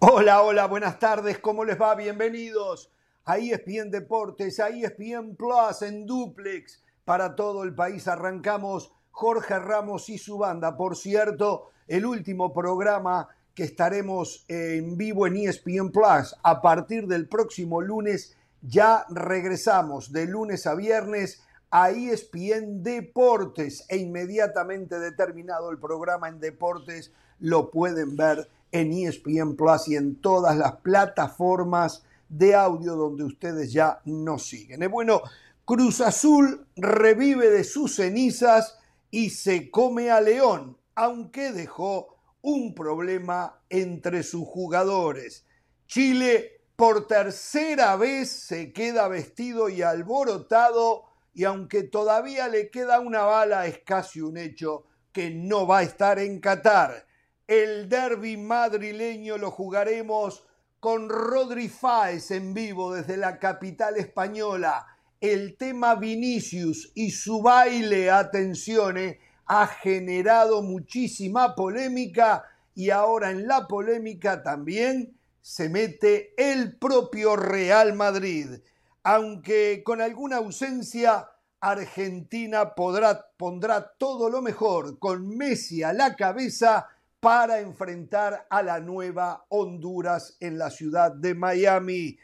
Hola, hola, buenas tardes, ¿cómo les va? Bienvenidos a ESPN Deportes, a ESPN Plus en Duplex para todo el país. Arrancamos Jorge Ramos y su banda. Por cierto, el último programa que estaremos en vivo en ESPN Plus a partir del próximo lunes. Ya regresamos de lunes a viernes a ESPN Deportes e inmediatamente determinado el programa en Deportes lo pueden ver en ESPN Plus y en todas las plataformas de audio donde ustedes ya nos siguen. Bueno, Cruz Azul revive de sus cenizas y se come a León, aunque dejó un problema entre sus jugadores. Chile por tercera vez se queda vestido y alborotado y aunque todavía le queda una bala, es casi un hecho que no va a estar en Qatar. El derby madrileño lo jugaremos con Rodri Fáez en vivo desde la capital española. El tema Vinicius y su baile, atención, eh, ha generado muchísima polémica y ahora en la polémica también se mete el propio Real Madrid. Aunque con alguna ausencia, Argentina podrá, pondrá todo lo mejor con Messi a la cabeza para enfrentar a la nueva Honduras en la ciudad de Miami.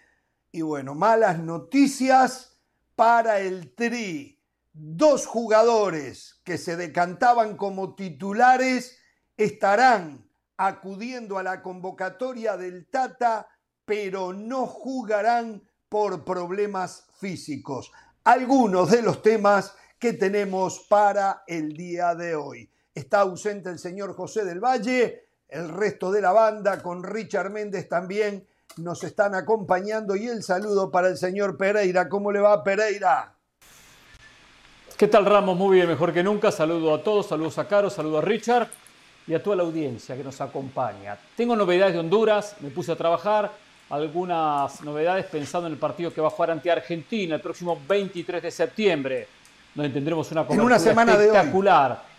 Y bueno, malas noticias para el Tri. Dos jugadores que se decantaban como titulares estarán acudiendo a la convocatoria del Tata, pero no jugarán por problemas físicos. Algunos de los temas que tenemos para el día de hoy. Está ausente el señor José del Valle, el resto de la banda con Richard Méndez también nos están acompañando y el saludo para el señor Pereira. ¿Cómo le va Pereira? ¿Qué tal Ramos? Muy bien, mejor que nunca. Saludo a todos, saludos a Caro, saludo a Richard y a toda la audiencia que nos acompaña. Tengo novedades de Honduras, me puse a trabajar, algunas novedades pensando en el partido que va a jugar ante Argentina el próximo 23 de septiembre, donde tendremos una cobertura una semana espectacular.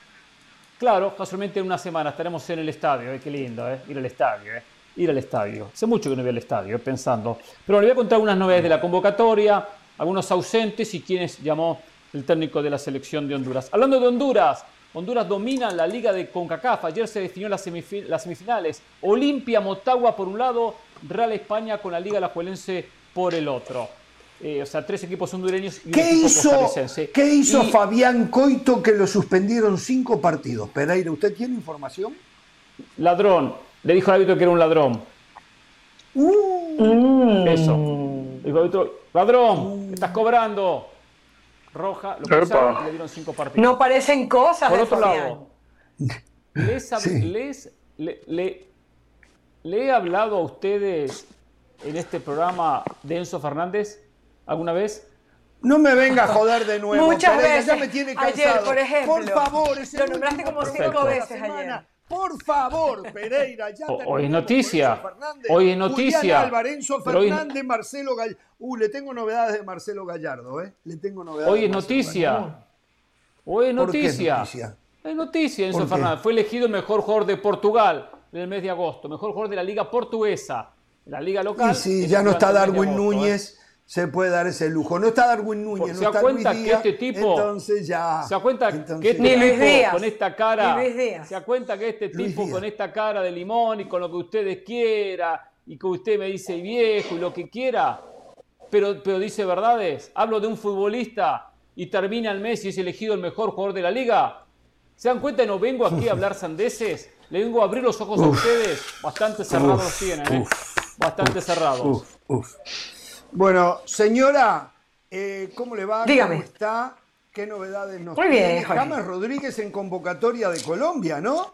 Claro, casualmente en una semana estaremos en el estadio, eh, qué lindo, eh, ir al estadio, eh, ir al estadio. Hace mucho que no voy al estadio, eh, pensando. Pero le voy a contar unas novedades de la convocatoria, algunos ausentes y quienes llamó el técnico de la selección de Honduras. Hablando de Honduras, Honduras domina la liga de CONCACAF. Ayer se definió las, semifinales. Olimpia Motagua por un lado, Real España con la Liga Alajuelense por el otro. Eh, o sea, tres equipos hondureños y ¿Qué hizo, ¿Qué hizo Fabián Coito que lo suspendieron cinco partidos? Pereira, ¿usted tiene información? Ladrón. Le dijo al árbitro que era un ladrón. Uh. Eso. Dijo al árbitro, ladrón, estás cobrando. Roja, lo y le dieron cinco partidos. No parecen cosas. Por otro lado, les, les le, le he hablado a ustedes en este programa de Enzo Fernández alguna vez? No me venga a joder de nuevo. Muchas veces. Ya me tiene cansado. Ayer, por ejemplo. Por favor, ese lo nombraste como cinco veces ayer. Por favor, Pereira, ya Hoy es noticia. Hoy es noticia. Alvarenzo Fernández, Marcelo Gallardo. Uh, le tengo novedades de Marcelo Gallardo, ¿eh? Le tengo novedades. Hoy es noticia. Hoy es noticia. noticia? Es noticia, Enzo Fernández. Fue elegido el mejor jugador de Portugal en el mes de agosto. Mejor jugador de la Liga Portuguesa. La Liga Local. Y sí, ya no está Darwin ¿eh? Núñez se puede dar ese lujo. No está Darwin Núñez, no se está cuenta Luis que este tipo, entonces ya. Se da cuenta que este tipo con esta cara, se da cuenta que este tipo con esta cara de limón y con lo que ustedes quiera y que usted me dice viejo y lo que quiera, pero, pero dice verdades. Hablo de un futbolista y termina el mes y es elegido el mejor jugador de la liga. ¿Se dan cuenta? No vengo aquí a hablar sandeces, le vengo a abrir los ojos a ustedes. Bastante cerrados los tienen, ¿eh? Bastante cerrados. Bueno, señora, eh, ¿cómo le va? Dígame. ¿Cómo está? ¿Qué novedades nos Muy bien, James Rodríguez en convocatoria de Colombia, ¿no?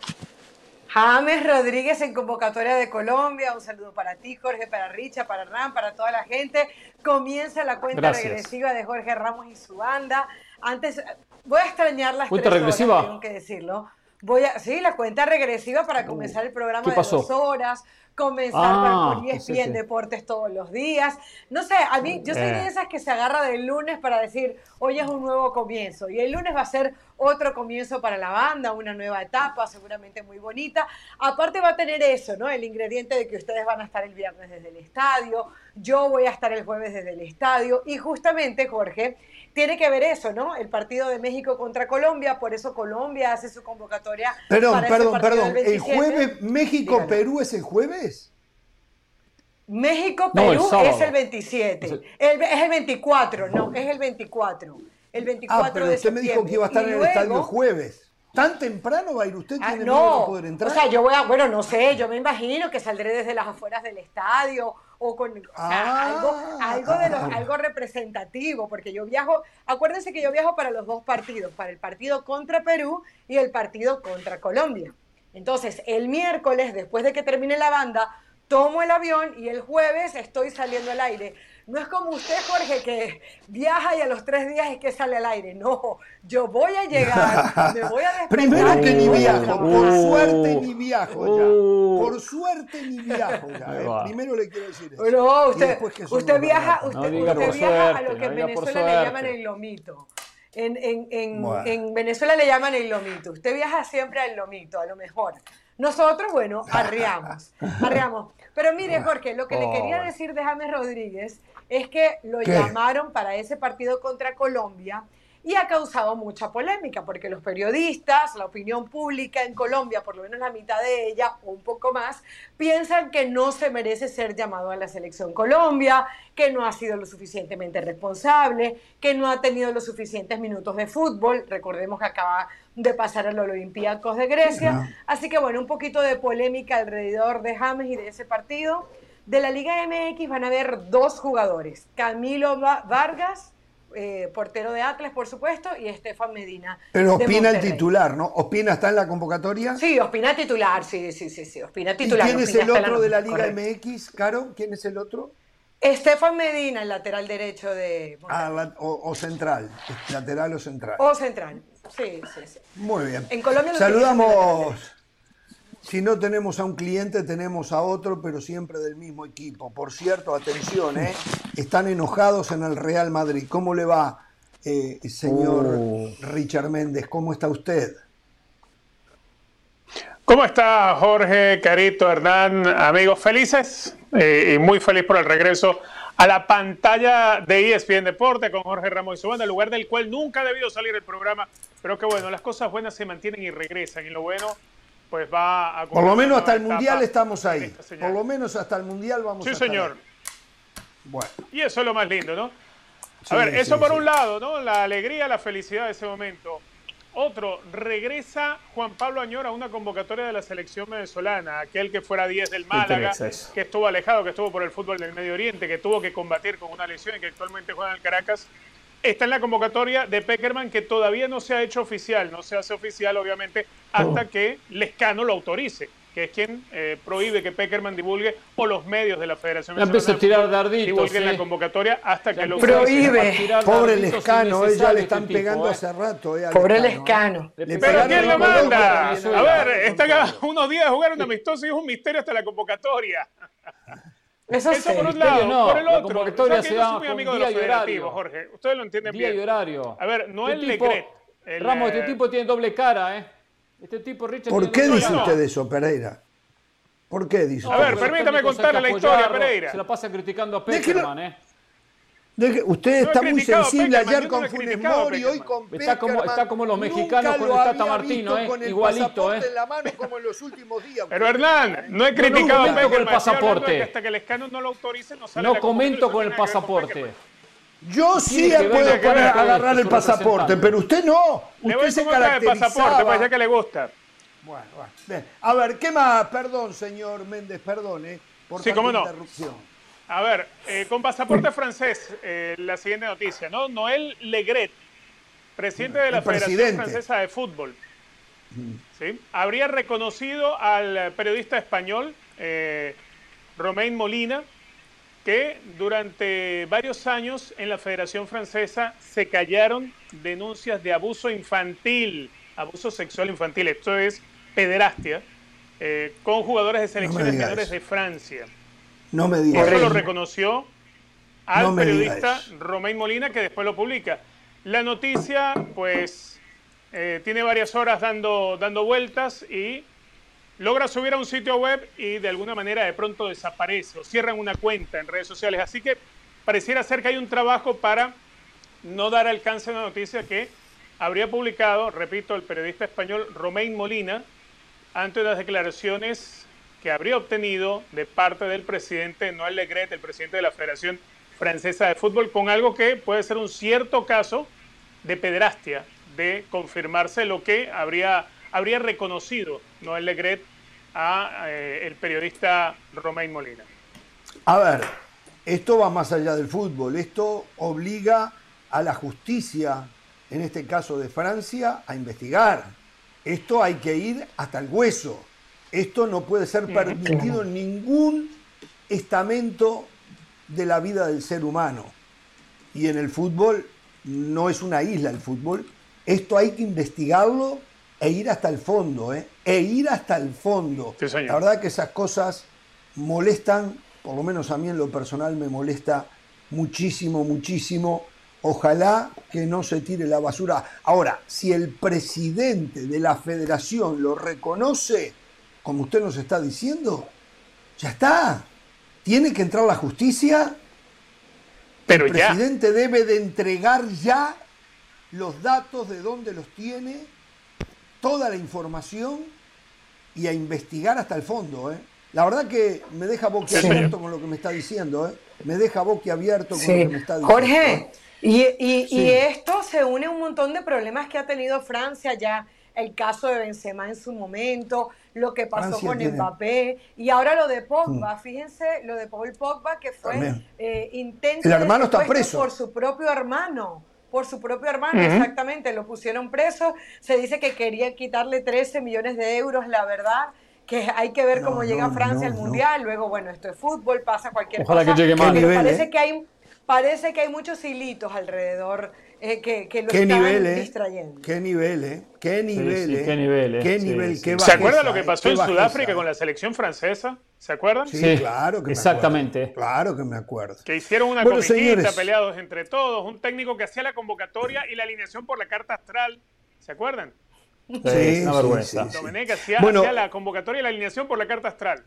James Rodríguez en convocatoria de Colombia. Un saludo para ti, Jorge, para Richa, para Ram, para toda la gente. Comienza la cuenta regresiva de Jorge Ramos y su banda. Antes, voy a extrañar las ¿Cuenta regresiva? tengo que decirlo. Voy a, sí, la cuenta regresiva para comenzar el programa de dos horas comenzar ah, con ESPN Deportes todos los días. No sé, a mí, yo soy de eh. esas que se agarra del lunes para decir, hoy es un nuevo comienzo. Y el lunes va a ser otro comienzo para la banda, una nueva etapa, seguramente muy bonita. Aparte va a tener eso, ¿no? El ingrediente de que ustedes van a estar el viernes desde el estadio, yo voy a estar el jueves desde el estadio. Y justamente, Jorge, tiene que ver eso, ¿no? El partido de México contra Colombia, por eso Colombia hace su convocatoria. Perdón, perdón, perdón. ¿El jueves México-Perú es el jueves? México-Perú es el 27. es el 24, no, es el 24. El 24 ah, pero usted me dijo que iba a estar en el estadio el jueves. ¿Tan temprano va a ir usted? Ah, ¿Tiene no, poder entrar? O sea, yo voy a, bueno, no sé, yo me imagino que saldré desde las afueras del estadio o con o sea, algo, ah. algo, de algo representativo, porque yo viajo, acuérdense que yo viajo para los dos partidos, para el partido contra Perú y el partido contra Colombia. Entonces, el miércoles, después de que termine la banda, tomo el avión y el jueves estoy saliendo al aire. No es como usted, Jorge, que viaja y a los tres días es que sale al aire. No, yo voy a llegar, me voy a. Primero que ni viajo, por suerte ni viajo ya. Por suerte ni viajo ya. ¿eh? Primero le quiero decir eso. No, usted, usted viaja, usted, viaja a lo que en Venezuela le llaman el lomito. En, en, en, en, Venezuela le llaman el lomito. Usted viaja siempre al lomito, a lo mejor. Nosotros, bueno, arreamos, arreamos. Pero mire, Jorge, lo que le quería decir de James Rodríguez es que lo llamaron para ese partido contra Colombia y ha causado mucha polémica porque los periodistas, la opinión pública en Colombia, por lo menos la mitad de ella o un poco más, piensan que no se merece ser llamado a la selección Colombia, que no ha sido lo suficientemente responsable, que no ha tenido los suficientes minutos de fútbol. Recordemos que acaba de pasar a los Olympiacos de Grecia. Así que bueno, un poquito de polémica alrededor de James y de ese partido. De la Liga MX van a haber dos jugadores, Camilo Vargas, eh, portero de Atlas, por supuesto, y Estefan Medina. Pero Ospina el titular, ¿no? ¿Ospina está en la convocatoria? Sí, Ospina titular, sí, sí, sí, sí. Ospina titular. ¿Y quién es el otro de la Liga MX, Caro? ¿Quién es el otro? Estefan Medina, el lateral derecho de... Ah, o, central, lateral o central. O central, sí, sí, sí. Muy bien. En Colombia Saludamos si no tenemos a un cliente, tenemos a otro, pero siempre del mismo equipo. Por cierto, atención, ¿eh? están enojados en el Real Madrid. ¿Cómo le va, eh, señor oh. Richard Méndez? ¿Cómo está usted? ¿Cómo está Jorge, Carito, Hernán, amigos felices? Eh, y muy feliz por el regreso a la pantalla de ESPN Deporte con Jorge Ramos y su banda, lugar del cual nunca ha debido salir el programa, pero que bueno, las cosas buenas se mantienen y regresan. Y lo bueno pues va a... Por lo menos hasta el Mundial estamos ahí. Por lo menos hasta el Mundial vamos a Sí, señor. Bueno. Y eso es lo más lindo, ¿no? A ver, eso por un lado, ¿no? La alegría, la felicidad de ese momento. Otro, regresa Juan Pablo Añora a una convocatoria de la selección venezolana, aquel que fuera 10 del Málaga, que estuvo alejado, que estuvo por el fútbol del Medio Oriente, que tuvo que combatir con una lesión y que actualmente juega en el Caracas está en la convocatoria de Peckerman que todavía no se ha hecho oficial, no se hace oficial obviamente hasta oh. que Lescano lo autorice, que es quien eh, prohíbe que Peckerman divulgue o los medios de la Federación ya empieza a tirar darditos, divulguen la convocatoria hasta que lo prohíbe. Pobre Lescano, ya le están pegando ¿eh? hace rato. Eh, Pobre Lescano. Pero ¿quién lo manda? A ver, está cada unos días a jugar un amistoso y es un misterio hasta la convocatoria. Eso, por un lado. No, por el otro. La convocatoria se llama muy amigo de los federativos, Jorge. Ustedes lo entienden día bien. y horario. A ver, no este es Legret. Ramos, este tipo tiene doble cara, ¿eh? Este tipo, Richard. ¿Por qué dice usted eso, Pereira? ¿Por qué dice A ver, permítame contarle la historia, Pereira. Se la pasa criticando a Peckerman, ¿eh? usted está muy sensible ayer con Funes Mori, hoy con está como, está como los mexicanos con el Tata Martino, ¿eh? igualito. ¿eh? En la mano como en los últimos días. Pero Hernán, no he criticado no, a con el pasaporte. hasta que el escano no lo autorice, no sale No comento con el pasaporte. Yo sí puedo agarrar el pasaporte, pero usted no. Usted se caracterizaba. el pasaporte, ya que le gusta. Bueno, bueno. A ver, ¿qué más? Perdón, señor Méndez, perdón, ¿eh? Por sí, cómo no. interrupción. A ver, eh, con pasaporte francés, eh, la siguiente noticia, ¿no? Noel Legret, presidente de la Federación Francesa de Fútbol, ¿sí? habría reconocido al periodista español eh, Romain Molina, que durante varios años en la Federación Francesa se callaron denuncias de abuso infantil, abuso sexual infantil, esto es pederastia, eh, con jugadores de selecciones menores de Francia. No me digas. Eso lo reconoció al periodista Romain Molina, que después lo publica. La noticia, pues, eh, tiene varias horas dando, dando vueltas y logra subir a un sitio web y de alguna manera de pronto desaparece o cierran una cuenta en redes sociales. Así que pareciera ser que hay un trabajo para no dar alcance a una noticia que habría publicado, repito, el periodista español Romain Molina ante las declaraciones que habría obtenido de parte del presidente Noel Legret, el presidente de la Federación Francesa de Fútbol, con algo que puede ser un cierto caso de pederastia, de confirmarse lo que habría, habría reconocido Noel Legret a eh, el periodista Romain Molina. A ver, esto va más allá del fútbol, esto obliga a la justicia, en este caso de Francia, a investigar. Esto hay que ir hasta el hueso. Esto no puede ser permitido en ningún estamento de la vida del ser humano. Y en el fútbol no es una isla el fútbol. Esto hay que investigarlo e ir hasta el fondo, ¿eh? E ir hasta el fondo. la verdad que esas cosas molestan, por lo menos a mí en lo personal me molesta muchísimo, muchísimo. Ojalá que no se tire la basura. Ahora, si el presidente de la federación lo reconoce, como usted nos está diciendo, ya está. Tiene que entrar la justicia. Pero el presidente debe de entregar ya los datos de dónde los tiene, toda la información y a investigar hasta el fondo. ¿eh? La verdad que me deja boquiabierto con lo que me está diciendo. ¿eh? Me deja boquiabierto con lo que me está diciendo. Jorge, ¿eh? y, y esto se une a un montón de problemas que ha tenido Francia ya el caso de Benzema en su momento, lo que pasó con Mbappé y ahora lo de Pogba. Mm. Fíjense lo de Paul Pogba que fue eh, intenso el hermano está preso por su propio hermano. Por su propio hermano, exactamente, lo pusieron preso. Se dice que quería quitarle 13 millones de euros, la verdad que hay que ver cómo llega Francia al Mundial, luego, bueno, esto es fútbol, pasa cualquier Ojalá cosa. que llegue mal. parece, ¿eh? que hay, parece que hay muchos hilitos alrededor eh, que, que, lo ¿Qué están nivel, eh? distrayendo. Qué nivel, ¿eh? Qué nivel, sí, qué nivel, Qué nivel, qué ¿Se acuerdan lo que pasó en Sudáfrica con la selección francesa? ¿Se acuerdan? Sí, claro que exactamente. Me acuerdo. Claro que me acuerdo. Que hicieron una bueno, peleados entre todos, un técnico que hacía la convocatoria y la alineación por la carta astral. ¿Se acuerdan? Sí, una vergüenza. Domenech hacía, hacía la convocatoria y la alineación por la carta astral.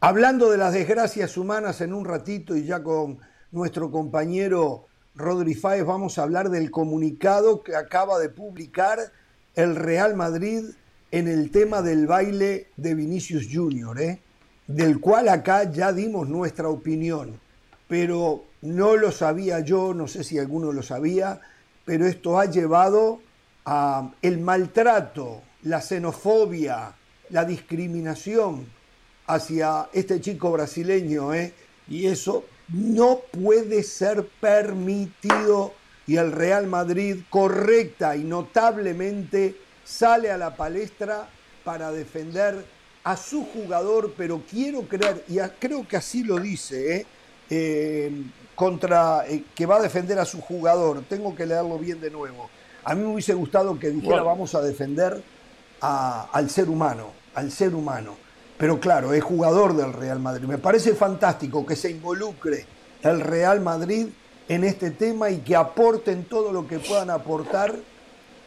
Hablando de las desgracias humanas en un ratito y ya con nuestro compañero Rodri Fáez, vamos a hablar del comunicado que acaba de publicar el Real Madrid en el tema del baile de Vinicius Junior, ¿eh? del cual acá ya dimos nuestra opinión, pero no lo sabía yo, no sé si alguno lo sabía, pero esto ha llevado a el maltrato, la xenofobia, la discriminación hacia este chico brasileño, ¿eh? y eso no puede ser permitido y el Real Madrid correcta y notablemente sale a la palestra para defender a su jugador, pero quiero creer, y creo que así lo dice, ¿eh? Eh, contra eh, que va a defender a su jugador. Tengo que leerlo bien de nuevo. A mí me hubiese gustado que dijera vamos a defender al ser humano, al ser humano pero claro, es jugador del Real Madrid. Me parece fantástico que se involucre el Real Madrid en este tema y que aporten todo lo que puedan aportar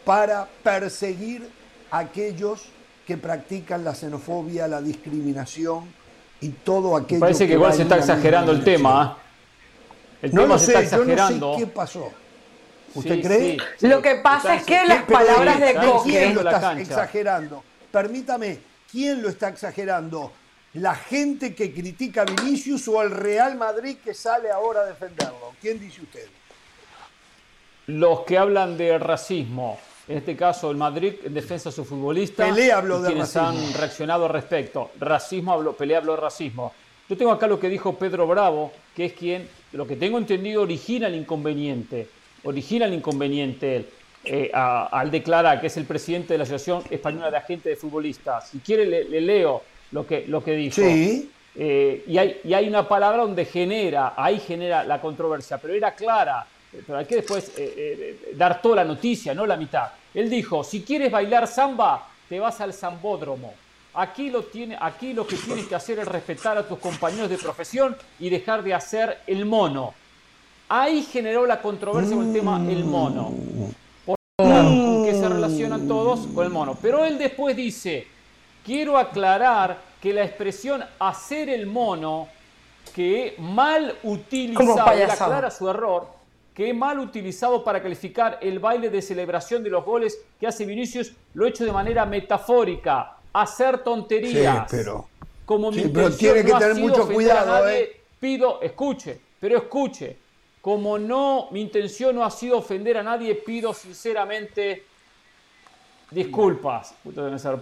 para perseguir a aquellos que practican la xenofobia, la discriminación y todo aquello. Parece que, igual se está exagerando el tema. ¿eh? El no tema se está exagerando. no sé qué pasó. ¿Usted cree? Lo que pasa es que las palabras de ¿Quién lo está exagerando? Permítame, ¿Quién lo está exagerando? ¿La gente que critica a Vinicius o el Real Madrid que sale ahora a defenderlo? ¿Quién dice usted? Los que hablan de racismo. En este caso, el Madrid en defensa de su futbolista. Habló de quienes han reaccionado al respecto. Racismo, habló, Pelé habló de racismo. Yo tengo acá lo que dijo Pedro Bravo, que es quien, lo que tengo entendido, origina el inconveniente. Origina el inconveniente él. Eh, al declarar que es el presidente de la Asociación Española de Agentes de Futbolistas. Si quiere, le, leo lo que, lo que dijo. Sí. Eh, y, hay, y hay una palabra donde genera, ahí genera la controversia, pero era clara. Pero hay que después eh, dar toda la noticia, no la mitad. Él dijo, si quieres bailar samba, te vas al zambódromo. Aquí lo, tiene, aquí lo que tienes que hacer es respetar a tus compañeros de profesión y dejar de hacer el mono. Ahí generó la controversia con el tema el mono. Por claro, con que se relacionan todos con el mono. Pero él después dice, quiero aclarar que la expresión hacer el mono, que mal utilizado, él aclara su error, que mal utilizado para calificar el baile de celebración de los goles que hace Vinicius, lo he hecho de manera metafórica, hacer tonterías. Sí, pero, como mi pero tiene que tener mucho cuidado. eh. Pido, escuche, pero escuche, como no, mi intención no ha sido ofender a nadie, pido sinceramente disculpas.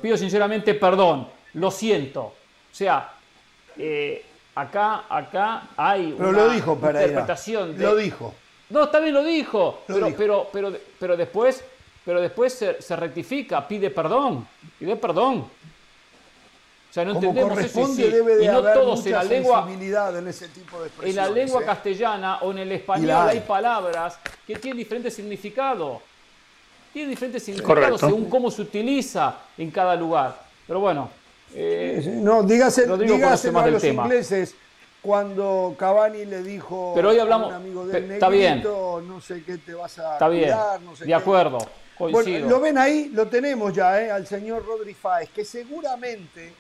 Pido sinceramente perdón, lo siento. O sea, eh, acá, acá hay pero una lo dijo interpretación de... Lo dijo. No, también lo dijo, pero, pero, pero, pero después, pero después se, se rectifica, pide perdón, pide perdón. O sea, no Como entendemos eso y, corresponde, sí, debe de y no haber todos en la lengua en ese tipo de en la lengua ¿eh? castellana o en el español hay palabras que tienen diferente significado. Tienen diferente significado Correcto. según cómo se utiliza en cada lugar. Pero bueno, eh, No, dígase, conoce dígaselo más a del los tema. ingleses cuando Cavani le dijo Pero hoy hablamos- a un amigo del está bien. negrito, no sé qué te vas a está bien, cuidar, no sé de qué. acuerdo, coincido. Bueno, lo ven ahí, lo tenemos ya, ¿eh? al señor Rodri Fáez, que seguramente,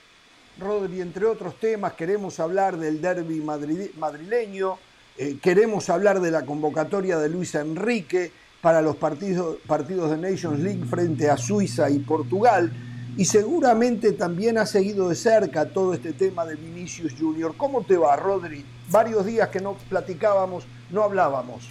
Rodri, entre otros temas, queremos hablar del derby madri- madrileño, eh, queremos hablar de la convocatoria de Luis Enrique para los partidos, partidos de Nations League frente a Suiza y Portugal, y seguramente también ha seguido de cerca todo este tema de Vinicius Junior. ¿Cómo te va, Rodri? Varios días que no platicábamos, no hablábamos.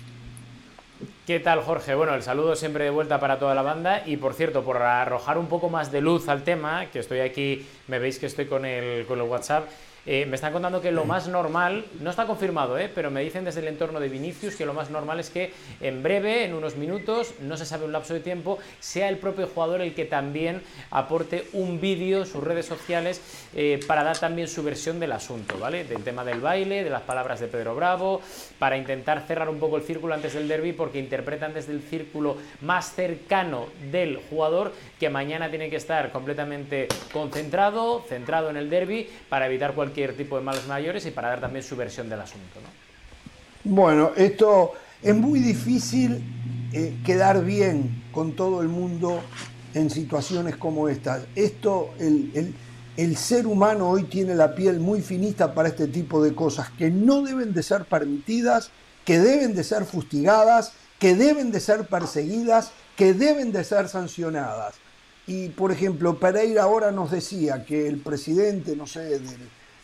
¿Qué tal, Jorge? Bueno, el saludo siempre de vuelta para toda la banda y, por cierto, por arrojar un poco más de luz al tema, que estoy aquí, me veis que estoy con el, con el WhatsApp, eh, me están contando que lo más normal, no está confirmado, eh, pero me dicen desde el entorno de Vinicius que lo más normal es que en breve, en unos minutos, no se sabe un lapso de tiempo, sea el propio jugador el que también aporte un vídeo en sus redes sociales eh, para dar también su versión del asunto, ¿vale? Del tema del baile, de las palabras de Pedro Bravo, para intentar cerrar un poco el círculo antes del derby, porque interpretan desde el círculo más cercano del jugador que mañana tiene que estar completamente concentrado, centrado en el derby, para evitar cualquier tipo de males mayores y para dar también su versión del asunto. ¿no? Bueno, esto es muy difícil eh, quedar bien con todo el mundo en situaciones como estas. Esto, el, el- el ser humano hoy tiene la piel muy finita para este tipo de cosas que no deben de ser permitidas, que deben de ser fustigadas, que deben de ser perseguidas, que deben de ser sancionadas. Y, por ejemplo, Pereira ahora nos decía que el presidente, no sé, del-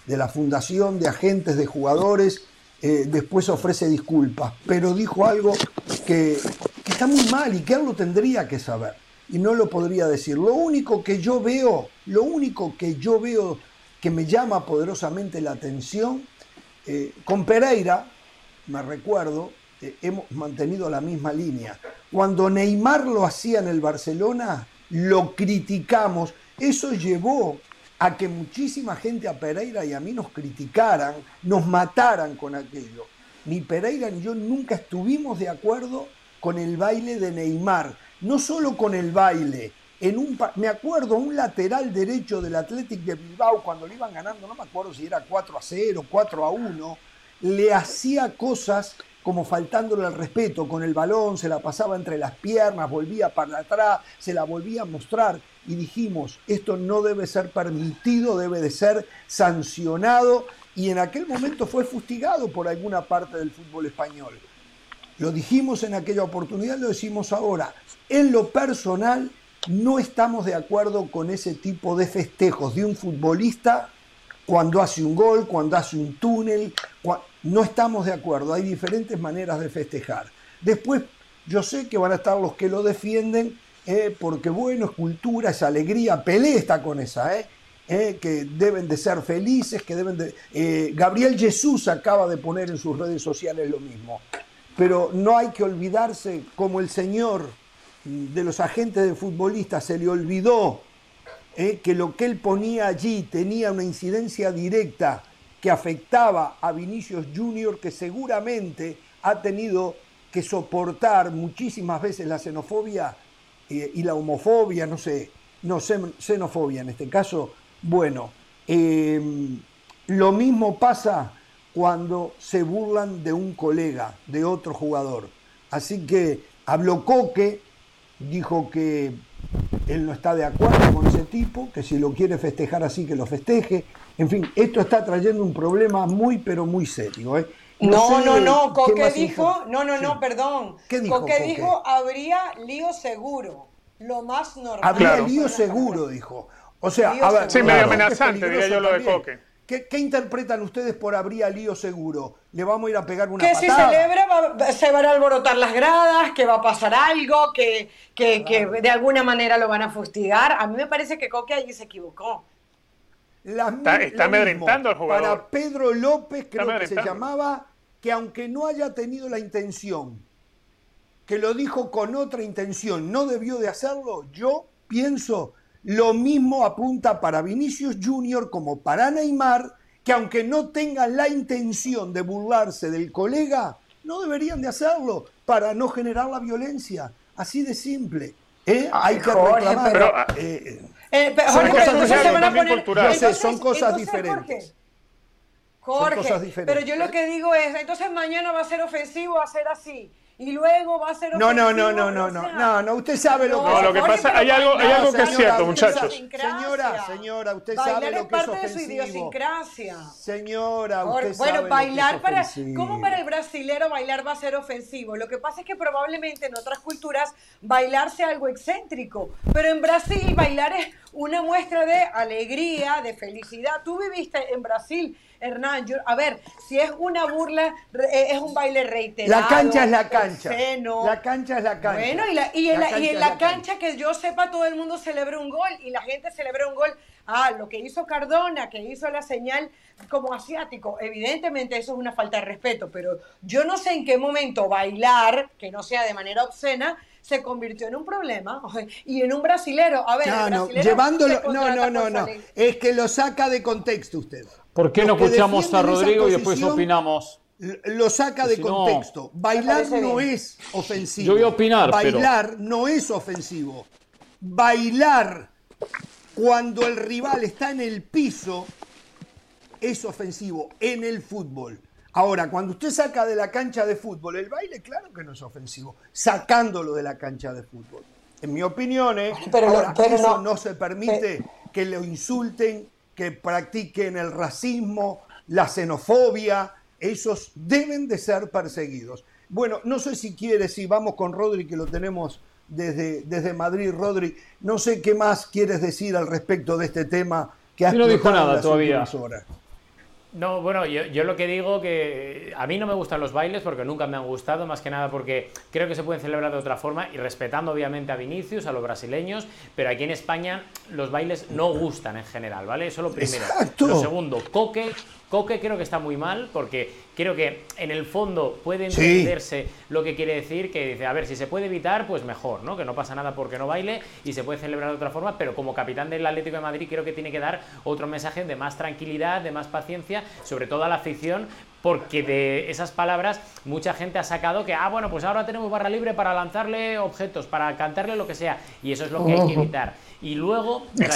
de la Fundación de Agentes de Jugadores, eh, después ofrece disculpas, pero dijo algo que, está muy mal y que él lo tendría que saber y no lo podría decir. Lo único que yo veo, lo único que yo veo que me llama poderosamente la atención, eh, con Pereira, me recuerdo, eh, hemos mantenido la misma línea. Cuando Neymar lo hacía en el Barcelona, lo criticamos. Eso llevó a que muchísima gente a Pereira y a mí nos criticaran, nos mataran con aquello. Ni Pereira ni yo nunca estuvimos de acuerdo con el baile de Neymar. No solo con el baile. En un, me acuerdo, un lateral derecho del Athletic de Bilbao, cuando le iban ganando, no me acuerdo si era 4 a 0, 4 a 1, le hacía cosas como faltándole al respeto con el balón, se la pasaba entre las piernas, volvía para atrás, se la volvía a mostrar y dijimos, esto no debe ser permitido, debe de ser sancionado y en aquel momento fue fustigado por alguna parte del fútbol español. Lo dijimos en aquella oportunidad, lo decimos ahora. En lo personal, no estamos de acuerdo con ese tipo de festejos de un futbolista cuando hace un gol, cuando hace un túnel. No estamos de acuerdo. Hay diferentes maneras de festejar. Después, yo sé que van a estar los que lo defienden eh, porque, bueno, es cultura, es alegría. Pelé está con esa, ¿eh? Eh, que deben de ser felices, que deben de... eh, Gabriel Jesús acaba de poner en sus redes sociales lo mismo. Pero no hay que olvidarse, como el señor de los agentes de futbolistas se le olvidó eh, que lo que él ponía allí tenía una incidencia directa que afectaba a Vinicius Junior, que seguramente ha tenido que soportar muchísimas veces la xenofobia y la homofobia, no sé, no xen- xenofobia en este caso, Bueno, em, lo mismo pasa cuando se burlan de un colega, de otro jugador. Así que habló Coque, dijo que él no está de acuerdo con ese tipo, que si lo quiere festejar así, que lo festeje. En fin, esto está trayendo un problema muy, pero muy serio. ¿eh? No, no, no, Coque dijo, no, no, no, perdón. ¿Qué dijo Coque, dijo, habría lío seguro, lo más normal. Habría lío seguro, dijo. O sea, a ver, sí, medio amenazante, diría yo lo de Coque. ¿Qué, interpretan ustedes por habría lío seguro? ¿Le vamos a ir a pegar una que patada? Que si celebra se van a alborotar las gradas, que va a pasar algo, que, que, de alguna manera lo van a fustigar. A mí me parece que Coque allí se equivocó. está, amedrentando al jugador. Para Pedro López, creo que se llamaba, que aunque no haya tenido la intención, que lo dijo con otra intención, no debió de hacerlo, yo pienso lo mismo apunta para Vinicius Junior como para Neymar, que aunque no tengan la intención de burlarse del colega, no deberían de hacerlo para no generar la violencia. Así de simple. ¿eh? Hay que reclamar. Pero, eh, eh, son, cosas, son cosas diferentes. Jorge, pero yo lo que digo es, entonces mañana va a ser ofensivo va a ser así y luego va a ser No, no, no, no, no, no, no, no, usted sabe lo que No, lo que pasa, hay algo, hay algo que es cierto, muchachos. Señora, señora, usted sabe lo que es ofensivo. parte de su idiosincrasia. Señora, usted sabe Bueno, bailar para ¿cómo para el brasilero bailar va a ser ofensivo? Lo que pasa es que probablemente en otras culturas bailar sea algo excéntrico, pero en Brasil bailar es una muestra de alegría, de felicidad. Tú viviste en Brasil Hernán, a ver, si es una burla, eh, es un baile reiterado. La cancha es la cancha. La cancha es la cancha. Bueno, y, la, y, en la, y en la, cancha, que yo sepa, todo el mundo celebra un gol y la gente celebra un gol. Ah, lo que hizo Cardona, que hizo la señal como asiático, evidentemente eso es una falta de respeto, pero yo no sé en qué momento bailar, que no sea de manera obscena, se convirtió en un problema y en un brasilero. A ver, no, llevándolo, no, no, no, no, es que lo saca de contexto usted. ¿Por qué no escuchamos a Rodrigo y después opinamos? Lo saca de contexto. Bailar no es ofensivo. Yo voy a opinar. Bailar no es ofensivo. Bailar cuando el rival está en el piso es ofensivo en el fútbol. Ahora, cuando usted saca de la cancha de fútbol el baile, claro que no es ofensivo, sacándolo de la cancha de fútbol. En mi opinión, ¿eh? pero, eso no, se permite que lo insulten, que practiquen el racismo, la xenofobia, esos deben de ser perseguidos. Bueno, no sé si quiere, si vamos con Rodri, que lo tenemos desde, desde Madrid, Rodri, no sé qué más quieres decir al respecto de este tema que has no dijo nada todavía. No, bueno, yo, lo que digo que a mí no me gustan los bailes porque nunca me han gustado, más que nada porque creo que se pueden celebrar de otra forma y respetando obviamente a Vinicius, a los brasileños, pero aquí en España los bailes no gustan en general, ¿vale? Eso lo primero. Lo segundo, Coque Coque creo que está muy mal porque creo que en el fondo puede entenderse lo que quiere decir, que dice, a ver, si se puede evitar, pues mejor, ¿no? Que no pasa nada porque no baile y se puede celebrar de otra forma, pero como capitán del Atlético de Madrid creo que tiene que dar otro mensaje de más tranquilidad, de más paciencia, sobre todo a la afición, porque de esas palabras mucha gente ha sacado que, ah, bueno, pues ahora tenemos barra libre para lanzarle objetos, para cantarle lo que sea, y eso es lo que hay que evitar. Y luego, de,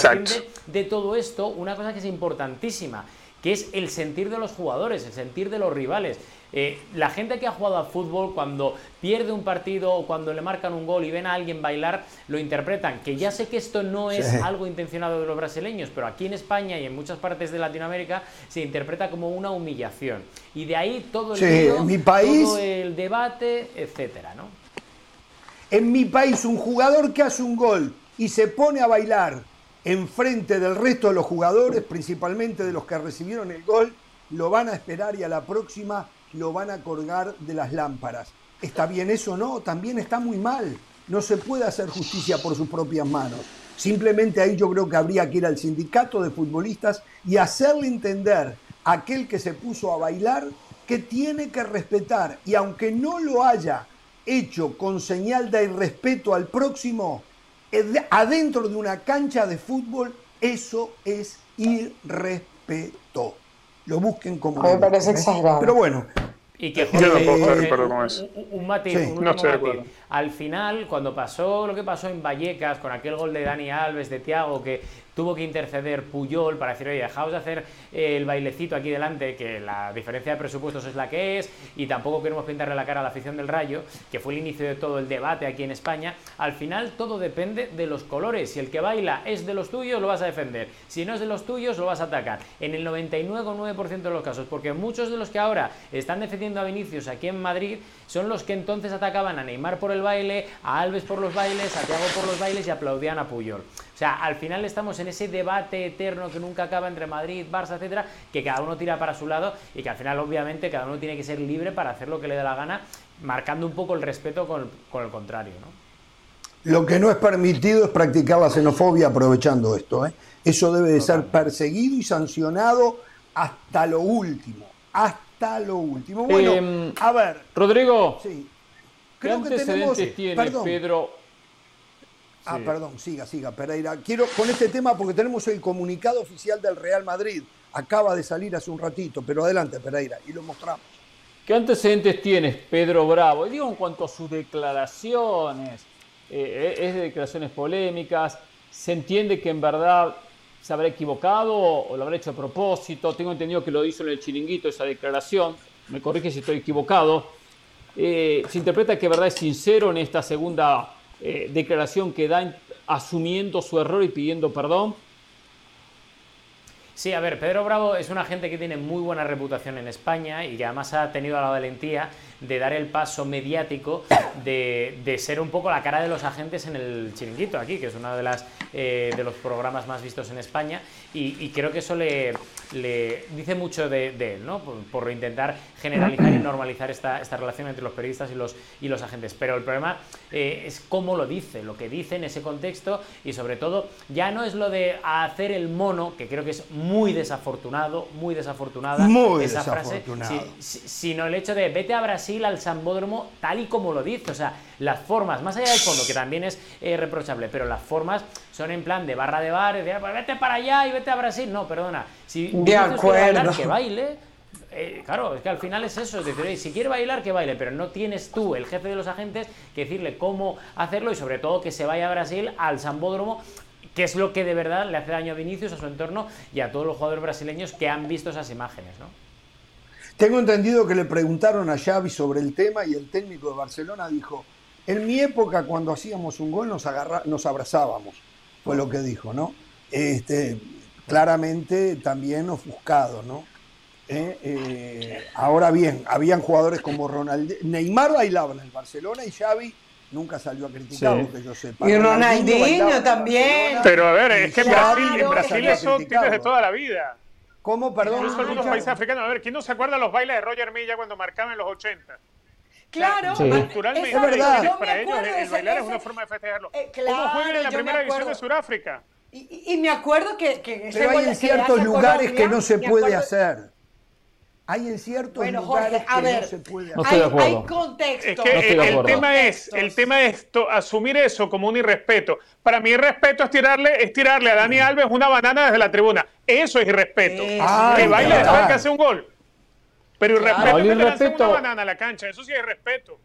de todo esto, una cosa que es importantísima, que es el sentir de los jugadores, el sentir de los rivales. Eh, la gente que ha jugado al fútbol, cuando pierde un partido o cuando le marcan un gol y ven a alguien bailar, lo interpretan. Que ya sé que esto no es algo intencionado de los brasileños, pero aquí en España y en muchas partes de Latinoamérica se interpreta como una humillación. Y de ahí todo el, mi país, todo el debate, etcétera, ¿no? En mi país, un jugador que hace un gol y se pone a bailar enfrente del resto de los jugadores, principalmente de los que recibieron el gol, lo van a esperar y a la próxima lo van a colgar de las lámparas. ¿Está bien eso? No, también está muy mal. No se puede hacer justicia por sus propias manos. Simplemente ahí yo creo que habría que ir al sindicato de futbolistas y hacerle entender a aquel que se puso a bailar que tiene que respetar y aunque no lo haya hecho con señal de irrespeto al próximo, adentro de una cancha de fútbol, eso es irrespeto. Lo busquen como... Me parece ¿eh? exagerado. Pero bueno, y que un, un, matiz, Al final, cuando pasó lo que pasó en Vallecas, con aquel gol de Dani Alves, de Tiago, que tuvo que interceder Puyol para decir, oye, dejaos de hacer el bailecito aquí delante, que la diferencia de presupuestos es la que es, y tampoco queremos pintarle la cara a la afición del Rayo, que fue el inicio de todo el debate aquí en España. Al final todo depende de los colores. Si el que baila es de los tuyos, lo vas a defender. Si no es de los tuyos, lo vas a atacar. En el 99,9% de los casos, porque muchos de los que ahora están defendiendo a Vinicius aquí en Madrid son los que entonces atacaban a Neymar por el baile, a Alves por los bailes, a Thiago por los bailes y aplaudían a Puyol. O sea, al final estamos en ese debate eterno que nunca acaba entre Madrid, Barça, etcétera, que cada uno tira para su lado y que al final, obviamente, cada uno tiene que ser libre para hacer lo que le dé la gana, marcando un poco el respeto con, el contrario, ¿no? Lo que no es permitido es practicar la xenofobia aprovechando esto. ¿eh? Eso debe de ser perseguido y sancionado hasta lo último. Hasta lo último. Bueno, em, a ver. Rodrigo. Sí. Creo ¿Qué antecedentes tiene Pedro? Ah, perdón, siga, siga, Pereira. Quiero con este tema porque tenemos el comunicado oficial del Real Madrid. Acaba de salir hace un ratito, pero adelante, Pereira, y lo mostramos. ¿Qué antecedentes tienes, Pedro Bravo? Y digo en cuanto a sus declaraciones, eh, es de declaraciones polémicas, se entiende que en verdad se habrá equivocado o lo habrá hecho a propósito. Tengo entendido que lo hizo en el chiringuito esa declaración. Me corrige si estoy equivocado. Eh, se interpreta que verdad es sincero en esta segunda eh, declaración que da asumiendo su error y pidiendo perdón. Sí, a ver, Pedro Bravo es una gente que tiene muy buena reputación en España y que además ha tenido la valentía de dar el paso mediático de, ser un poco la cara de los agentes en el chiringuito aquí, que es uno de, las, eh, de los programas más vistos en España, y, creo que eso le, le dice mucho de, él, ¿no? Por, intentar generalizar y normalizar esta, esta, relación entre los periodistas y los, y los agentes. Pero el problema eh, es cómo lo dice, lo que dice en ese contexto, y sobre todo, ya no es lo de hacer el mono, que creo que es muy desafortunado, muy desafortunada esa frase, sino el hecho de vete a Brasil al Sambódromo tal y como lo dice. O sea, las formas, más allá del fondo, que también es eh, reprochable, pero las formas son en plan de barra de bar, de pues vete para allá y vete a Brasil. No, perdona. Si de acuerdo. que baile. Eh, claro, es que al final es eso, es decir, si quiere bailar, que baile, pero no tienes tú, el jefe de los agentes, que decirle cómo hacerlo y sobre todo que se vaya a Brasil al Sambódromo que es lo que de verdad le hace daño a Vinicius, a su entorno y a todos los jugadores brasileños que han visto esas imágenes, ¿no? Tengo entendido que le preguntaron a Xavi sobre el tema y el técnico de Barcelona dijo, en mi época cuando hacíamos un gol nos, nos abrazábamos, fue lo que dijo, ¿no? Este, claramente también ofuscado, ¿no? Eh, eh, ahora bien, habían jugadores como Ronaldinho, Neymar bailaba en el Barcelona y Xavi nunca salió a criticar, porque yo sepa. Y Ronaldinho, también. Pero a ver, es que en Brasil, en Brasil eso tiene de toda la vida. ¿Cómo? Perdón. Incluso algunos países africanos. A ver, ¿quién no se acuerda de los bailes de Roger Milla cuando marcaban en los 80? Claro, culturalmente, es verdad. para ellos el bailar es una forma de festejarlo. Eh, ¿Cómo juegan en la primera división de Sudáfrica? Y, y, me acuerdo que, que Pero hay en ciertos lugares que no se puede hacer. Hay en ciertos lugares que no se puede hacer. hay, contexto. Es que el, tema es, el tema es asumir eso como un irrespeto. Para mí irrespeto es tirarle, es tirarle a Dani Alves una banana desde la tribuna. Eso es irrespeto. que baile después que hace un gol. Pero irrespeto es que le lancen una banana a la cancha. Eso sí es irrespeto.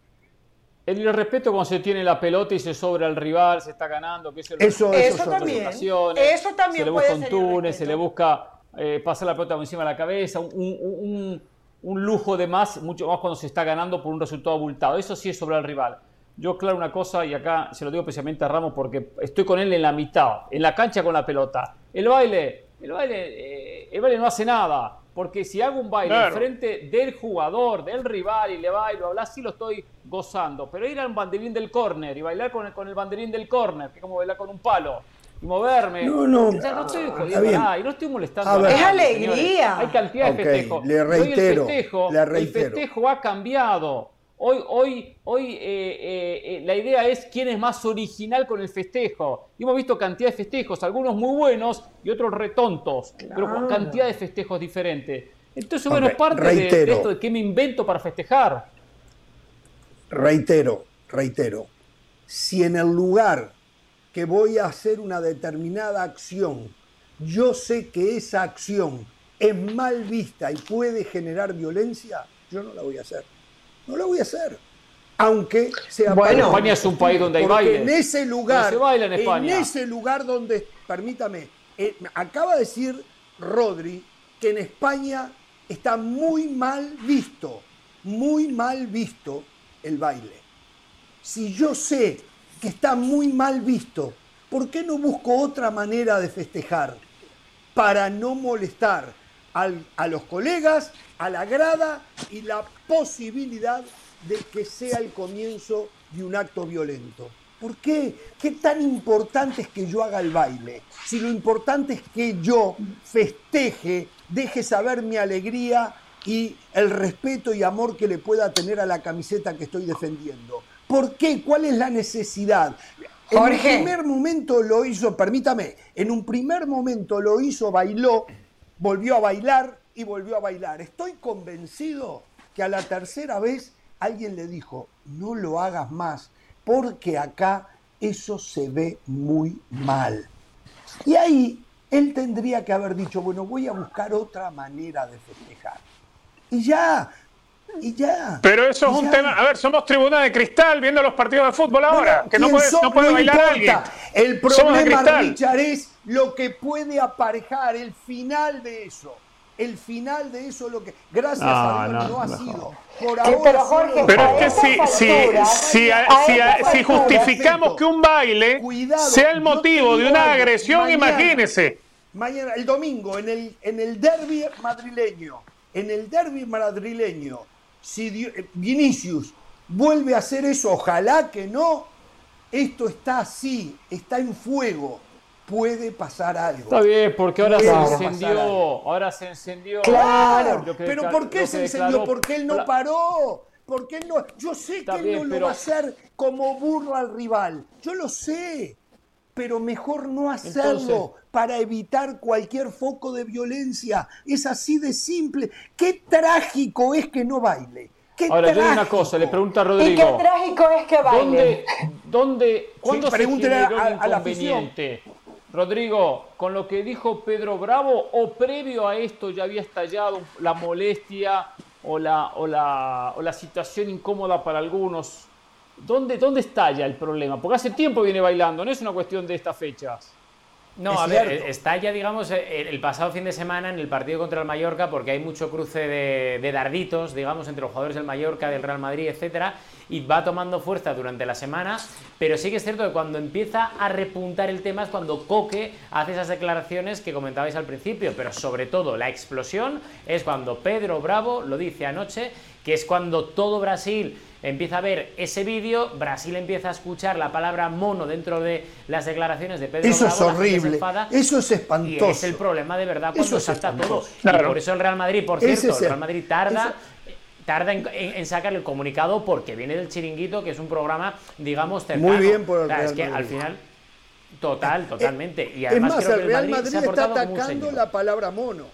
El irrespeto cuando se tiene la pelota y se sobra el rival, se está ganando, que es el eso, eso, también. Eso también se le busca un túnel, se le busca eh, pasar la pelota por encima de la cabeza, un, lujo de más, mucho más cuando se está ganando por un resultado abultado. Eso sí es sobre el rival. Yo claro una cosa, y acá se lo digo especialmente a Ramos porque estoy con él en la mitad, en la cancha con la pelota. El baile, el baile, eh, el baile no hace nada, porque si hago un baile en frente del jugador, del rival, y le bailo, habla así lo estoy gozando. Pero ir al banderín del córner y bailar con el, con el banderín del córner, que es como bailar con un palo, y moverme. No, no. O sea, no estoy jodiendo nada y no estoy molestando. es alegría. Hay cantidad de festejos. Le reitero, el festejo, le reitero. El festejo ha cambiado. Hoy, hoy, hoy eh, eh, eh, la idea es quién es más original con el festejo. Y hemos visto cantidad de festejos, algunos muy buenos y otros retontos, pero con cantidad de festejos diferentes. Entonces, bueno, parte de, de esto de qué me invento para festejar. Reitero, reitero. Si en el lugar que voy a hacer una determinada acción, yo sé que esa acción es mal vista y puede generar violencia, yo no la voy a hacer. No la voy a hacer. Aunque sea bueno, España es un país donde hay baile. En ese lugar, en, España. en ese lugar donde, permítame, eh, acaba de decir Rodri que en España está muy mal visto, muy mal visto el baile. Si yo sé que está muy mal visto, ¿por qué no busco otra manera de festejar? Para no molestar a los colegas, a la grada y la posibilidad de que sea el comienzo de un acto violento. ¿Por qué? ¿Qué tan importante es que yo haga el baile? Si lo importante es que yo festeje, deje saber mi alegría y el respeto y amor que le pueda tener a la camiseta que estoy defendiendo. ¿Por qué? ¿Cuál es la necesidad? En un primer momento lo hizo, permítame, en un primer momento lo hizo, bailó, volvió a bailar y volvió a bailar. Estoy convencido que a la tercera vez alguien le dijo, no lo hagas más, porque acá eso se ve muy mal. Y ahí él tendría que haber dicho, bueno, voy a buscar otra manera de festejar. Y ya, y ya. Pero eso es un tema. A ver, somos tribuna de cristal viendo los partidos de fútbol ahora. que no puede, no puede bailar alguien. El problema, Richard, es lo que puede aparejar, el final de eso. El final de eso lo que gracias a Dios no, ha sido. Por ahora pero, Jorge, pero es que si, si, justificamos que un baile sea el motivo de una agresión imagínese. mañana el domingo en el en el derby madrileño en el derby madrileño si eh, Vinicius vuelve a hacer eso ojalá que no esto está así está en fuego puede pasar algo. Está bien, porque ahora se encendió, ahora se encendió. Claro, pero ¿por qué se encendió? Porque él no paró. Porque él no, yo sé que él no lo va a hacer como burla al rival. Yo lo sé. Pero mejor no hacerlo para evitar cualquier foco de violencia. Es así de simple. Qué trágico es que no baile. Qué Ahora, yo digo una cosa, le pregunto a Rodrigo. ¿Y qué trágico es que baile? ¿Dónde, dónde cuándo se generó a, a, inconveniente? Rodrigo, con lo que dijo Pedro Bravo, o previo a esto ya había estallado la molestia o la, o la, o la situación incómoda para algunos. ¿Dónde, ¿Dónde estalla el problema? Porque hace tiempo viene bailando, no es una cuestión de estas fechas. No, a ver, está ya, digamos, el pasado fin de semana en el partido contra el Mallorca, porque hay mucho cruce de, darditos, digamos, entre los jugadores del Mallorca, del Real Madrid, etcétera, y va tomando fuerza durante la semana, pero sí que es cierto que cuando empieza a repuntar el tema es cuando Coque hace esas declaraciones que comentabais al principio, pero sobre todo la explosión es cuando Pedro Bravo lo dice anoche, que es cuando todo Brasil empieza a ver ese vídeo, Brasil empieza a escuchar la palabra mono dentro de las declaraciones de Pedro Eso es horrible, eso es espantoso. es el problema de verdad cuando salta todo. Y por eso el Real Madrid, por cierto, el Real Madrid tarda... tarda en, sacar el comunicado porque viene del chiringuito, que es un programa, digamos, cercano. Muy bien por el Real Es que al final, total, eh, totalmente. Y además, es más, el Real Madrid, está atacando la palabra mono.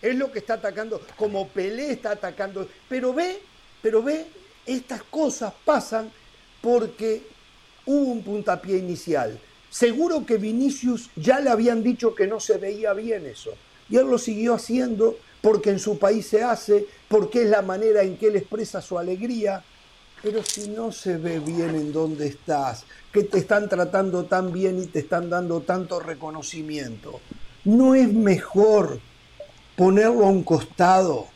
Es lo que está atacando, como Pelé está atacando. Pero ve, pero ve estas cosas pasan porque hubo un puntapié inicial. Seguro que Vinicius ya le habían dicho que no se veía bien eso. Y él lo siguió haciendo porque en su país se hace, porque es la manera en que él expresa su alegría. Pero si no se ve bien en dónde estás, que te están tratando tan bien y te están dando tanto reconocimiento, ¿no es mejor ponerlo a un costado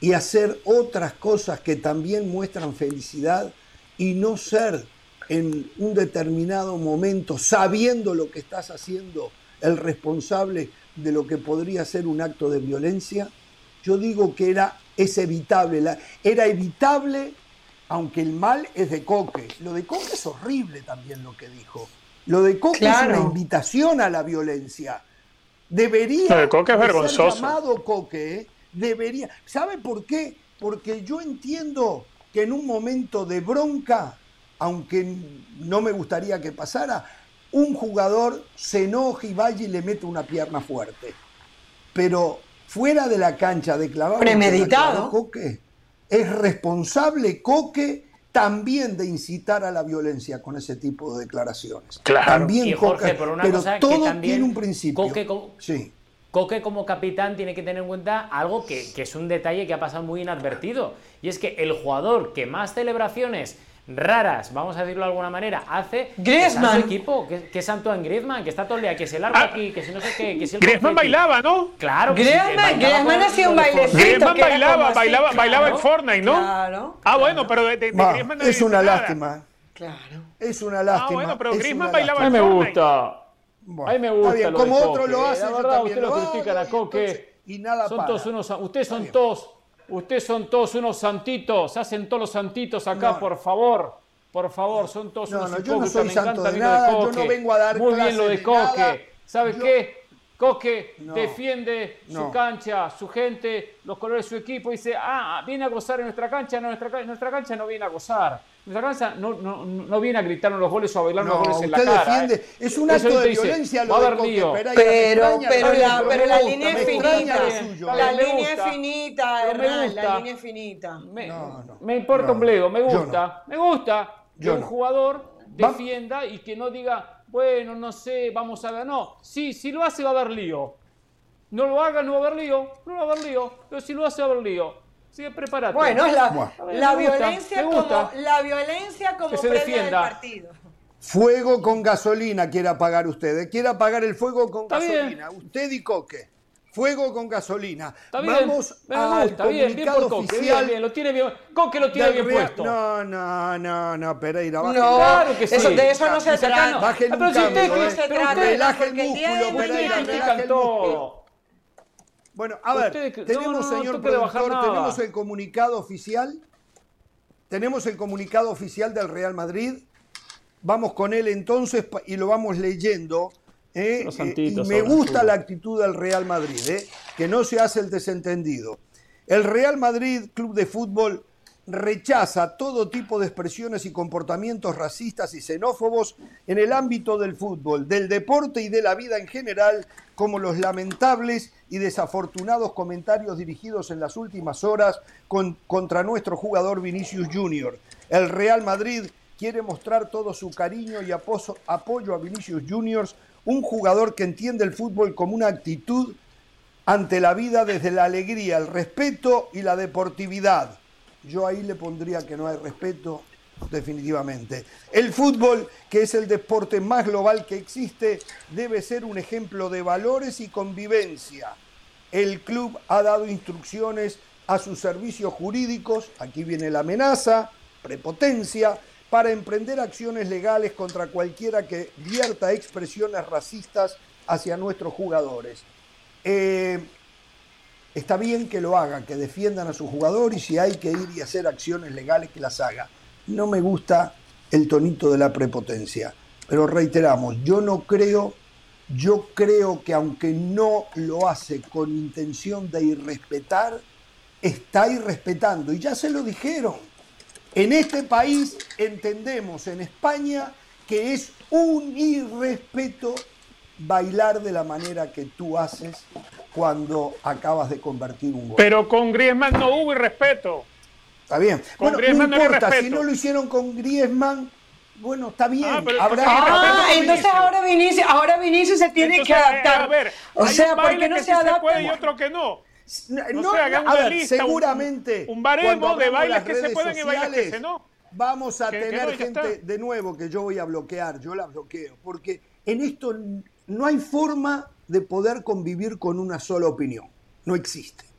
y hacer otras cosas que también muestran felicidad y no ser en un determinado momento, sabiendo lo que estás haciendo, el responsable de lo que podría ser un acto de violencia, yo digo que era, es evitable, era evitable, aunque el mal es de Coque. Lo de Coque es horrible también lo que dijo. Lo de Coque es una invitación a la violencia. Debería Coque es ser llamado Coque, ¿eh? Debería. ¿Sabe por qué? Porque yo entiendo que en un momento de bronca, aunque no me gustaría que pasara, un jugador se enoja y vaya y le mete una pierna fuerte. Pero fuera de la cancha de clavado, premeditado, Coque, es responsable Coque también de incitar a la violencia con ese tipo de declaraciones. Claro. También Jorge, por una pero cosa todo que también tiene un principio. Coque, sí. Coque como capitán tiene que tener en cuenta algo que, es un detalle que ha pasado muy inadvertido. Y es que el jugador que más celebraciones raras, vamos a decirlo de alguna manera, hace Griezmann. que equipo, que, que, es Antoine Griezmann, que está todo el día, que se larga ah, aquí, que si no sé qué, que si el Griezmann bailaba, ¿no? Claro, que Griezmann, Griezmann hacía un bailecito. Griezmann bailaba, bailaba, bailaba en Fortnite, ¿no? Claro. Ah, bueno, pero de, de, Griezmann no Es una lástima. Claro. Es una lástima. Ah, bueno, pero Griezmann bailaba en Fortnite. Me gusta. Bueno, a mí me gusta. Bien, como otro lo hace, la verdad, usted lo critica a Coque. Y nada son todos unos, ustedes son todos, ustedes son todos unos santitos, hacen todos los santitos acá, por favor. Por favor, son todos unos no, yo no soy santo de nada, yo no vengo a dar Muy bien lo de Coque. ¿Sabe qué? Coque defiende su cancha, su gente, los colores de su equipo. Y dice, ah, viene a gozar en nuestra cancha. No, nuestra, nuestra cancha no viene a gozar. No, no, no viene a gritarnos los goles o a bailarnos los goles en la cara. Defiende, ¿eh? Es un acto de violencia lo de Coque, pero, pero, la, pero la línea es finita. La línea es finita, Hernán, la línea es finita. Me importa un bledo, me gusta, me gusta que un jugador defienda y que no diga, bueno, no sé, vamos a ver. No, sí, si lo hace va a haber lío. No lo haga, no va a haber lío, no va a haber lío, pero si lo hace va a haber lío. Sigue preparado. Bueno, la, la violencia como, la violencia como se defienda. del partido. Fuego con gasolina quiere apagar ustedes. Quiere apagar el fuego con gasolina. Usted y Coque. Fuego con gasolina. Está bien, Vamos al bien, bien por Coque, oficial. Bien, lo tiene bien, Coque lo tiene bien puesto. No, no, no, no, Pereira, baje. No, claro que sí. Eso, de eso no se trata. Baje el pero usted, trata. Relaje el músculo, Pereira, relaje el músculo. Bueno, a ver, tenemos, no, no, señor productor, tenemos el comunicado oficial. Tenemos el comunicado oficial del Real Madrid. Vamos con él entonces y lo vamos leyendo ¿eh? Eh, y me gusta la actitud del Real Madrid, ¿eh? que no se hace el desentendido. El Real Madrid, club de fútbol, rechaza todo tipo de expresiones y comportamientos racistas y xenófobos en el ámbito del fútbol, del deporte y de la vida en general, como los lamentables y desafortunados comentarios dirigidos en las últimas horas contra nuestro jugador Vinicius Junior. El Real Madrid quiere mostrar todo su cariño y apoyo a Vinicius Junior un jugador que entiende el fútbol como una actitud ante la vida desde la alegría, el respeto y la deportividad. Yo ahí le pondría que no hay respeto definitivamente. El fútbol, que es el deporte más global que existe, debe ser un ejemplo de valores y convivencia. El club ha dado instrucciones a sus servicios jurídicos, aquí viene la amenaza, prepotencia, para emprender acciones legales contra cualquiera que vierta expresiones racistas hacia nuestros jugadores. Eh, está bien que lo hagan, que defiendan a sus jugadores y si hay que ir y hacer acciones legales que las haga. No me gusta el tonito de la prepotencia, pero reiteramos, yo no creo, yo creo que aunque no lo hace con intención de irrespetar, está irrespetando y ya se lo dijeron en este país entendemos, en España, que es un irrespeto bailar de la manera que tú haces cuando acabas de convertir un gol. Pero con Griezmann no hubo irrespeto. Está bien. Con Griezmann no importa, si no lo hicieron con Griezmann, bueno, está bien. Ah, ah entonces ahora Vinicius, ahora Vinicius se tiene que adaptar. a ver, o sea, porque no se, adapta. Se puede y otro que no. No, a ver, seguramente. Un, baremo de bailes que se pueden y bailes que no. Vamos a tener gente de nuevo que yo voy a bloquear, yo la bloqueo, porque en esto no hay forma de poder convivir con una sola opinión. No existe.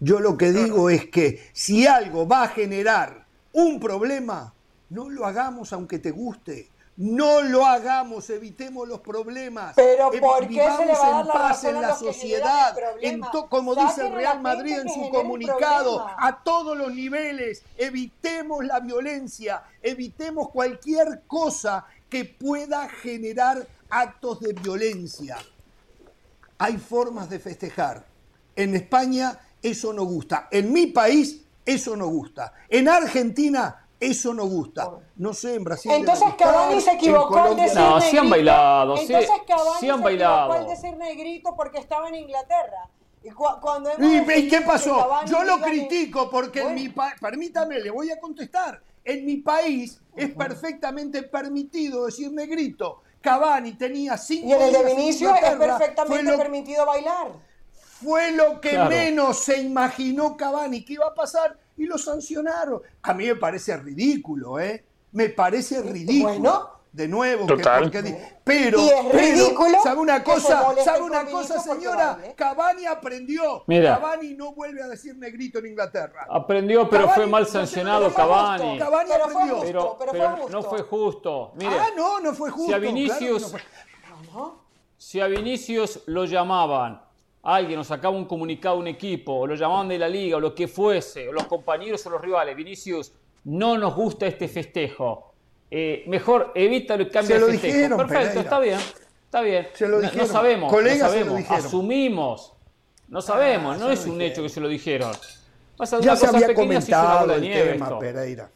Yo lo que digo es que si algo va a generar un problema, no lo hagamos aunque te guste. No lo hagamos, evitemos los problemas. Pero ¿por qué se le va a dar en paz en la sociedad, en como dice el Real Madrid en su comunicado, a todos los niveles, evitemos la violencia, evitemos cualquier cosa que pueda generar actos de violencia. Hay formas de festejar. En España eso no gusta. En mi país eso no gusta. En Argentina eso no gusta. No sé, en Brasil. Entonces Cavani se equivocó al decir No, sí han bailado. Entonces Cavani sí han bailado. al decir negrito porque estaba en Inglaterra. Y, cuando ¿Y, qué pasó? Yo lo critico porque en mi país. Permítame, le voy a contestar. En mi país es perfectamente permitido decir negrito. Cavani tenía cinco Y en el de Vinicius es perfectamente permitido bailar. Fue lo que menos se imaginó Cavani que iba a pasar y lo sancionaron. A mí me parece ridículo, ¿eh? Me parece ridículo. Bueno, de nuevo, Total. pero, pero, ¿sabe una cosa? ¿Sabe una cosa, señora? Cabani aprendió. Mira, Cabani no vuelve a decir negrito en Inglaterra. Aprendió, pero fue mal sancionado Cabani. Cabani aprendió. pero, pero, no fue justo. ah, no, no fue justo. Si a Vinicius, si a Vinicius lo llamaban alguien nos sacaba un comunicado un equipo, o lo llamaban de la liga, o lo que fuese, o los compañeros o los rivales, Vinicius, no nos gusta este festejo. Eh, mejor evita el cambio de festejo. Perfecto, está bien, está bien. Se lo dijeron. No, sabemos, no sabemos, asumimos. No sabemos, no es un hecho que se lo dijeron. ya se había comentado el tema, Pereira.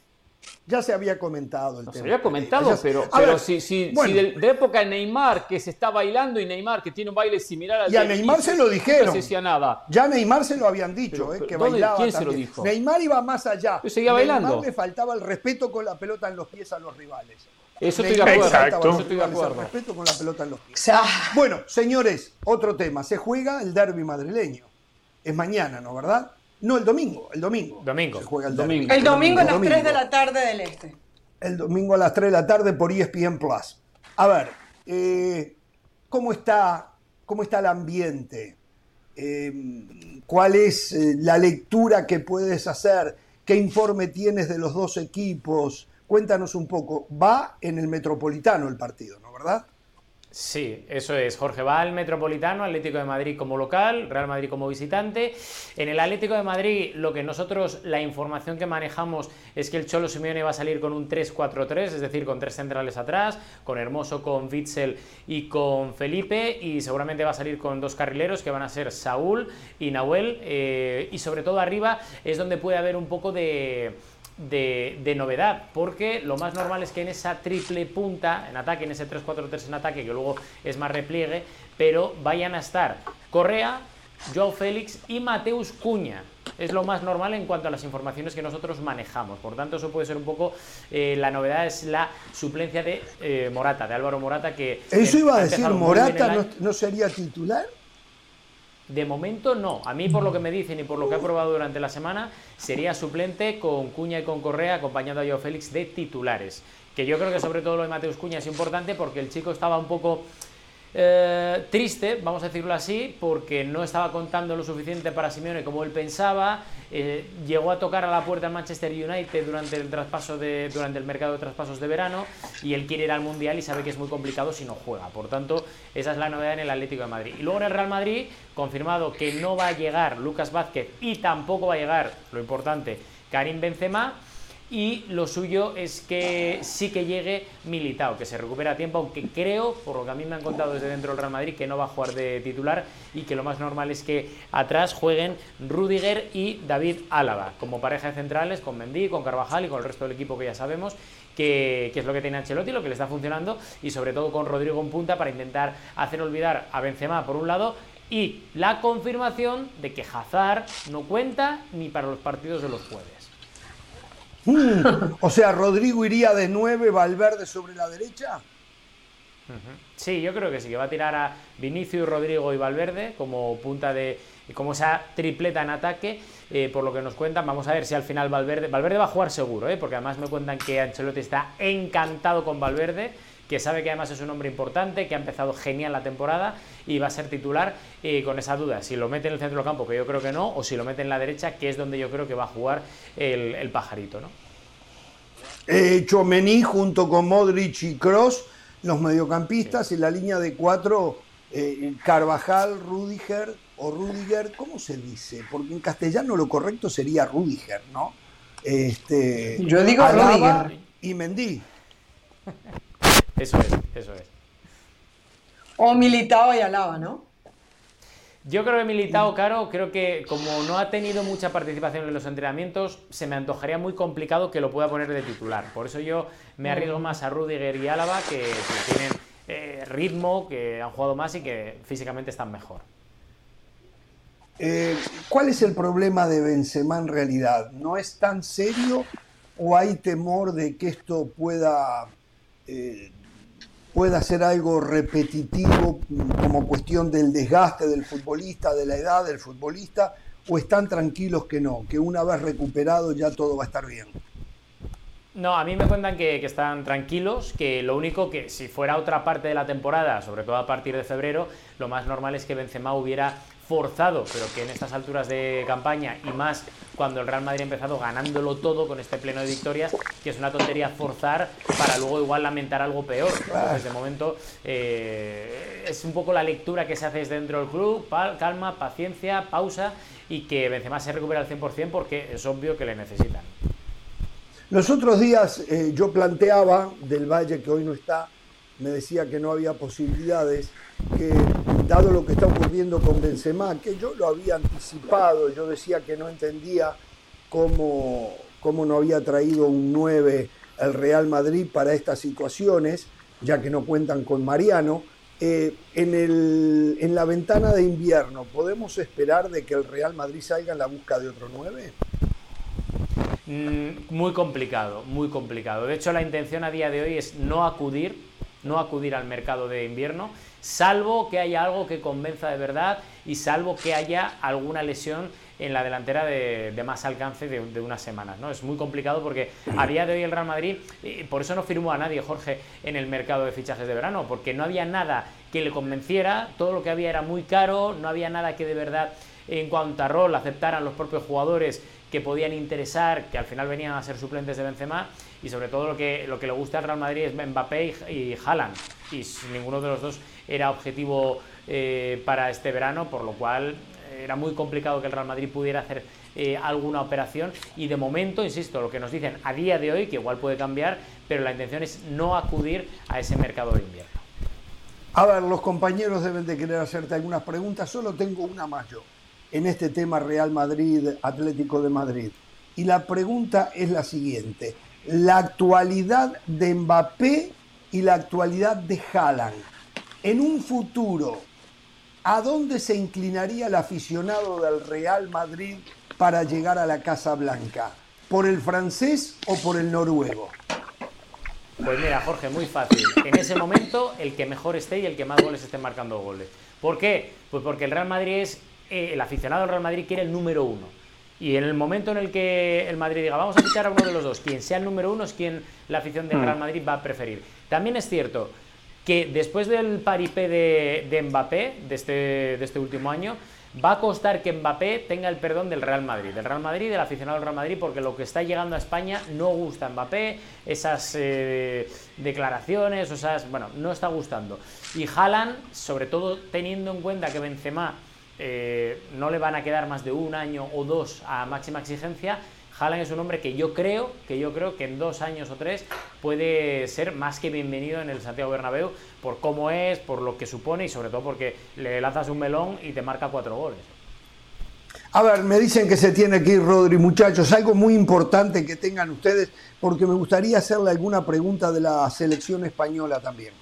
Ya se había comentado el tema. Se había comentado, pero, pero si, si, de, época de Neymar, que se está bailando, y Neymar, que tiene un baile similar al Y a Neymar se lo dijeron. No se decía nada. Ya a Neymar se lo habían dicho, eh, que bailaba ¿Quién se lo dijo? Neymar iba más allá. Yo seguía bailando. Neymar le faltaba el respeto con la pelota en los pies a los rivales. Eso estoy de acuerdo. Exacto. Eso estoy de acuerdo. El respeto con la pelota en los pies. Bueno, señores, otro tema. Se juega el derby madrileño. Es mañana, ¿no? ¿Verdad? No, el domingo, el domingo. Domingo. Se juega el domingo. El domingo a las 3 de la tarde del este. El domingo a las 3 de la tarde por ESPN Plus. A ver, eh, ¿cómo, está, ¿cómo está el ambiente? Eh, ¿Cuál es eh, la lectura que puedes hacer? ¿Qué informe tienes de los dos equipos? Cuéntanos un poco. Va en el Metropolitano el partido, ¿no? ¿Verdad? Sí, eso es. Jorge va al Metropolitano, Atlético de Madrid como local, Real Madrid como visitante. En el Atlético de Madrid, lo que nosotros, la información que manejamos es que el Cholo Simeone va a salir con un 3-4-3, es decir, con tres centrales atrás, con Hermoso, con Witzel y con Felipe, y seguramente va a salir con dos carrileros que van a ser Saúl y Nahuel, eh, y sobre todo arriba es donde puede haber un poco de de, novedad, porque lo más normal es que en esa triple punta, en ataque, en ese 3-4-3 en ataque, que luego es más repliegue, pero vayan a estar Correa, Joao Félix y Mateus Cuña. Es lo más normal en cuanto a las informaciones que nosotros manejamos. Por tanto, eso puede ser un poco. Eh, la novedad es la suplencia de eh, Morata, de Álvaro Morata, que. Eso iba a decir, Morata no sería titular. De momento no. A mí por lo que me dicen y por lo que he probado durante la semana, sería suplente con Cuña y con Correa, acompañado a Joao Félix de titulares. Que yo creo que sobre todo lo de Mateus Cuña es importante porque el chico estaba un poco eh, triste, vamos a decirlo así, porque no estaba contando lo suficiente para Simeone como él pensaba. Eh, llegó a tocar a la puerta del Manchester United durante el traspaso de, durante el mercado de traspasos de verano y él quiere ir al Mundial y sabe que es muy complicado si no juega. Por tanto, esa es la novedad en el Atlético de Madrid. Y luego en el Real Madrid, confirmado que no va a llegar Lucas Vázquez y tampoco va a llegar, lo importante, Karim Benzema y lo suyo es que sí que llegue Militao, que se recupera a tiempo, aunque creo, por lo que a mí me han contado desde dentro del Real Madrid, que no va a jugar de titular y que lo más normal es que atrás jueguen Rudiger y David Álava, como pareja de centrales, con Mendy, con Carvajal y con el resto del equipo que ya sabemos, que, es lo que tiene Ancelotti, lo que le está funcionando, y sobre todo con Rodrigo en punta para intentar hacer olvidar a Benzema por un lado y la confirmación de que Hazard no cuenta ni para los partidos de los jueves. Mm. o sea, Rodrigo iría de 9, Valverde sobre la derecha. Sí, yo creo que sí, que va a tirar a Vinicio, Rodrigo y Valverde como punta de. como esa tripleta en ataque, eh, por lo que nos cuentan. Vamos a ver si al final Valverde. Valverde va a jugar seguro, ¿eh? porque además me cuentan que Ancelotti está encantado con Valverde, que sabe que además es un hombre importante, que ha empezado genial la temporada y va a ser titular eh, con esa duda. Si lo mete en el centro del campo, que yo creo que no, o si lo mete en la derecha, que es donde yo creo que va a jugar el, el pajarito, ¿no? Eh, Chomení junto con Modric y Cross, los mediocampistas, y la línea de cuatro, eh, Carvajal, Rudiger o Rudiger, ¿cómo se dice? Porque en castellano lo correcto sería Rudiger, ¿no? Este, Yo digo Rudiger. Y Mendy. Eso es, eso es. O Militao y Alaba, ¿no? Yo creo que Militao, Caro, creo que como no ha tenido mucha participación en los entrenamientos, se me antojaría muy complicado que lo pueda poner de titular. Por eso yo me arriesgo más a Rudiger y Álava, que, tienen eh, ritmo, que han jugado más y que físicamente están mejor. Eh, ¿Cuál es el problema de Benzema en realidad? ¿No es tan serio o hay temor de que esto pueda eh, pueda ser algo repetitivo como cuestión del desgaste del futbolista, de la edad del futbolista, o están tranquilos que no, que una vez recuperado ya todo va a estar bien? No, a mí me cuentan que, están tranquilos, que lo único que si fuera otra parte de la temporada, sobre todo a partir de febrero, lo más normal es que Benzema hubiera forzado, pero que en estas alturas de campaña y más cuando el Real Madrid ha empezado ganándolo todo con este pleno de victorias, que es una tontería forzar para luego igual lamentar algo peor. De momento, eh, es un poco la lectura que se hace dentro del club, calma, paciencia, pausa y que Benzema se recupere al 100% porque es obvio que le necesitan. Los otros días eh, yo planteaba del Valle que hoy no está, me decía que no había posibilidades, que dado lo que está ocurriendo con Benzema, que yo lo había anticipado, yo decía que no entendía cómo, cómo no había traído un 9 el Real Madrid para estas situaciones, ya que no cuentan con Mariano. Eh, en, el, en la ventana de invierno, ¿podemos esperar de que el Real Madrid salga en la busca de otro 9? Mm, muy complicado, muy complicado. De hecho, la intención a día de hoy es no acudir, no acudir al mercado de invierno, salvo que haya algo que convenza de verdad y salvo que haya alguna lesión en la delantera de, más alcance de, unas semanas. ¿no? Es muy complicado porque a día de hoy el Real Madrid, por eso no firmó a nadie, Jorge, en el mercado de fichajes de verano, porque no había nada que le convenciera, todo lo que había era muy caro, no había nada que de verdad en cuanto a rol aceptaran los propios jugadores que podían interesar, que al final venían a ser suplentes de Benzema, y sobre todo lo que, lo que le gusta al Real Madrid es Mbappé y, Haaland, y ninguno de los dos era objetivo eh, para este verano, por lo cual eh, era muy complicado que el Real Madrid pudiera hacer eh, alguna operación. Y de momento, insisto, lo que nos dicen a día de hoy, que igual puede cambiar, pero la intención es no acudir a ese mercado de invierno. A ver, los compañeros deben de querer hacerte algunas preguntas, solo tengo una más yo en este tema Real Madrid, Atlético de Madrid. Y la pregunta es la siguiente, la actualidad de Mbappé y la actualidad de Haaland. En un futuro, ¿a dónde se inclinaría el aficionado del Real Madrid para llegar a la Casa Blanca? ¿Por el francés o por el noruego? Pues mira, Jorge, muy fácil. En ese momento, el que mejor esté y el que más goles esté marcando goles. ¿Por qué? Pues porque el Real Madrid es eh, el aficionado del Real Madrid quiere el número uno. Y en el momento en el que el Madrid diga, vamos a fichar a uno de los dos, quien sea el número uno es quien la afición del Real mm. Madrid va a preferir. También es cierto que después del paripé de, Mbappé, de este, de este último año, va a costar que Mbappé tenga el perdón del Real Madrid, del Real Madrid, del aficionado del Real Madrid, porque lo que está llegando a España no gusta a Mbappé, esas eh, declaraciones, esas, bueno, no está gustando. Y Haaland, sobre todo teniendo en cuenta que Benzema eh, no le van a quedar más de un año o dos a máxima exigencia. Haaland es un hombre que yo creo, que yo creo que en dos años o tres puede ser más que bienvenido en el Santiago Bernabéu por cómo es, por lo que supone y sobre todo porque le lanzas un melón y te marca cuatro goles. A ver, me dicen que se tiene que ir Rodri, muchachos. Algo muy importante que tengan ustedes, porque me gustaría hacerle alguna pregunta de la selección española también.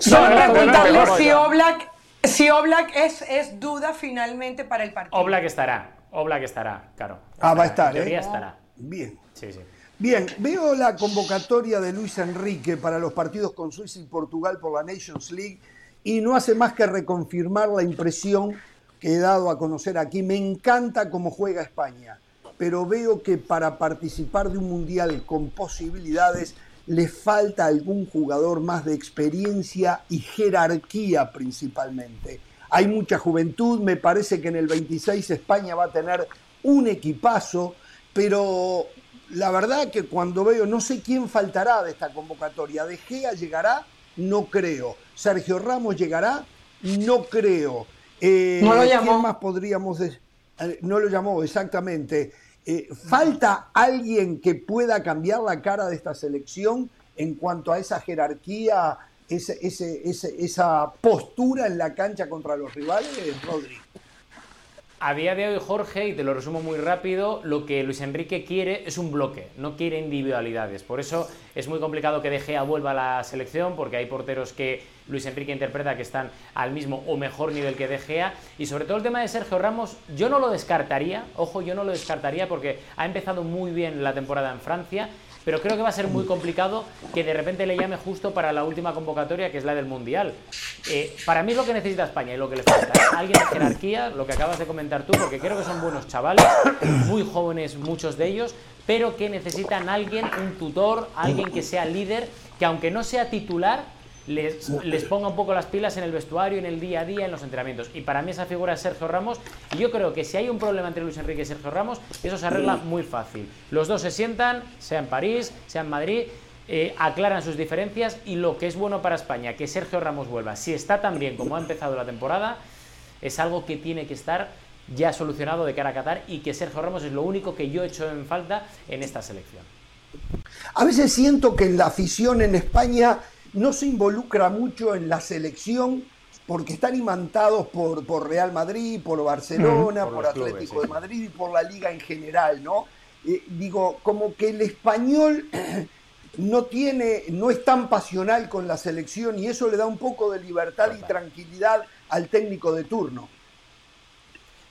Solo preguntarle si Oblak si Oblak es, es duda finalmente para el partido. Oblak estará, Oblak estará, claro. ah, va a estar, ¿eh? estará. Bien. Sí, sí. Bien, veo la convocatoria de Luis Enrique para los partidos con Suiza y Portugal por la Nations League y no hace más que reconfirmar la impresión que he dado a conocer aquí. Me encanta cómo juega España, pero veo que para participar de un mundial con posibilidades le falta algún jugador más de experiencia y jerarquía principalmente. Hay mucha juventud, me parece que en el 26 España va a tener un equipazo, pero la verdad que cuando veo, no sé quién faltará de esta convocatoria. De Gea llegará, no creo. Sergio Ramos llegará, no creo. Eh, no lo llamó. ¿Quién más podríamos decir? Eh, no lo llamó, exactamente. Eh, ¿Falta alguien que pueda cambiar la cara de esta selección en cuanto a esa jerarquía, esa postura en la cancha contra los rivales, Rodri? A día de hoy, Jorge, y te lo resumo muy rápido, lo que Luis Enrique quiere es un bloque, no quiere individualidades. Por eso es muy complicado que De Gea vuelva a la selección, porque hay porteros que Luis Enrique interpreta que están al mismo o mejor nivel que De Gea. Y sobre todo el tema de Sergio Ramos, yo no lo descartaría, ojo, yo no lo descartaría porque ha empezado muy bien la temporada en Francia pero creo que va a ser muy complicado que de repente le llame justo para la última convocatoria, que es la del Mundial. Eh, para mí es lo que necesita España y lo que le falta. Alguien de jerarquía, lo que acabas de comentar tú, porque creo que son buenos chavales, muy jóvenes muchos de ellos, pero que necesitan alguien, un tutor, alguien que sea líder, que aunque no sea titular, les, les, ponga un poco las pilas en el vestuario, en el día a día, en los entrenamientos. Y para mí esa figura es Sergio Ramos. Y yo creo que si hay un problema entre Luis Enrique y Sergio Ramos, eso se arregla muy fácil. Los dos se sientan, sea en París, sea en Madrid, eh, aclaran sus diferencias y lo que es bueno para España, que Sergio Ramos vuelva, si está tan bien como ha empezado la temporada, es algo que tiene que estar ya solucionado de cara a Qatar y que Sergio Ramos es lo único que yo he hecho en falta en esta selección. A veces siento que la afición en España no se involucra mucho en la selección porque están imantados por, por Real Madrid, por Barcelona, por, Atlético de Madrid y por la liga en general, ¿no? Eh, digo, como que el español no tiene, no es tan pasional con la selección y eso le da un poco de libertad y tranquilidad al técnico de turno.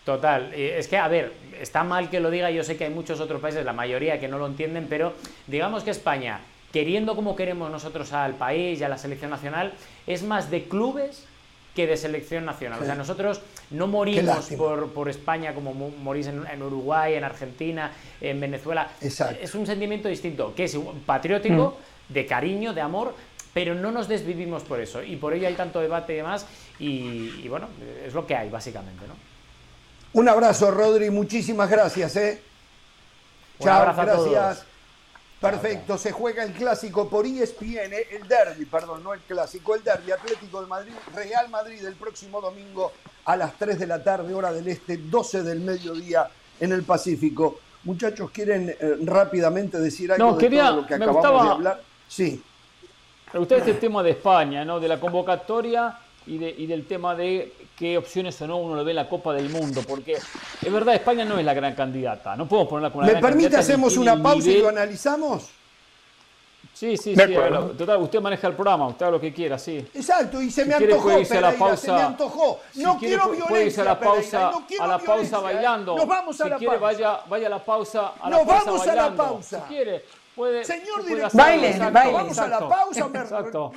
Total, es que, a ver, está mal que lo diga, yo sé que hay muchos otros países, la mayoría que no lo entienden, pero digamos que España queriendo como queremos nosotros al país y a la selección nacional, es más de clubes que de selección nacional. O sea, nosotros no morimos por, España como morís en, Uruguay, en Argentina, en Venezuela. Es un sentimiento distinto, que es patriótico, mm. de cariño, de amor, pero no nos desvivimos por eso. Y por ello hay tanto debate y demás. Y, bueno, es lo que hay, básicamente. ¿no? Un abrazo, Rodri. Muchísimas gracias. ¿eh? Chao, gracias. Perfecto, se juega el clásico por ESPN, el derby, perdón, no el clásico, el derby Atlético de Madrid, Real Madrid el próximo domingo a las 3 de la tarde, hora del este, 12 del mediodía en el Pacífico. Muchachos, ¿quieren eh, rápidamente decir algo de todo lo que acabamos de hablar? Sí. Me gusta este tema de España, ¿no? De la convocatoria y, de, y del tema de qué opciones o no uno lo ve en la Copa del Mundo, porque es verdad, España no es la gran candidata, no podemos ponerla con la ¿Me permite hacemos una pausa y lo analizamos? Sí, sí, sí. Total, usted maneja el programa, usted haga lo que quiera, sí. Exacto, y se me antojó, a la pausa, se me antojó. No quiero violencia, puede irse a la pausa, a la pausa bailando. Nos vamos a si la quiere, pausa. Vaya, vaya a la pausa, a la Nos pausa vamos bailando. a la pausa. Si quiere, puede. Señor director, baile, baile. Vamos a la pausa. Exacto.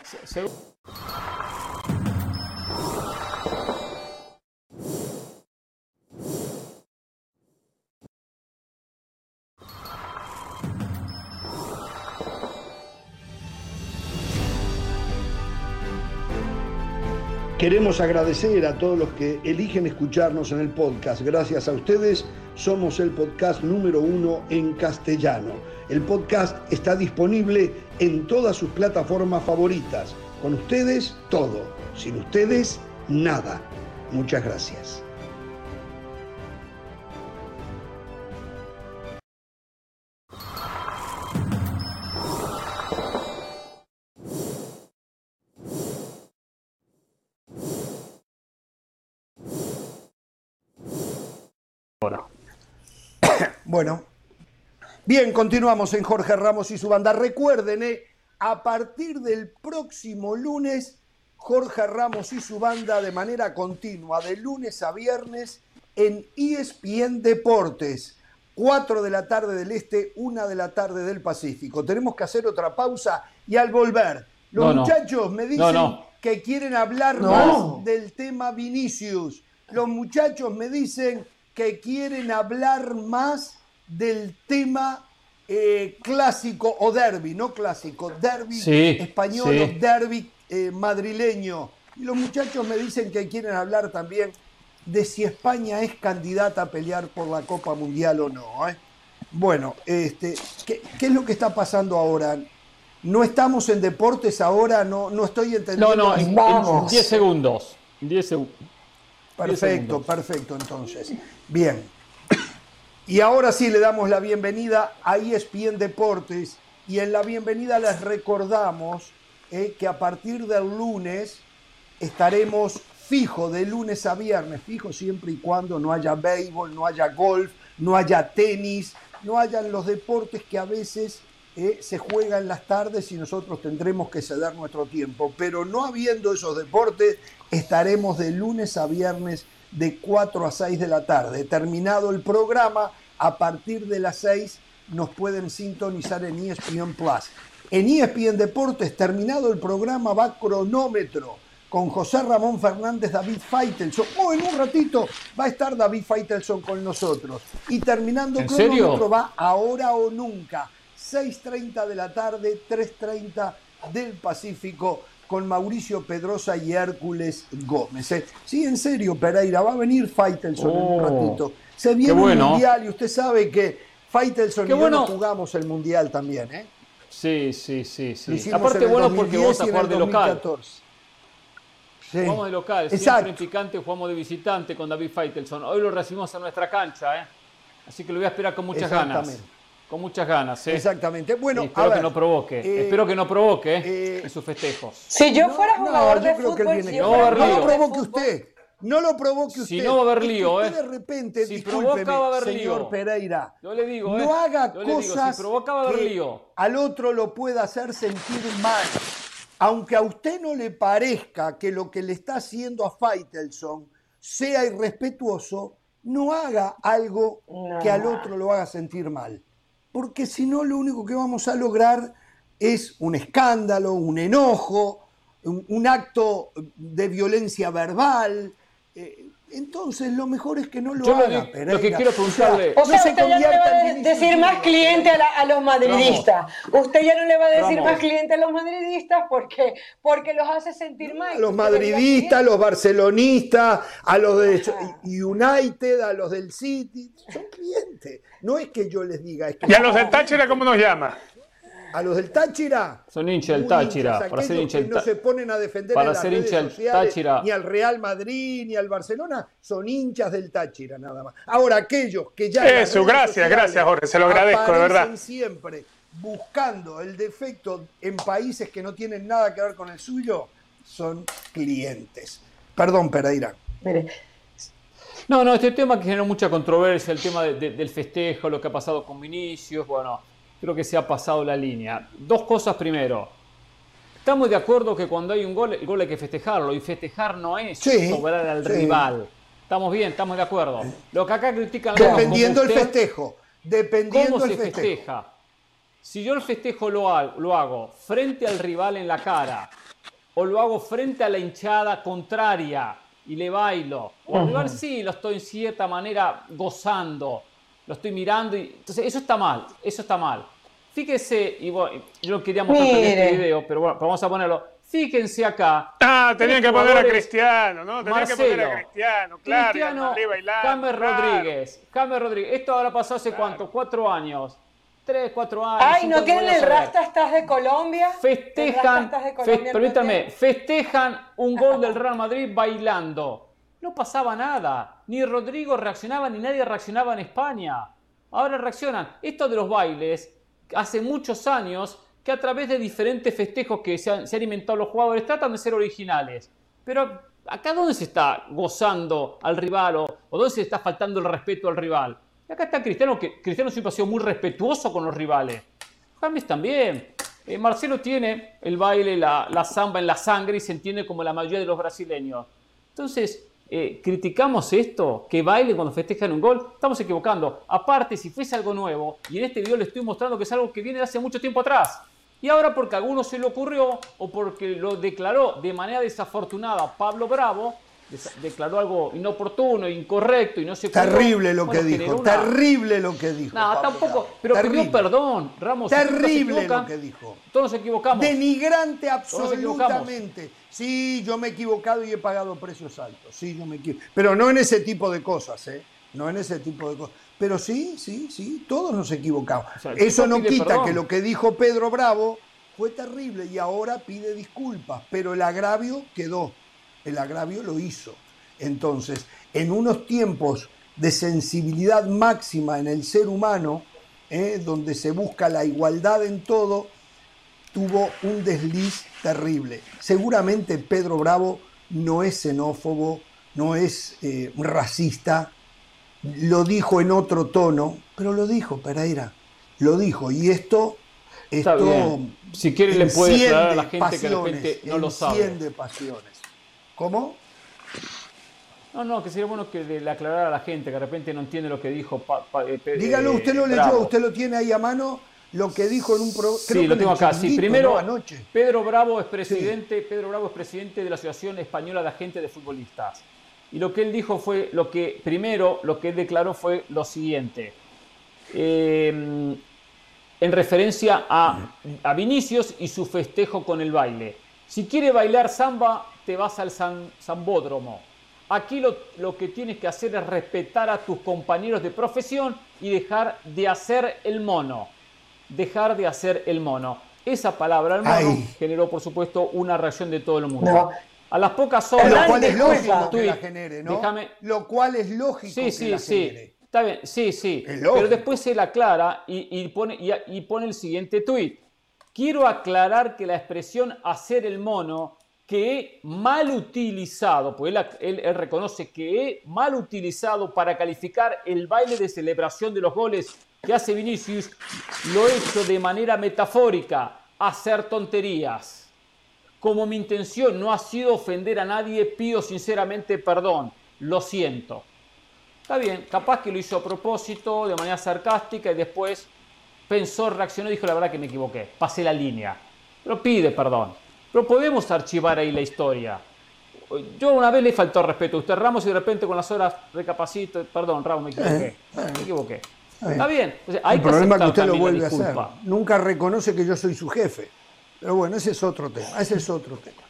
Queremos agradecer a todos los que eligen escucharnos en el podcast. Gracias a ustedes somos el podcast número uno en castellano. El podcast está disponible en todas sus plataformas favoritas. Con ustedes todo. Sin ustedes nada. Muchas gracias. Bueno, bien, continuamos en Jorge Ramos y su banda. Recuerden, eh, a partir del próximo lunes, Jorge Ramos y su banda de manera continua, de lunes a viernes, en ESPN Deportes. 4 de la tarde del Este, 1 de la tarde del Pacífico. Tenemos que hacer otra pausa y al volver, los muchachos me dicen que quieren hablar más del tema Vinicius. Los muchachos me dicen que quieren hablar más del tema eh, clásico o derby, no clásico, derby español derby eh, madrileño. Y los muchachos me dicen que quieren hablar también de si España es candidata a pelear por la Copa Mundial o no. ¿eh? Bueno, este, ¿qué, es lo que está pasando ahora? No estamos en deportes ahora, no, no estoy entendiendo. No, no, en 10 segundos. 10 segundos. Perfecto, perfecto, entonces. Bien. Y ahora sí le damos la bienvenida a ESPN Deportes y en la bienvenida les recordamos eh, que a partir del lunes estaremos fijo de lunes a viernes, fijo siempre y cuando no haya béisbol, no haya golf, no haya tenis, no hayan los deportes que a veces eh, se juegan las tardes y nosotros tendremos que ceder nuestro tiempo. Pero no habiendo esos deportes, estaremos de lunes a viernes de 4 a 6 de la tarde. Terminado el programa, a partir de las 6 nos pueden sintonizar en ESPN Plus. En ESPN Deportes, terminado el programa, va cronómetro con José Ramón Fernández, David Feitelson. Oh, en un ratito va a estar David Feitelson con nosotros. Y terminando cronómetro va ahora o nunca. 6.30 de la tarde, 3.30 del Pacífico con Mauricio Pedrosa y Hércules Gómez. ¿eh? Sí, en serio, Pereira, va a venir Faitelson en un oh, ratito. Se viene el Mundial y usted sabe que Faitelson y yo jugamos el Mundial también, ¿eh? Sí, sí, sí, sí. Aparte bueno porque vos a jugar de local. Jugamos de local, siempre en picante jugamos de visitante con David Faitelson. Hoy lo recibimos a nuestra cancha, ¿eh? Así que lo voy a esperar con muchas ganas. Con muchas ganas, ¿eh? Exactamente. Bueno, espero que no provoque. Eh, espero que no provoque eh, en sus festejos. Si yo fuera jugador de fútbol, no, lo provoque usted. No lo provoque usted. Si no va a haber lío, ¿eh? de repente, si provoca va a haber señor lío. Pereira. Yo le digo, ¿eh? No haga cosas si provoca va a haber lío. al otro lo pueda hacer sentir mal. Aunque a usted no le parezca que lo que le está haciendo a Faitelson sea irrespetuoso, no haga algo que al otro lo haga sentir mal porque si no lo único que vamos a lograr es un escándalo, un enojo, un, acto de violencia verbal. Eh, entonces lo mejor es que no lo haga. Lo, que quiero preguntarle. O sea, usted ya no le va a decir más cliente a, los madridistas. Usted ya no le va a decir más cliente a los madridistas porque, porque los hace sentir mal. A los madridistas, a los barcelonistas, a los de United, a los del City. Son clientes. No es que yo les diga. Es que ¿Y a los del Táchira cómo nos llama? A los del Táchira. Son hinchas del Táchira. para ser hincha no se ponen a defender para ser hincha del Táchira. ni al Real Madrid ni al Barcelona. Son hinchas del Táchira nada más. Ahora aquellos que ya. Eso, gracias, gracias Jorge. Se lo agradezco, de verdad. siempre buscando el defecto en países que no tienen nada que ver con el suyo, son clientes. Perdón, Pereira. Mire, no, no, este tema que generó mucha controversia, el tema del festejo, lo que ha pasado con Vinicius, bueno, creo que se ha pasado la línea. Dos cosas primero. Estamos de acuerdo que cuando hay un gol, el gol hay que festejarlo, y festejar no es sobrar al rival. Estamos bien, estamos de acuerdo. Lo que acá critican Dependiendo el festejo. Dependiendo ¿Cómo se festeja? Si yo el festejo lo hago, lo hago frente al rival en la cara, o lo hago frente a la hinchada contraria, y le bailo. O al rival sí, lo estoy en cierta manera gozando, lo estoy mirando. Y, entonces, eso está mal, eso está mal. Fíjese, y bueno, yo quería mostrar en este video, pero bueno, vamos a ponerlo. Fíjense acá. Ah, tenían que poner a Cristiano, ¿no? Tenían que poner a Cristiano, claro. Cristiano, James Rodríguez. James Rodríguez. Esto ahora pasó hace cuánto? Cuatro años. Tres, cuatro años. Ay, ¿no quieren el Rasta Estás de Colombia? Festejan, permítanme, festejan un gol del Real Madrid bailando. No pasaba nada. Ni Rodrigo reaccionaba, ni nadie reaccionaba en España. Ahora reaccionan. Esto de los bailes, hace muchos años que a través de diferentes festejos que se han, se inventado los jugadores, tratan de ser originales. Pero acá dónde se está gozando al rival o, o dónde se está faltando el respeto al rival. Y acá está Cristiano, que Cristiano siempre ha sido muy respetuoso con los rivales. James también. Eh, Marcelo tiene el baile, la, la, samba en la sangre y se entiende como la mayoría de los brasileños. Entonces, eh, criticamos esto, que baile cuando festejan un gol, estamos equivocando. Aparte, si fuese algo nuevo, y en este video le estoy mostrando que es algo que viene de hace mucho tiempo atrás, y ahora porque a alguno se le ocurrió o porque lo declaró de manera desafortunada Pablo Bravo, declaró algo inoportuno, incorrecto y no sé Terrible lo que dijo, terrible lo que dijo. No, tampoco, pero pidió perdón, Ramos. Terrible lo que dijo. Todos nos equivocamos. Denigrante absolutamente. Sí, yo me he equivocado y he pagado precios altos. Sí, yo me equivoco. Pero no en ese tipo de cosas, ¿eh? No en ese tipo de cosas. Pero sí, sí, sí, todos nos equivocamos. Eso no quita que lo que dijo Pedro Bravo fue terrible y ahora pide disculpas, pero el agravio quedó el agravio lo hizo. Entonces, en unos tiempos de sensibilidad máxima en el ser humano, eh, donde se busca la igualdad en todo, tuvo un desliz terrible. Seguramente Pedro Bravo no es xenófobo, no es eh, racista, lo dijo en otro tono, pero lo dijo Pereira, lo dijo. Y esto, esto si quiere le puede aclarar a la gente que de repente no lo sabe. pasiones. ¿Cómo? No, no, que sería bueno que le aclarara a la gente que de repente no entiende lo que dijo. Eh, Dígalo, usted lo leyó, usted lo tiene ahí a mano, lo que dijo en un programa. Sí, lo tengo acá. Sí, primero, Pedro Bravo es presidente, Pedro Bravo es presidente de la Asociación Española de Agentes de Futbolistas. Y lo que él dijo fue, lo que primero, lo que él declaró fue lo siguiente. Eh, en referencia a, a Vinicius y su festejo con el baile. Si quiere bailar samba, te vas al sambódromo. Aquí lo, lo, que tienes que hacer es respetar a tus compañeros de profesión y dejar de hacer el mono. Dejar de hacer el mono. Esa palabra, el mono, generó, por supuesto, una reacción de todo el mundo. A las pocas horas. Lo cual es lógico que la genere, ¿no? Lo cual es lógico sí, que sí, la sí. Está bien, sí, sí. Pero después se la aclara y, pone, y, pone el siguiente tuit. Quiero aclarar que la expresión hacer el mono que he mal utilizado, pues él, reconoce que he mal utilizado para calificar el baile de celebración de los goles que hace Vinicius, lo he hecho de manera metafórica, hacer tonterías. Como mi intención no ha sido ofender a nadie, pido sinceramente perdón. Lo siento. Está bien, capaz que lo hizo a propósito, de manera sarcástica y después pensó, reaccionó y dijo la verdad que me equivoqué, pasé la línea. Pero pide perdón. Pero podemos archivar ahí la historia. Yo una vez le faltó respeto a usted, Ramos, y de repente con las horas recapacito, perdón, Ramos, me equivoqué. Eh, me equivoqué. Está bien. hay El problema es que usted lo vuelve a hacer. Nunca reconoce que yo soy su jefe. Pero bueno, ese es otro tema. Ese es otro tema.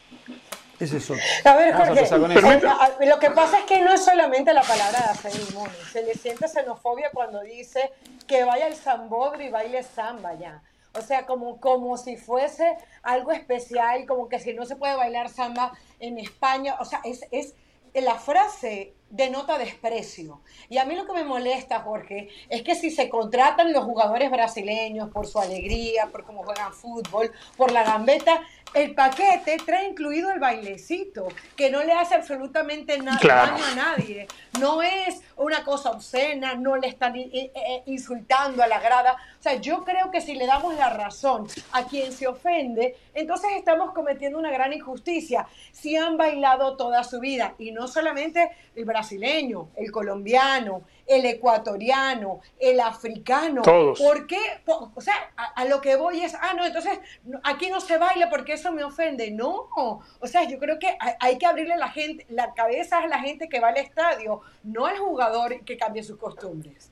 Ese es otro. A ver, Jorge, eh, lo que pasa es que no es solamente la palabra de hacer mono. Se le siente xenofobia cuando dice que vaya al zambodro y baile samba ya. O sea, como, como si fuese algo especial, como que si no se puede bailar samba en España. O sea, es, es la frase denota desprecio. Y a mí lo que me molesta, Jorge, es que si se contratan los jugadores brasileños por su alegría, por cómo juegan fútbol, por la gambeta, el paquete trae incluido el bailecito, que no le hace absolutamente nada daño a nadie. No es una cosa obscena, no le están eh, eh, insultando a la grada. O sea, yo creo que si le damos la razón a quien se ofende, entonces estamos cometiendo una gran injusticia. Si han bailado toda su vida, y no solamente el brasileño, el colombiano, el ecuatoriano, el africano. Todos. ¿Por qué? O sea, a, lo que voy es, ah, no, entonces aquí no se baila porque eso me ofende. No, o sea, yo creo que hay, que abrirle la, gente, la cabeza a la gente que va al estadio, no al jugador que cambie sus costumbres.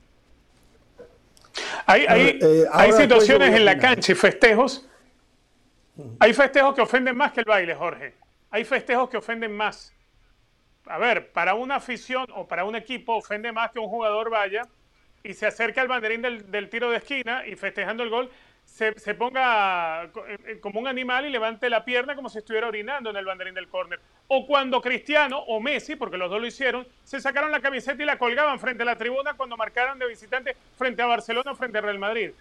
Hay, hay, eh, hay situaciones en la cancha y festejos. Hay festejos que ofenden más que el baile, Jorge. Hay festejos que ofenden más a ver, para una afición o para un equipo ofende más que un jugador vaya y se acerque al banderín del, tiro de esquina y festejando el gol se, ponga eh, eh, como un animal y levante la pierna como si estuviera orinando en el banderín del córner. O cuando Cristiano o Messi, porque los dos lo hicieron, se sacaron la camiseta y la colgaban frente a la tribuna cuando marcaron de visitante frente a Barcelona o frente a Real Madrid.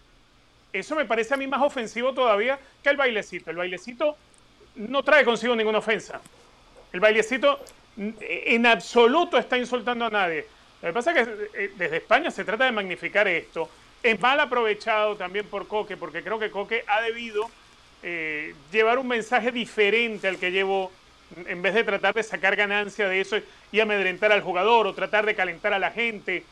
Eso me parece a mí más ofensivo todavía que el bailecito. El bailecito no trae consigo ninguna ofensa. El bailecito en absoluto está insultando a nadie. Lo que pasa es que eh, desde España se trata de magnificar esto. Es mal aprovechado también por Coque, porque creo que Coque ha debido eh, llevar un mensaje diferente al que llevo, en vez de tratar de sacar ganancia de eso y amedrentar al jugador o tratar de calentar a la gente.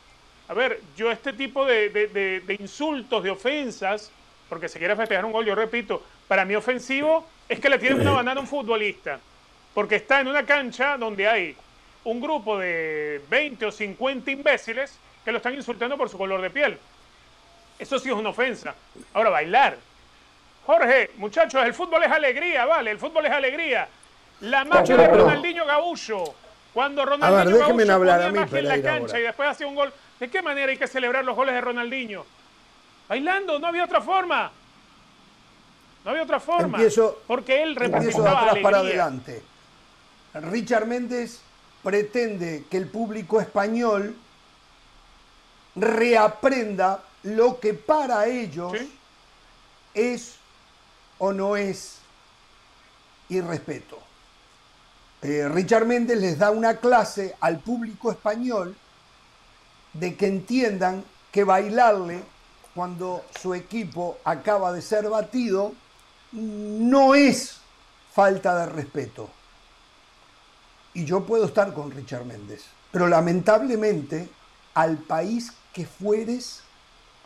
A ver, yo este tipo de, de insultos, de ofensas, porque se quiere festejar un gol, yo repito, para mí ofensivo es que le tienen una banana a un futbolista porque está en una cancha donde hay un grupo de 20 o 50 imbéciles que lo están insultando por su color de piel. Eso sí es una ofensa. Ahora, bailar. Jorge, muchachos, el fútbol es alegría, vale, el fútbol es alegría. La marcha de Ronaldinho Gaullo. Cuando Ronaldinho ver, hablar a mí, en la cancha y después hace un gol. ¿De qué manera hay que celebrar los goles de Ronaldinho? Bailando, no había otra forma. No había otra forma. porque él representaba atrás para adelante. Richard Méndez pretende que el público español reaprenda lo que para ellos es o no es irrespeto. Eh, Richard Méndez les da una clase al público español de que entiendan que bailarle cuando su equipo acaba de ser batido no es falta de respeto. Y yo puedo estar con Richard Méndez. Pero lamentablemente, al país que fueres,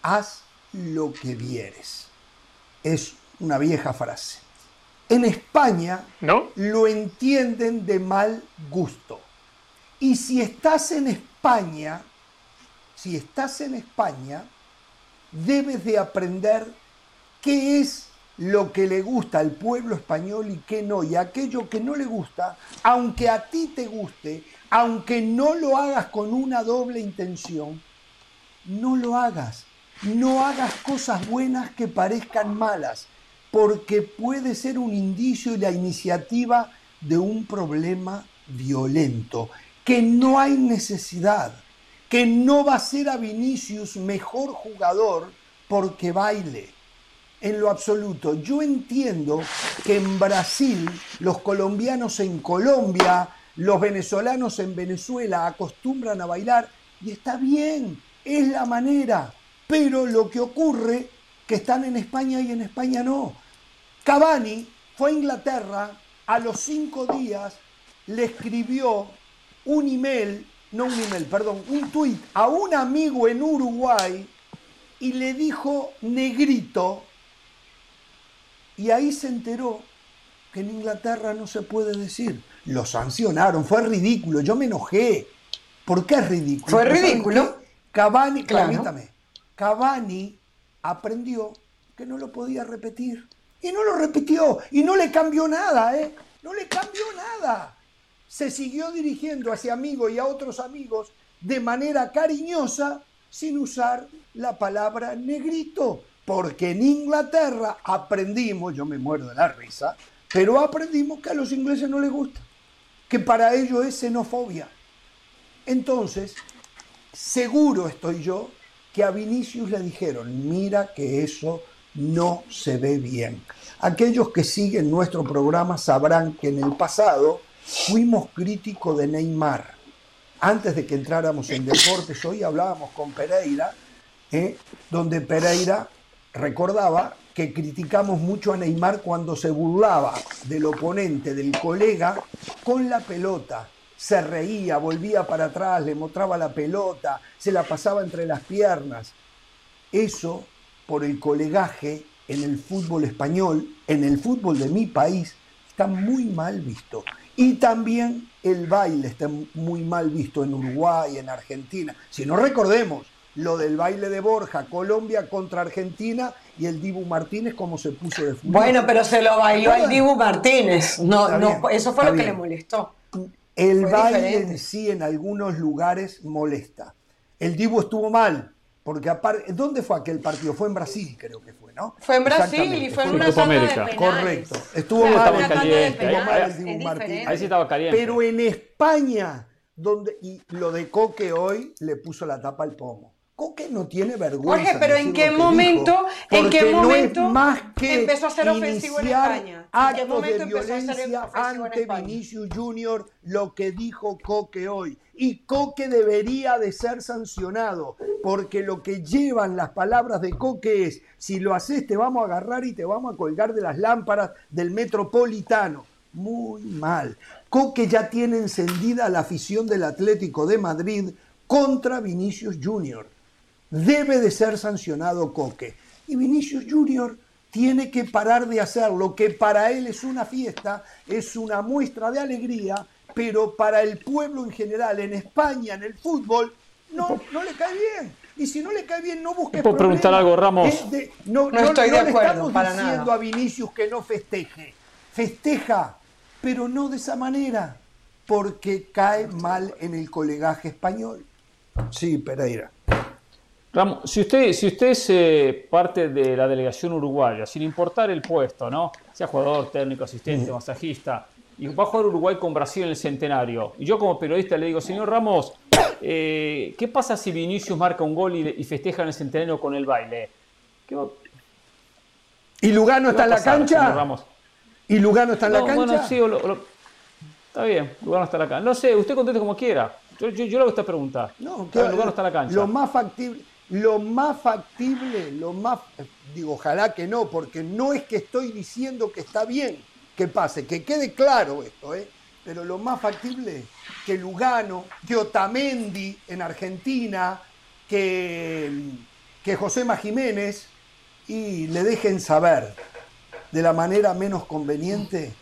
haz lo que vieres. Es una vieja frase. En España ¿No? lo entienden de mal gusto. Y si estás en España, si estás en España, debes de aprender qué es lo que le gusta al pueblo español y qué no. Y aquello que no le gusta, aunque a ti te guste, aunque no lo hagas con una doble intención, no lo hagas. No hagas cosas buenas que parezcan malas, porque puede ser un indicio y la iniciativa de un problema violento, que no hay necesidad, que no va a ser a Vinicius mejor jugador porque baile. En lo absoluto, yo entiendo que en Brasil, los colombianos en Colombia, los venezolanos en Venezuela acostumbran a bailar y está bien, es la manera. Pero lo que ocurre que están en España y en España no. Cavani fue a Inglaterra, a los cinco días le escribió un email, no un email, perdón, un tuit a un amigo en Uruguay y le dijo negrito y ahí se enteró que en Inglaterra no se puede decir. Lo sancionaron, fue ridículo, yo me enojé. ¿Por qué es ridículo? Fue ridículo. Cavani, permítame, Cavani aprendió que no lo podía repetir. Y no lo repitió. Y no le cambió nada, ¿eh? No le cambió nada. Se siguió dirigiendo hacia amigos y a otros amigos de manera cariñosa sin usar la palabra negrito. Porque en Inglaterra aprendimos, yo me muero de la risa, pero aprendimos que a los ingleses no les gusta. Que para ellos es xenofobia. Entonces, seguro estoy yo que a Vinicius le dijeron, mira que eso no se ve bien. Aquellos que siguen nuestro programa sabrán que en el pasado fuimos críticos de Neymar. Antes de que entráramos en deportes, hoy hablábamos con Pereira, ¿eh? donde Pereira recordaba que criticamos mucho a Neymar cuando se burlaba del oponente, del colega, con la pelota. Se reía, volvía para atrás, le mostraba la pelota, se la pasaba entre las piernas. Eso, por el colegaje en el fútbol español, en el fútbol de mi país, está muy mal visto. Y también el baile está muy mal visto en Uruguay, en Argentina. Si no recordemos lo del baile de Borja, Colombia contra Argentina y el Dibu Martínez como se puso de fútbol. Bueno, pero se lo bailó el Dibu Martínez. No, no, eso fue lo que le molestó. El baile en sí en algunos lugares molesta. El Dibu estuvo mal, porque aparte, ¿dónde fue aquel partido? Fue en Brasil, creo que fue, ¿no? Fue en Brasil y fue en una de penales. Correcto. Estuvo mal, estaba estuvo caliente. mal el Dibu Martínez. Ahí sí estaba caliente. Pero en España, donde y lo de Coque hoy le puso la tapa al pomo. Coque no tiene vergüenza. Jorge, pero ¿en qué momento, dijo, en qué no momento más que empezó a ser ofensivo en España? ¿En qué momento de empezó a ser ofensivo en ante España? Vinicius Junior, lo que dijo Coque hoy. Y Coque debería de ser sancionado, porque lo que llevan las palabras de Coque es, si lo haces te vamos a agarrar y te vamos a colgar de las lámparas del metropolitano. Muy mal. Coque ya tiene encendida la afición del Atlético de Madrid contra Vinicius Junior. Debe de ser sancionado Coque. Y Vinicius Junior tiene que parar de hacer lo que para él es una fiesta, es una muestra de alegría, pero para el pueblo en general, en España, en el fútbol, no, no le cae bien. Y si no le cae bien, no busques ¿Puedo preguntar algo, Ramos? Es de- no, No no- estoy no de le acuerdo, estamos para diciendo nada. a Vinicius que no festeje. Festeja, pero no de esa manera, porque cae mal en el colegaje español. Sí, Pereira. Ramos, si usted, si usted es eh, parte de la delegación uruguaya, sin importar el puesto, ¿no? Sea jugador, técnico, asistente, masajista, y va a jugar Uruguay con Brasil en el centenario. Y yo como periodista le digo, señor Ramos, eh, ¿qué pasa si Vinicius marca un gol y, y festeja en el centenario con el baile? ¿Qué va, ¿Y Lugano qué está en la cancha? Ramos? ¿Y Lugano está en la No, cancha? bueno, sí, o lo- o lo- está bien, Lugano está en la cancha. No sé, usted conteste como quiera. Yo, yo, yo le hago esta pregunta. No, ver, Lugano está en la cancha. Lo más factible, lo más factible, lo más, digo, ojalá que no, porque no es que estoy diciendo que está bien que pase, que quede claro esto, ¿eh? pero lo más factible que Lugano, que Otamendi en Argentina, que, que José Jiménez, y le dejen saber de la manera menos conveniente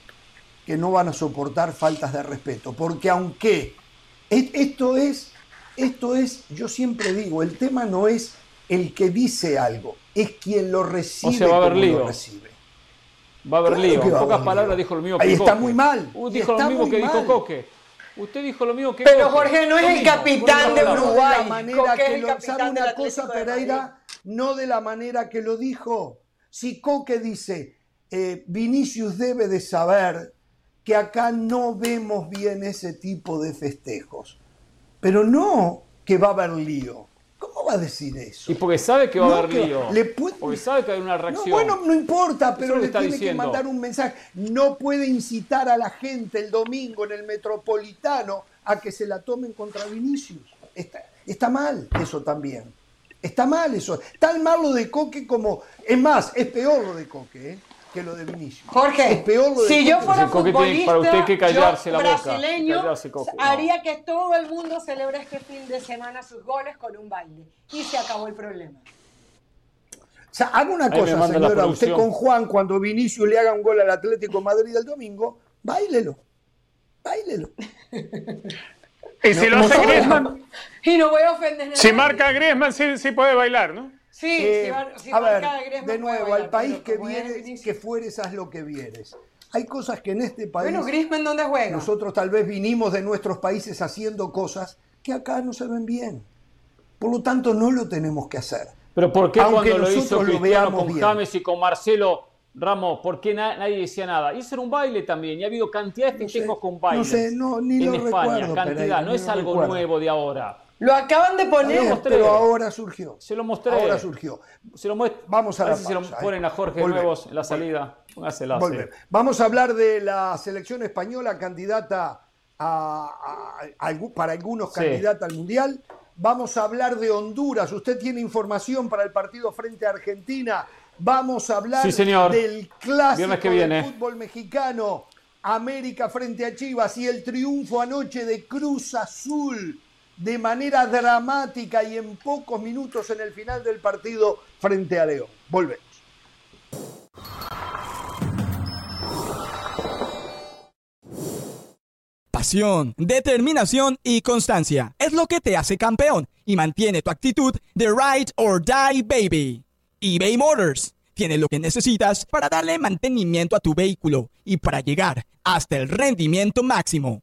que no van a soportar faltas de respeto. Porque aunque esto es, esto es, yo siempre digo, el tema no es el que dice algo, es quien lo recibe. va a haber lío. Va a haber lío. En pocas palabras dijo lo mismo que Ahí está muy mal. Uh, dijo lo mismo que dijo Coque. Usted dijo lo mismo que Pero Jorge no es el capitán de Uruguay. De manera que lo, ¿Sabe una cosa, Pereira? No de la manera que lo dijo. Si Coque dice, eh, Vinicius debe de saber que acá no vemos bien ese tipo de festejos. Pero no que va a haber lío. ¿Cómo va a decir eso? Y porque sabe que va a haber lío. Le Porque sabe que hay una reacción. bueno, no importa, pero le tiene que mandar un mensaje. No puede incitar a la gente el domingo en el Metropolitano a que se la tomen contra Vinicius. Está, está mal eso también. Está mal eso. Tal mal lo de Coque como... Es más, es peor lo de Coque, ¿eh? Que lo de Vinicius. Jorge, es peor lo de si yo fuera futbolista, para usted que callarse yo, la brasileño, haría que todo el mundo celebre este fin de semana sus goles con un baile. Y se acabó el problema. O sea, haga una cosa, señora. Usted con Juan, cuando Vinicius le haga un gol al Atlético Madrid el domingo, bailelo. Bailelo. y si lo hace Griezmann. Y no voy a ofender Si marca Griezmann, sí, sí puede bailar, ¿no? Sí, eh, a ver, de nuevo, al país que vienes, que fueres, haz lo que vieres. Hay cosas que en este país. Bueno, Griezmann, ¿dónde juega? Nosotros tal vez vinimos de nuestros países haciendo cosas que acá no se ven bien. Por lo tanto, no lo tenemos que hacer. Pero ¿por qué cuando lo hizo Cristiano con James y con Marcelo Ramos, ¿por qué nadie decía nada? Y era un baile también, y ha habido cantidad de festejos con bailes. No sé, no, ni en lo España, recuerdo, cantidad, no es algo nuevo de ahora. Lo acaban de poner. pero ahora surgió. Se lo mostré. Ahora surgió. Se lo Vamos a, a ver si se lo ponen a Jorge Nuevos en la salida. Vamos a hablar de la selección española candidata a, para algunos candidata al Mundial. Vamos a hablar de Honduras. Usted tiene información para el partido frente a Argentina. Vamos a hablar del clásico que viene. del fútbol mexicano. América frente a Chivas y el triunfo anoche de Cruz Azul de manera dramática y en pocos minutos en el final del partido frente a León. Volvemos. Pasión, determinación y constancia es lo que te hace campeón y mantiene tu actitud de ride or die baby. eBay Motors tiene lo que necesitas para darle mantenimiento a tu vehículo y para llegar hasta el rendimiento máximo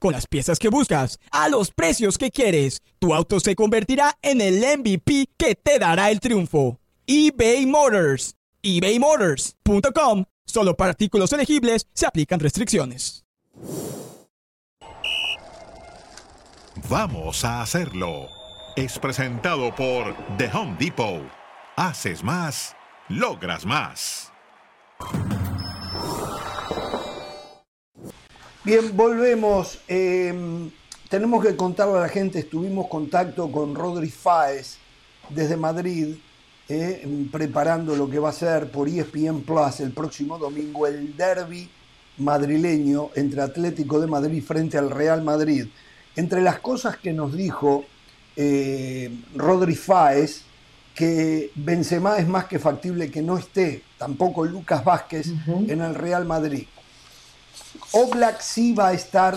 con las piezas que buscas, a los precios que quieres. Tu auto se convertirá en el MVP que te dará el triunfo. eBay Motors. ebaymotors.com. Solo para artículos elegibles se aplican restricciones. Vamos a hacerlo. Es presentado por The Home Depot. Haces más, logras más. Bien, volvemos. Em, tenemos que contarle a la gente, estuvimos en contacto con Rodri Fáez desde Madrid, eh, preparando lo que va a ser por ESPN Plus el próximo domingo el derby madrileño entre Atlético de Madrid frente al Real Madrid. Entre las cosas que nos dijo eh, Rodri Fáez, que Benzema es más que factible que no esté, tampoco Lucas Vázquez en el Real Madrid. Oblak sí va a estar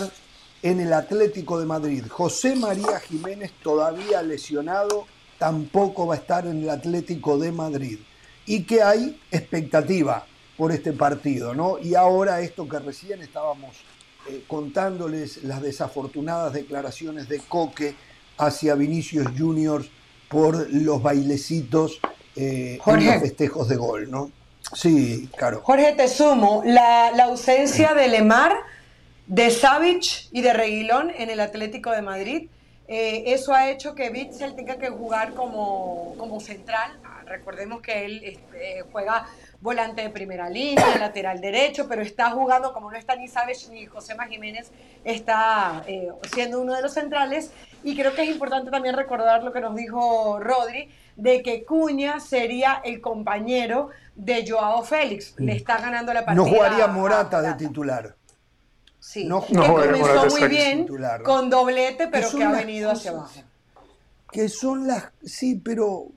en el Atlético de Madrid. José María Jiménez todavía lesionado, tampoco va a estar en el Atlético de Madrid. Y que hay expectativa por este partido, ¿no? Y ahora esto que recién estábamos eh, contándoles, las desafortunadas declaraciones de Coque hacia Vinicius Juniors por los bailecitos eh, los festejos de gol, ¿no? Sí, claro. Jorge, te sumo, la, ausencia de Lemar de Savic y de Reguilón en el Atlético de Madrid. Eh, eso ha hecho que Bitzel tenga que jugar como, como central. Recordemos que él este, juega volante de primera línea, lateral derecho, pero está jugando, como no está ni Savic ni José Jiménez, está eh, siendo uno de los centrales. Y creo que es importante también recordar lo que nos dijo Rodri, de que Cuña sería el compañero de Joao Félix. Le está ganando la partida. No jugaría Morata de titular. Sí, no, que comenzó muy bien con doblete, pero que ha venido hacia abajo. Que son las. Sí, pero,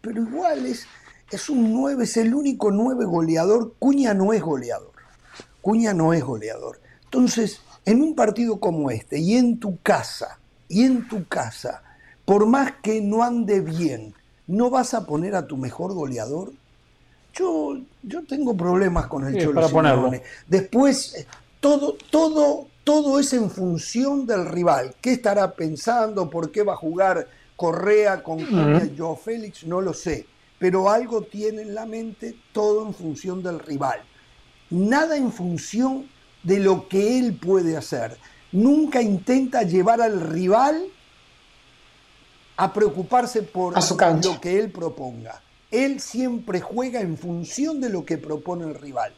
pero igual es, es un 9, es el único 9 goleador. Cuña no es goleador. Cuña no es goleador. Entonces, en un partido como este, y en tu casa, y en tu casa, por más que no ande bien, ¿no vas a poner a tu mejor goleador? Yo, yo tengo problemas con el Cholo Simeone. Después, todo, todo, todo es en función del rival. ¿Qué estará pensando? ¿Por qué va a jugar Correa con Joe Félix? No lo sé. Pero algo tiene en la mente, todo en función del rival. Nada en función de lo que él puede hacer. Nunca intenta llevar al rival a preocuparse por lo que él proponga. Él siempre juega en función de lo que propone el rival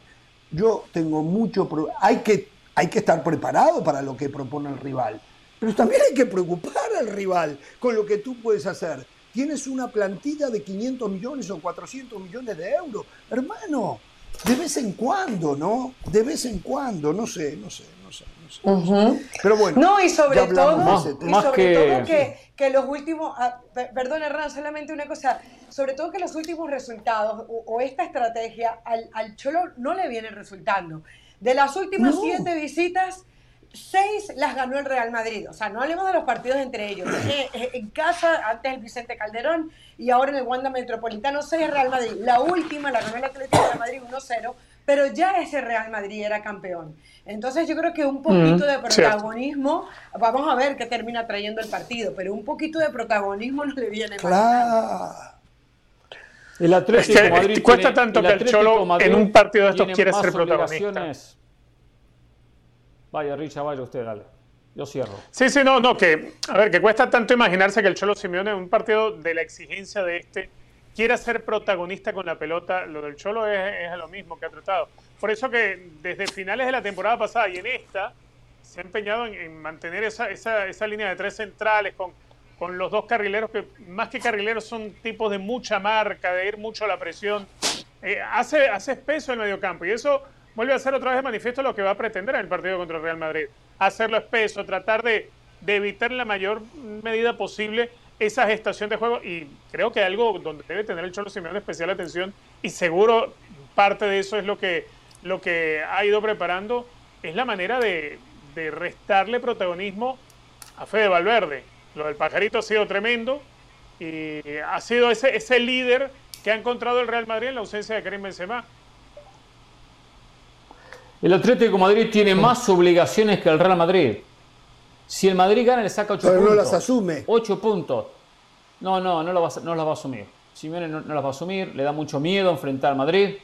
yo tengo mucho... Hay que, hay que estar preparado para lo que propone el rival, pero también hay que preocupar al rival con lo que tú puedes hacer. Tienes una plantilla de 500 millones o 400 millones de euros. Hermano, de vez en cuando, ¿no? De vez en cuando, no sé, no sé, no sé. No sé, Pero bueno. No, y sobre todo, y sobre todo que, que, los últimos, ah, perdón, Hernán, solamente una cosa, sobre todo que los últimos resultados o, esta estrategia al, al, Cholo no le viene resultando. De las últimas siete visitas, seis las ganó el Real Madrid. O sea, no hablemos de los partidos entre ellos. Eh, en casa, antes el Vicente Calderón y ahora en el Wanda Metropolitano, seis Real Madrid. La última la ganó el Atlético de Madrid 1-0, pero ya ese Real Madrid era campeón. Entonces yo creo que un poquito de protagonismo, vamos a ver qué termina trayendo el partido, pero un poquito de protagonismo no le viene claro. El Atlético Madrid cuesta tanto que el Cholo en un partido de estos quiere ser protagonista. Vaya, Richa, vaya usted, dale. Yo cierro. Sí, sí, no, no, que, a ver, que cuesta tanto imaginarse que el Cholo Simeone un partido de la exigencia de este quiera ser protagonista con la pelota. Lo del Cholo es, es lo mismo que ha tratado. Por eso que desde finales de la temporada pasada y en esta se ha empeñado en, mantener esa, esa, esa, línea de tres centrales con, con los dos carrileros que más que carrileros son tipos de mucha marca, de ir mucho a la presión. Eh, hace, hace espeso el mediocampo y eso vuelve a ser otra vez de manifiesto lo que va a pretender en el partido contra el Real Madrid. Hacerlo espeso, tratar de, de evitar en la mayor medida posible esa gestación de juego y creo que algo donde debe tener el Cholo Simeone especial atención y seguro parte de eso es lo que, lo que ha ido preparando, es la manera de, de restarle protagonismo a Fede Valverde. Lo del pajarito ha sido tremendo y ha sido ese, ese líder que ha encontrado el Real Madrid en la ausencia de Karim Benzema. El Atlético de Madrid tiene más obligaciones que el Real Madrid. Si el Madrid gana, le saca 8 puntos. no las asume. 8 puntos. No, no, no, lo va, no las va a asumir. Simeone no, no las va a asumir. Le da mucho miedo enfrentar al Madrid.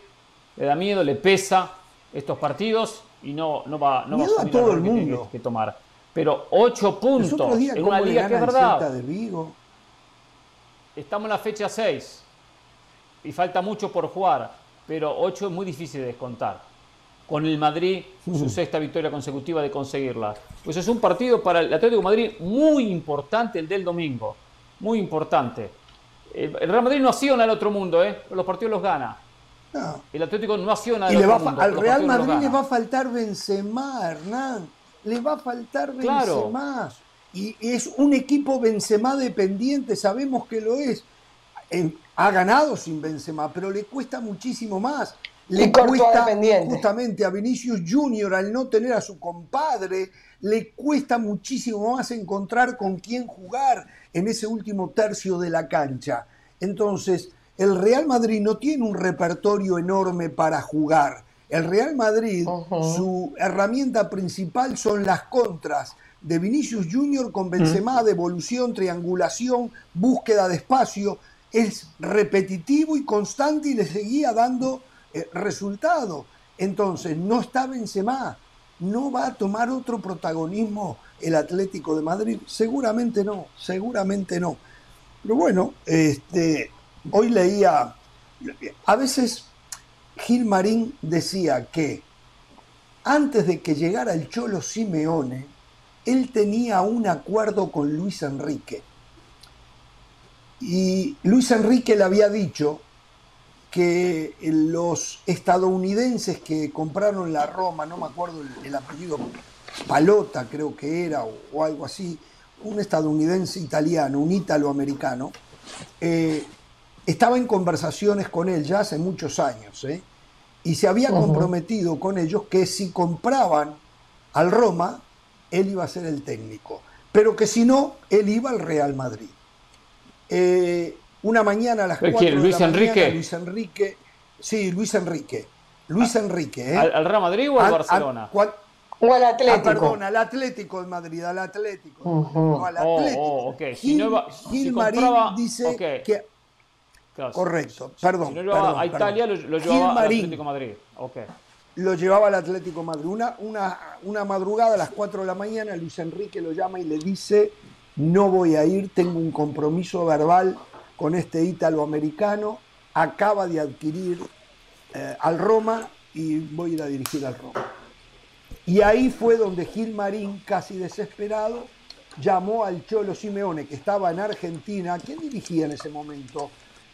Le da miedo, le pesa estos partidos y no, no va, no va a asumir todo el mundo. Que, tomar. Pero 8 puntos en una liga que es verdad. De Vigo. Estamos en la fecha 6 y falta mucho por jugar, pero 8 es muy difícil de descontar con el Madrid su sexta victoria consecutiva de conseguirla. Pues es un partido para el Atlético de Madrid muy importante el del domingo, muy importante. El Real Madrid no nada del otro mundo, ¿eh? los partidos los gana. El Atlético no nada del otro mundo. Al Real Madrid le va a faltar Benzema, Hernán. Le va a faltar Benzema. Y es un equipo Benzema dependiente, sabemos que lo es. ha ganado sin Benzema, pero le cuesta muchísimo más le cuesta justamente a Vinicius Junior al no tener a su compadre, le cuesta muchísimo más encontrar con quién jugar en ese último tercio de la cancha. Entonces, el Real Madrid no tiene un repertorio enorme para jugar. El Real Madrid, su herramienta principal son las contras de Vinicius Junior con Benzema, devolución, triangulación, búsqueda de espacio. Es repetitivo y constante y le seguía dando eh, resultado. Entonces, no está Benzema, ¿no va a tomar otro protagonismo el Atlético de Madrid? Seguramente no, seguramente no. Pero bueno, este, hoy leía, a veces Gil Marín decía que antes de que llegara el Cholo Simeone, él tenía un acuerdo con Luis Enrique. Y Luis Enrique le había dicho que los estadounidenses que compraron la Roma, no me acuerdo el, apellido, Palota creo que era, o, algo así, un estadounidense italiano, un italoamericano, eh, estaba en conversaciones con él ya hace muchos años, ¿eh? y se había comprometido con ellos que si compraban al Roma, él iba a ser el técnico, pero que si no, él iba al Real Madrid. Eh, una mañana a las 4 de Luis la Enrique? mañana, Luis Enrique, sí, Luis Enrique, Luis Enrique. ¿eh? ¿Al, Real Madrid o al Barcelona? o al Atlético. Ah, perdón, al Atlético de Madrid, al Atlético. No, al Oh, Atlético. oh. Si Gil, no iba- Gil si Marín compraba- dice que... Claro, Correcto, si- perdón, Si no llevaba perdón, a Italia, perdón. lo, llevaba al. Atlético de Madrid. Lo llevaba al Atlético de Madrid. Una, una, una madrugada a las 4 de la mañana, Luis Enrique lo llama y le dice, no voy a ir, tengo un compromiso verbal con este ítalo-americano, acaba de adquirir eh, al Roma y voy a ir a dirigir al Roma. Y ahí fue donde Gil Marín, casi desesperado, llamó al Cholo Simeone, que estaba en Argentina. ¿Quién dirigía en ese momento?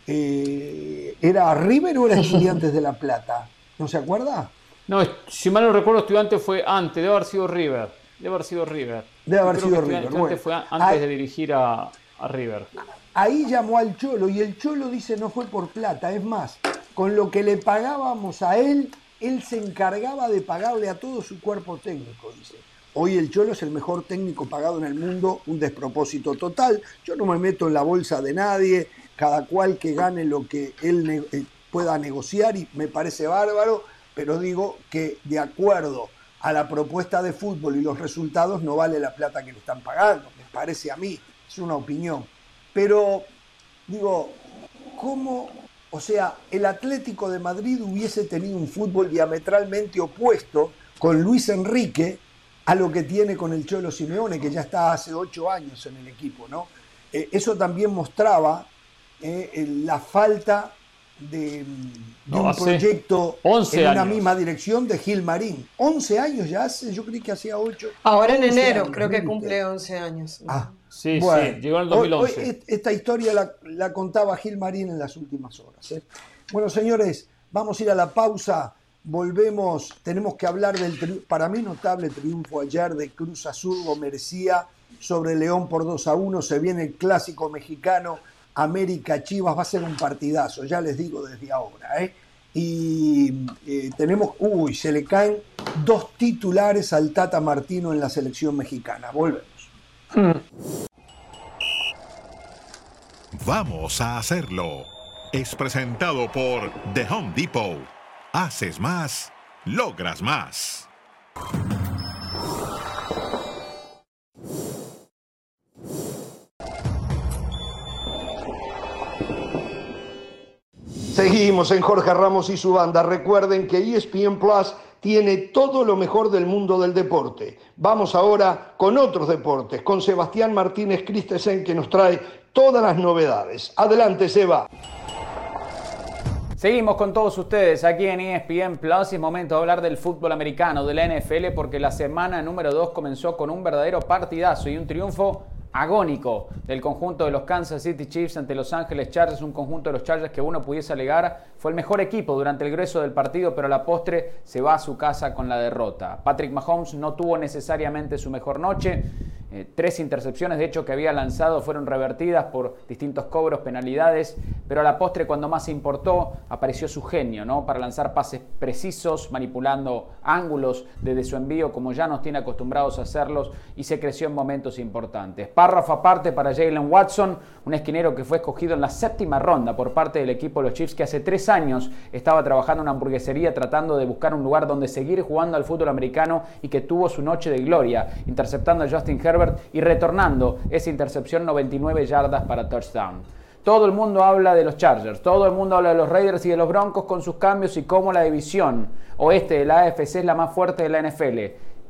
Eh, ¿Era River o era Estudiantes de La Plata? ¿No se acuerda? No, si mal no recuerdo, estudiante fue antes, debe haber sido River. Debe haber sido River. Debe haber Creo sido River, bueno. fue a- Ah, antes de dirigir a, a River. Ahí llamó al Cholo y el Cholo dice no fue por plata, es más, con lo que le pagábamos a él, él se encargaba de pagarle a todo su cuerpo técnico, dice. Hoy el Cholo es el mejor técnico pagado en el mundo, un despropósito total. Yo no me meto en la bolsa de nadie, cada cual que gane lo que él eh, pueda negociar y me parece bárbaro, pero digo que de acuerdo a la propuesta de fútbol y los resultados no vale la plata que le están pagando, me parece a mí, es una opinión. Pero digo, ¿cómo, o sea, el Atlético de Madrid hubiese tenido un fútbol diametralmente opuesto con Luis Enrique a lo que tiene con el Cholo Simeone, que ya está hace ocho años en el equipo, ¿no? Eh, eso también mostraba eh, la falta de, de No, un proyecto 11 en una años. misma dirección de Gil Marín. 11 años ya hace, yo creí que hacía 8. Ahora en enero creo que cumple 11 años. Ah, Sí, bueno, sí, llegó en el hoy- 2011. hoy est- esta historia la, la contaba Gil Marín en las últimas horas. ¿eh? Bueno, señores, vamos a ir a la pausa. Volvemos, tenemos que hablar del para mí notable triunfo ayer de Cruz Azul, merecía sobre León por 2 a 1. Se viene el clásico mexicano, América Chivas, va a ser un partidazo, ya les digo desde ahora. ¿eh? Y eh, tenemos, uy, se le caen dos titulares al Tata Martino en la selección mexicana. Volvemos. Vamos a hacerlo. Es presentado por The Home Depot. Haces más, logras más. Seguimos en Jorge Ramos y su banda. Recuerden que ESPN Plus tiene todo lo mejor del mundo del deporte. Vamos ahora con otros deportes, con Sebastián Martínez Christensen que nos trae todas las novedades. Adelante, Seba. Seguimos con todos ustedes aquí en ESPN Plus y es momento de hablar del fútbol americano, de la NFL, porque la semana número 2 comenzó con un verdadero partidazo y un triunfo agónico del conjunto de los Kansas City Chiefs ante Los Ángeles Chargers, un conjunto de los Chargers que uno pudiese alegar fue el mejor equipo durante el grueso del partido, pero a la postre se va a su casa con la derrota. Patrick Mahomes no tuvo necesariamente su mejor noche, eh, tres intercepciones de hecho que había lanzado fueron revertidas por distintos cobros, penalidades, pero a la postre cuando más importó apareció su genio, ¿no? Para lanzar pases precisos, manipulando ángulos desde su envío como ya nos tiene acostumbrados a hacerlos y se creció en momentos importantes. Párrafo aparte para Jalen Watson, un esquinero que fue escogido en la séptima ronda por parte del equipo de los Chiefs que hace tres años estaba trabajando en una hamburguesería tratando de buscar un lugar donde seguir jugando al fútbol americano y que tuvo su noche de gloria, interceptando a Justin Herbert y retornando esa intercepción 99 yardas para touchdown. Todo el mundo habla de los Chargers, todo el mundo habla de los Raiders y de los Broncos con sus cambios y cómo la división oeste de la AFC es la más fuerte de la NFL.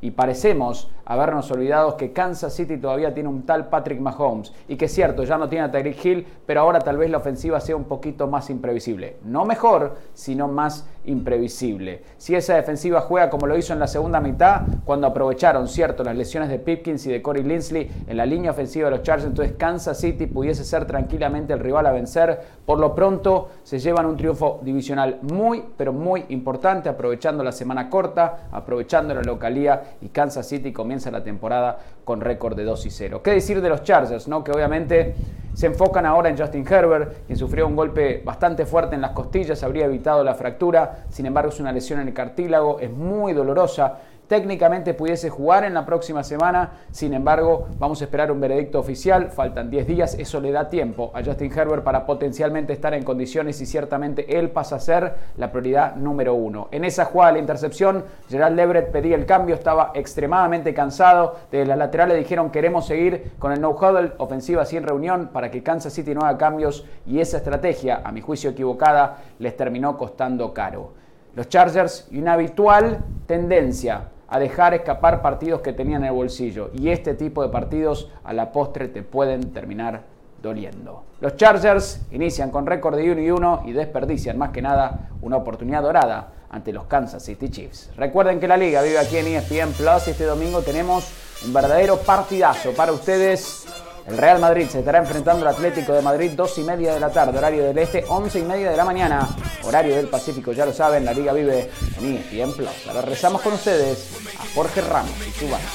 y parecemos habernos olvidado que Kansas City todavía tiene un tal Patrick Mahomes y que es cierto, ya no tiene a Tyreek Hill, pero ahora tal vez la ofensiva sea un poquito más imprevisible. No mejor, sino más imprevisible. Si esa defensiva juega como lo hizo en la segunda mitad, cuando aprovecharon, cierto, las lesiones de Pipkins y de Corey Linsley en la línea ofensiva de los Chargers, entonces Kansas City pudiese ser tranquilamente el rival a vencer. Por lo pronto se llevan un triunfo divisional muy, pero muy importante, aprovechando la semana corta, aprovechando la localía y Kansas City comienza la temporada con récord de 2 y 0. ¿Qué decir de los Chargers? No? Que obviamente se enfocan ahora en Justin Herbert, quien sufrió un golpe bastante fuerte en las costillas, habría evitado la fractura, sin embargo es una lesión en el cartílago, es muy dolorosa técnicamente pudiese jugar en la próxima semana. Sin embargo, vamos a esperar un veredicto oficial. Faltan 10 días. Eso le da tiempo a Justin Herbert para potencialmente estar en condiciones y ciertamente él pasa a ser la prioridad número uno. En esa jugada de la intercepción, Gerald Everett pedía el cambio. Estaba extremadamente cansado. De la lateral le dijeron queremos seguir con el no-huddle, ofensiva sin reunión, para que Kansas City no haga cambios. Y esa estrategia, a mi juicio equivocada, les terminó costando caro. Los Chargers, una habitual tendencia a dejar escapar partidos que tenían en el bolsillo. Y este tipo de partidos a la postre te pueden terminar doliendo. Los Chargers inician con récord de 1 y 1 y desperdician más que nada una oportunidad dorada ante los Kansas City Chiefs. Recuerden que la liga vive aquí en ESPN Plus y este domingo tenemos un verdadero partidazo para ustedes el Real Madrid se estará enfrentando al Atlético de Madrid 2 y media de la tarde, horario del este, 11 y media de la mañana, horario del Pacífico, ya lo saben, la liga vive en ESPN Plus. Ahora rezamos con ustedes a Jorge Ramos y su banda.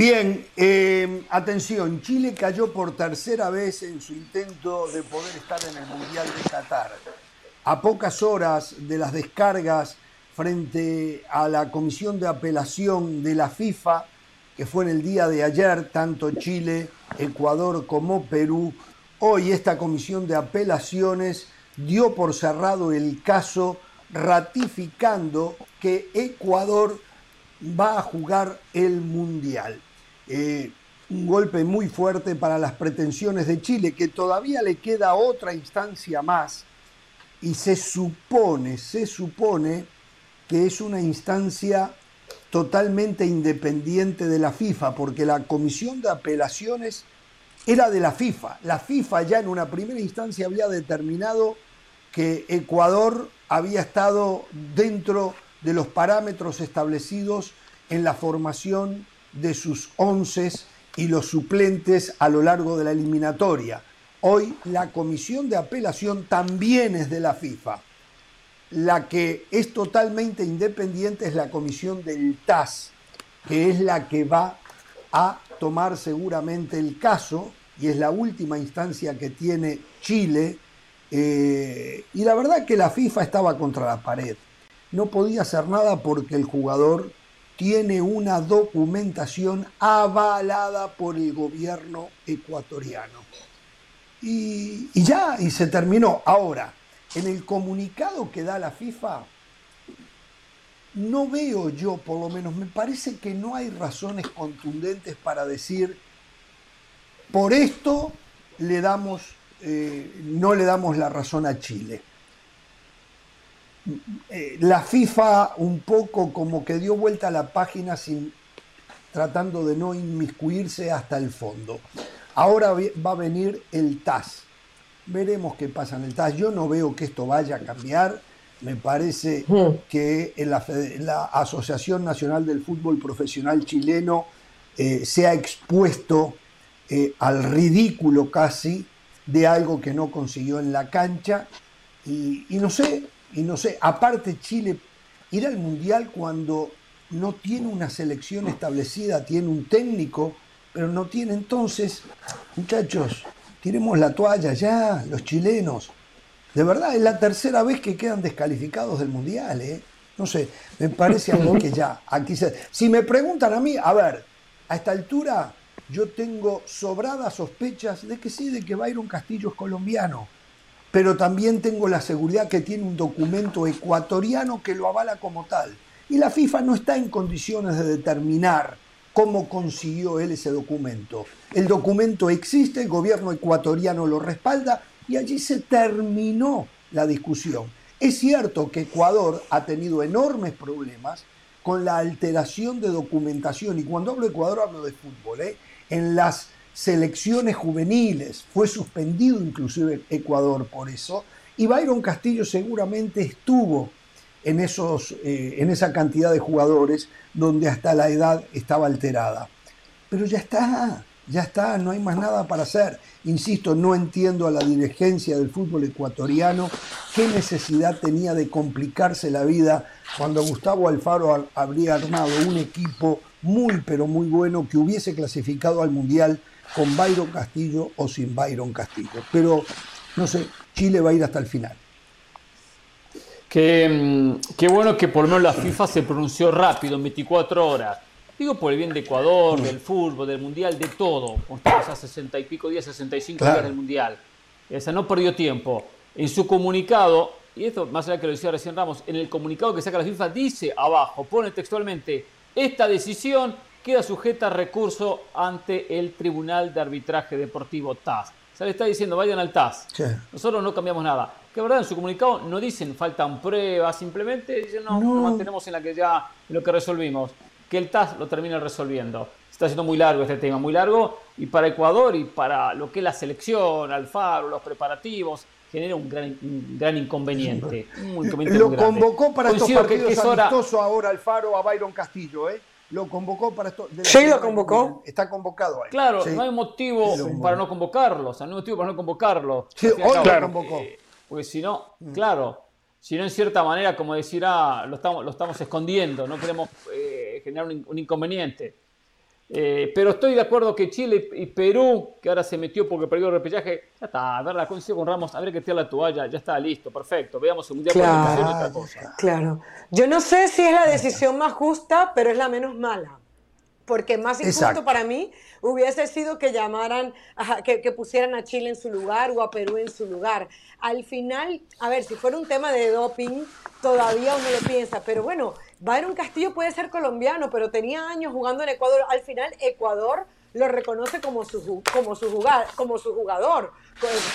Bien, eh, atención, Chile cayó por tercera vez en su intento de poder estar en el Mundial de Qatar. A pocas horas de las descargas frente a la Comisión de Apelación de la FIFA, que fue en el día de ayer, tanto Chile, Ecuador como Perú, hoy esta Comisión de Apelaciones dio por cerrado el caso ratificando que Ecuador va a jugar el Mundial. Eh, un golpe muy fuerte para las pretensiones de Chile, que todavía le queda otra instancia más, y se supone, se supone que es una instancia totalmente independiente de la FIFA, porque la comisión de apelaciones era de la FIFA. La FIFA ya en una primera instancia había determinado que Ecuador había estado dentro de los parámetros establecidos en la formación de sus once y los suplentes a lo largo de la eliminatoria. Hoy la comisión de apelación también es de la FIFA. La que es totalmente independiente es la comisión del TAS, que es la que va a tomar seguramente el caso y es la última instancia que tiene Chile. Eh, y la verdad que la FIFA estaba contra la pared no podía hacer nada porque el jugador tiene una documentación avalada por el gobierno ecuatoriano. Y, ya, y se terminó. Ahora, en el comunicado que da la FIFA, no veo yo, por lo menos, me parece que no hay razones contundentes para decir, por esto le damos, eh, no le damos la razón a Chile. Eh, la FIFA un poco como que dio vuelta a la página sin tratando de no inmiscuirse hasta el fondo. Ahora va a venir el TAS. Veremos qué pasa en el TAS. Yo no veo que esto vaya a cambiar. Me parece que la, la, Asociación Nacional del Fútbol Profesional Chileno eh, se ha expuesto eh, al ridículo casi de algo que no consiguió en la cancha. y no sé, y no sé, aparte Chile, ir al Mundial cuando no tiene una selección establecida, tiene un técnico, pero no tiene entonces, muchachos, tiremos la toalla ya, los chilenos. De verdad, es la tercera vez que quedan descalificados del Mundial, ¿eh? No sé, me parece a mí que ya, aquí se... Si me preguntan a mí, a ver, a esta altura yo tengo sobradas sospechas de que sí, de que Byron Castillo es colombiano pero también tengo la seguridad que tiene un documento ecuatoriano que lo avala como tal. Y la FIFA no está en condiciones de determinar cómo consiguió él ese documento. El documento existe, el gobierno ecuatoriano lo respalda y allí se terminó la discusión. Es cierto que Ecuador ha tenido enormes problemas con la alteración de documentación, y cuando hablo de Ecuador hablo de fútbol, ¿eh? en las selecciones juveniles, fue suspendido inclusive Ecuador por eso, y Byron Castillo seguramente estuvo en, esos, eh, en esa cantidad de jugadores donde hasta la edad estaba alterada. Pero ya está, ya está, no hay más nada para hacer. Insisto, no entiendo a la dirigencia del fútbol ecuatoriano qué necesidad tenía de complicarse la vida cuando Gustavo Alfaro habría armado un equipo muy pero muy bueno que hubiese clasificado al Mundial con Byron Castillo o sin Byron Castillo. Pero, no sé, Chile va a ir hasta el final. Qué, mm, qué bueno que por lo menos la FIFA se pronunció rápido, en 24 horas. Digo por el bien de Ecuador, del fútbol, del mundial, de todo. Estamos a 60 y pico días, 65 días del mundial. Esa no perdió tiempo. En su comunicado, y esto más allá que lo decía recién Ramos, en el comunicado que saca la FIFA dice abajo, pone textualmente, esta decisión queda sujeta a recurso ante el Tribunal de Arbitraje Deportivo TAS. Se le está diciendo, vayan al TAS. Nosotros no cambiamos nada. Que verdad, en su comunicado no dicen faltan pruebas, simplemente dicen, no, no. mantenemos en la que ya, en lo que resolvimos. Que el TAS lo termine resolviendo. Está siendo muy largo este tema, muy largo, y para Ecuador y para lo que es la selección, Alfaro, los preparativos, genera un gran, gran inconveniente. lo convocó para estos partidos amistosos ahora Alfaro a Byron Castillo, ¿eh? Lo convocó para esto. Sí, lo convocó. Está convocado ahí. Claro, no hay motivo para no convocarlo. O sea, no hay motivo para no convocarlo. Sí, hoy lo convocó. Eh, porque si no, mm. claro, si no en cierta manera, como decir, ah, lo estamos, lo estamos escondiendo, no queremos eh, generar un inconveniente. Eh, pero estoy de acuerdo que Chile y Perú, que ahora se metió porque perdió el repechaje, ya está, a ver la coincido con Ramos, a ver que tirar la toalla, ya está listo, perfecto, veamos el Mundial claro, otra cosa. Claro, yo no sé si es la decisión más justa, pero es la menos mala. Porque más injusto para mí hubiese sido que llamaran, que, que pusieran a Chile en su lugar o a Perú en su lugar. Al final, a ver, si fuera un tema de doping, todavía uno lo piensa, pero bueno, Byron Castillo puede ser colombiano, pero tenía años jugando en Ecuador. Al final, Ecuador lo reconoce como su, como su, como su jugador,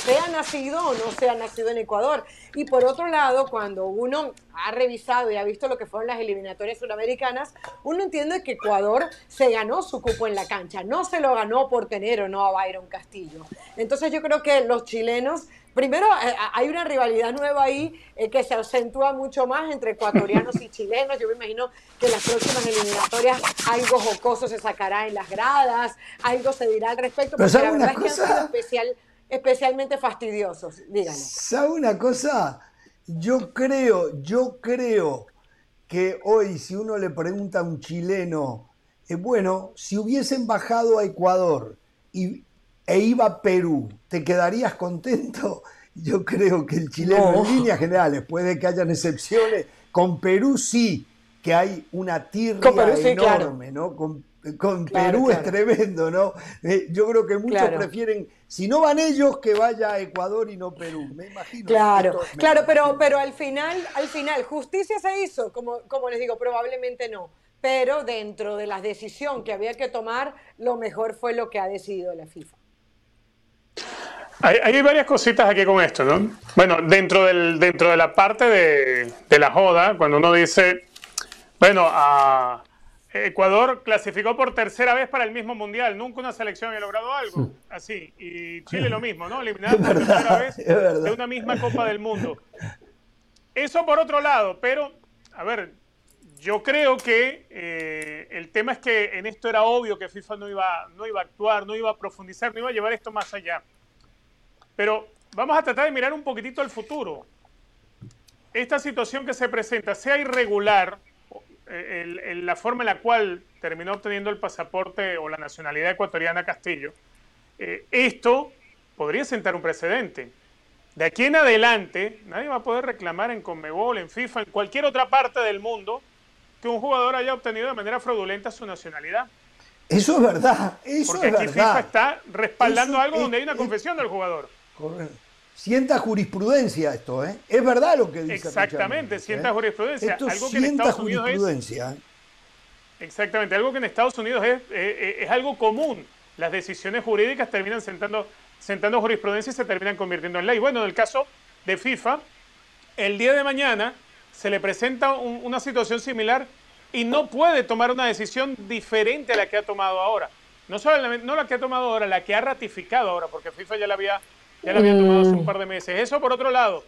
sea nacido o no sea nacido en Ecuador. Y por otro lado, cuando uno ha revisado y ha visto lo que fueron las eliminatorias sudamericanas, uno entiende que Ecuador se ganó su cupo en la cancha, no se lo ganó por tener o no a Byron Castillo. Entonces yo creo que los chilenos Primero, eh, hay una rivalidad nueva ahí eh, que se acentúa mucho más entre ecuatorianos y chilenos. Yo me imagino que en las próximas eliminatorias algo jocoso se sacará en las gradas, algo se dirá al respecto, porque la verdad es que han sido especial, especialmente fastidiosos. Díganme. ¿Sabe una cosa? Yo creo, yo creo que hoy si uno le pregunta a un chileno, eh, bueno, si hubiesen bajado a Ecuador y e iba a Perú, ¿te quedarías contento? Yo creo que el chileno en líneas generales, puede que hayan excepciones, con Perú sí, que hay una tirria enorme, ¿no? Con, Perú es tremendo, ¿no? Eh, yo creo que muchos prefieren, si no van ellos, que vaya a Ecuador y no Perú, me imagino. Claro, claro, pero, pero al final, al final, justicia se hizo, como, como les digo, probablemente no pero dentro de la decisión que había que tomar, lo mejor fue lo que ha decidido la FIFA. Hay, varias cositas aquí con esto, ¿no? Bueno, dentro, del, dentro de la parte de, la joda, cuando uno dice, bueno, a Ecuador clasificó por tercera vez para el mismo mundial, nunca una selección había logrado algo así, y Chile lo mismo, ¿no? Eliminar por tercera vez de una misma Copa del Mundo. Eso por otro lado, pero, a ver, yo creo que eh, el tema es que en esto era obvio que FIFA no iba, no iba a actuar, no iba a profundizar, no iba a llevar esto más allá. Pero vamos a tratar de mirar un poquitito al futuro. Esta situación que se presenta, sea irregular, eh, la forma en la cual terminó obteniendo el pasaporte o la nacionalidad ecuatoriana Castillo, eh, esto podría sentar un precedente. De aquí en adelante, nadie va a poder reclamar en Conmebol, en FIFA, en cualquier otra parte del mundo que un jugador haya obtenido de manera fraudulenta su nacionalidad. Eso es verdad, eso Porque aquí FIFA está respaldando algo donde hay una confesión del jugador. Sienta jurisprudencia esto, ¿eh? Es verdad lo que dice. Exactamente, sienta ¿eh? jurisprudencia. Esto algo que en Estados jurisprudencia. Unidos es, Exactamente, algo que en Estados Unidos es, es, algo común. Las decisiones jurídicas terminan sentando, sentando jurisprudencia y se terminan convirtiendo en ley. Bueno, en el caso de FIFA, el día de mañana se le presenta una situación similar y no puede tomar una decisión diferente a la que ha tomado ahora. No solamente no la que ha tomado ahora, la que ha ratificado ahora, porque FIFA ya la había ya la habían tomado hace un mm. par de meses. Eso por otro lado.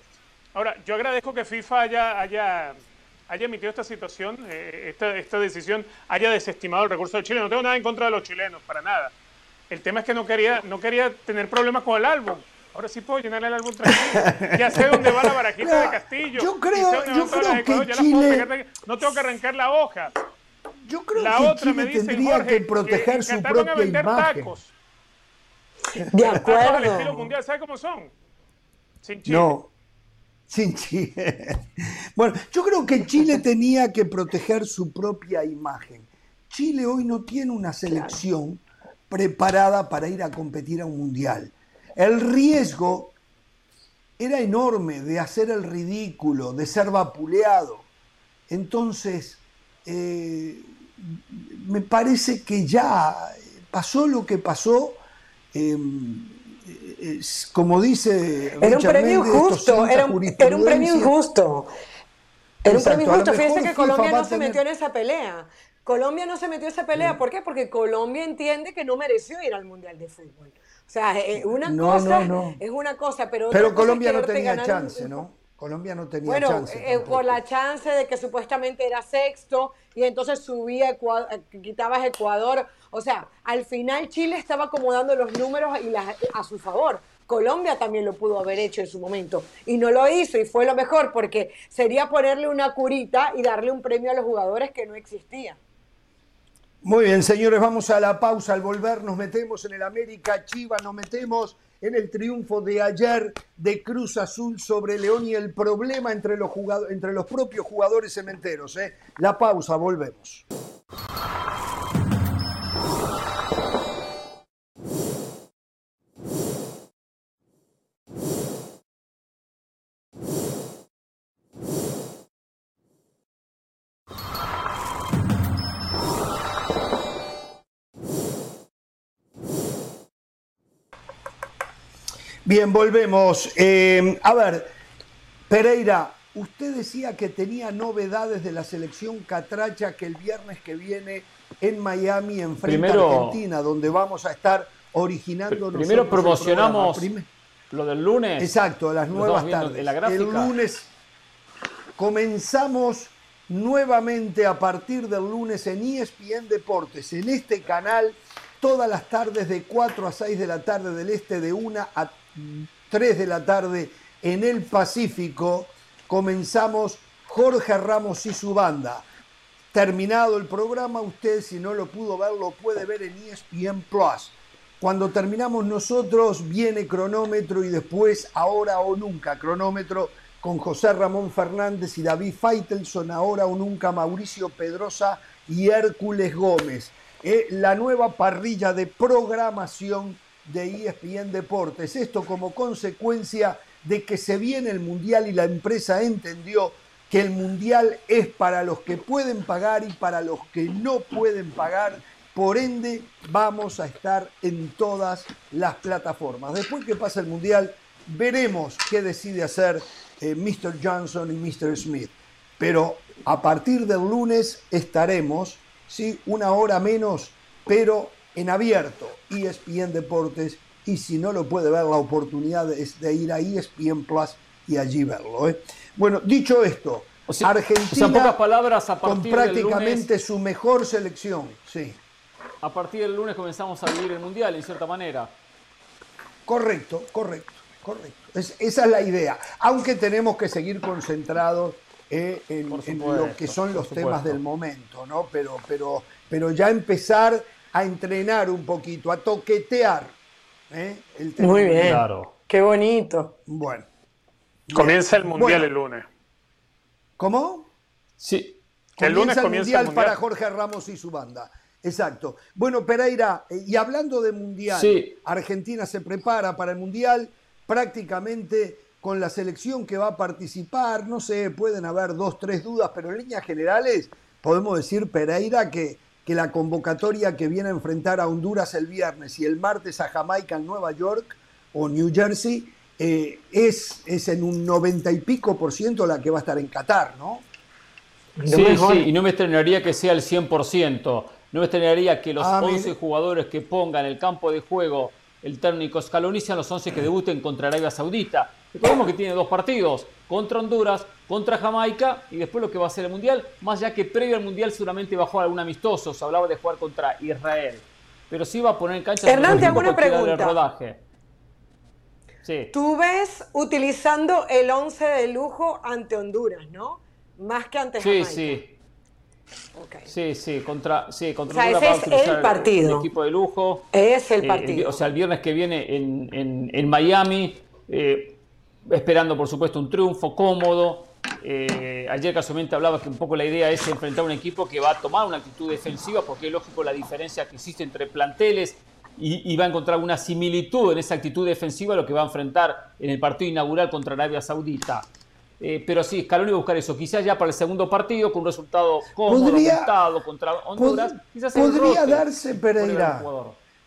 Ahora, yo agradezco que FIFA haya, haya, haya emitido esta situación, eh, esta, esta decisión, haya desestimado el recurso de Chile. No tengo nada en contra de los chilenos, para nada. El tema es que no quería, no quería tener problemas con el álbum. Ahora sí puedo llenar el álbum tranquilo. Ya sé dónde va la barajita de Castillo. Yo creo, yo creo que Chile... no tengo que arrancar la hoja. Yo creo la que otra Chile me dice, tendría que proteger su propia imagen. Tacos. De acuerdo. mundial, ¿sabe cómo son? Sin Chile. No. Sin Chile. Bueno, yo creo que Chile tenía que proteger su propia imagen. Chile hoy no tiene una selección preparada para ir a competir a un mundial. El riesgo era enorme de hacer el ridículo, de ser vapuleado. Entonces, eh, me parece que ya pasó lo que pasó Em, como dice era un premio injusto era, un, premio injusto era un premio injusto fíjense que Colombia no se metió en esa pelea Colombia no se metió en esa pelea ¿por qué? porque Colombia entiende que no mereció ir al mundial de fútbol o sea eh, una cosa es una cosa pero pero Colombia no tenía chance ¿no? Colombia no tenía chance. Eh, por la chance de que supuestamente era sexto y entonces subía, Ecuador, eh, quitabas Ecuador. O sea, al final Chile estaba acomodando los números y a su favor. Colombia también lo pudo haber hecho en su momento y no lo hizo y fue lo mejor porque sería ponerle una curita y darle un premio a los jugadores que no existía. Muy bien, señores, vamos a la pausa. Al volver nos metemos en el América Chivas, nos metemos en el triunfo de ayer de Cruz Azul sobre León y el problema entre los, entre los propios jugadores cementeros. ¿eh? La pausa, volvemos. Bien, volvemos. Eh, a ver, Pereira, usted decía que tenía novedades de la selección Catracha que el viernes que viene en Miami enfrenta a Argentina, donde vamos a estar originando. Primero promocionamos lo del lunes. Exacto, las nuevas tardes. el lunes comenzamos nuevamente a partir del lunes en ESPN Deportes, en este canal, todas las tardes de 4 a 6 de la tarde del este, de 1 a 3 de la tarde en el Pacífico, comenzamos Jorge Ramos y su banda. Terminado el programa, usted si no lo pudo ver, lo puede ver en ESPN Plus. Cuando terminamos nosotros, viene cronómetro y después, ahora o nunca, cronómetro con José Ramón Fernández y David Faitelson, ahora o nunca, Mauricio Pedrosa y Hércules Gómez. Eh, la nueva parrilla de programación de ESPN Deportes. Esto como consecuencia de que se viene el Mundial y la empresa entendió que el Mundial es para los que pueden pagar y para los que no pueden pagar. Por ende, vamos a estar en todas las plataformas. Después que pasa el Mundial, veremos qué decide hacer eh, Mr. Johnson y Mr. Smith. Pero a partir del lunes estaremos, ¿sí? una hora menos, pero en abierto, ESPN Deportes, y si no lo puede ver, la oportunidad es de ir a ESPN Plus y allí verlo. ¿eh? Bueno, dicho esto, Argentina pocas palabras, a con prácticamente su mejor selección, sí. A partir del lunes comenzamos a vivir el Mundial, en cierta manera. Correcto, correcto, correcto. esa es la idea. Aunque tenemos que seguir concentrados eh, en, lo que son los temas del momento, ¿no? Pero, pero, pero ya empezar a entrenar un poquito, a toquetear. ¿eh? Muy bien. Claro. Qué bonito. Bueno. Comienza el mundial el lunes. ¿Cómo? Sí. el lunes comienza mundial el mundial para Jorge Ramos y su banda. Exacto. Bueno, Pereira, y hablando de mundial, Argentina se prepara para el mundial. prácticamente con la selección que va a participar. No sé, pueden haber dos, tres dudas, pero en líneas generales podemos decir, Pereira, que, que la convocatoria que viene a enfrentar a Honduras el viernes y el martes a Jamaica en Nueva York o New Jersey eh, es, es en un noventa y pico por ciento la que va a estar en Qatar, ¿no? Sí, sí, y no me extrañaría que sea el 100%. No me extrañaría que los 11 ah, jugadores que pongan el campo de juego el técnico Scaloni sean los 11 que debuten contra Arabia Saudita. Recordemos que tiene dos partidos, contra Honduras, contra Jamaica y después lo que va a ser el Mundial, más ya que previo al Mundial seguramente va a jugar algún amistoso, se hablaba de jugar contra Israel. Pero sí va a poner en cancha... Hernán, te hago una pregunta. Rodaje. Sí. Tú ves utilizando el 11 de lujo ante Honduras, ¿no? Más que ante Jamaica. Sí, sí. Sí, sí, contra, sí, contra o sea, ese es el partido. El equipo de lujo. Es el eh, partido. o sea, el viernes que viene en, en, Miami, eh, esperando por supuesto un triunfo cómodo. Eh, ayer casualmente hablaba que un poco la idea es enfrentar a un equipo que va a tomar una actitud defensiva, porque es lógico la diferencia que existe entre planteles y, y, va a encontrar una similitud en esa actitud defensiva a lo que va a enfrentar en el partido inaugural contra Arabia Saudita. Eh, pero sí, Scaloni va a buscar eso. Quizás ya para el segundo partido, con un resultado cómodo, podría, contra Honduras, quizás Podría darse, Pereira,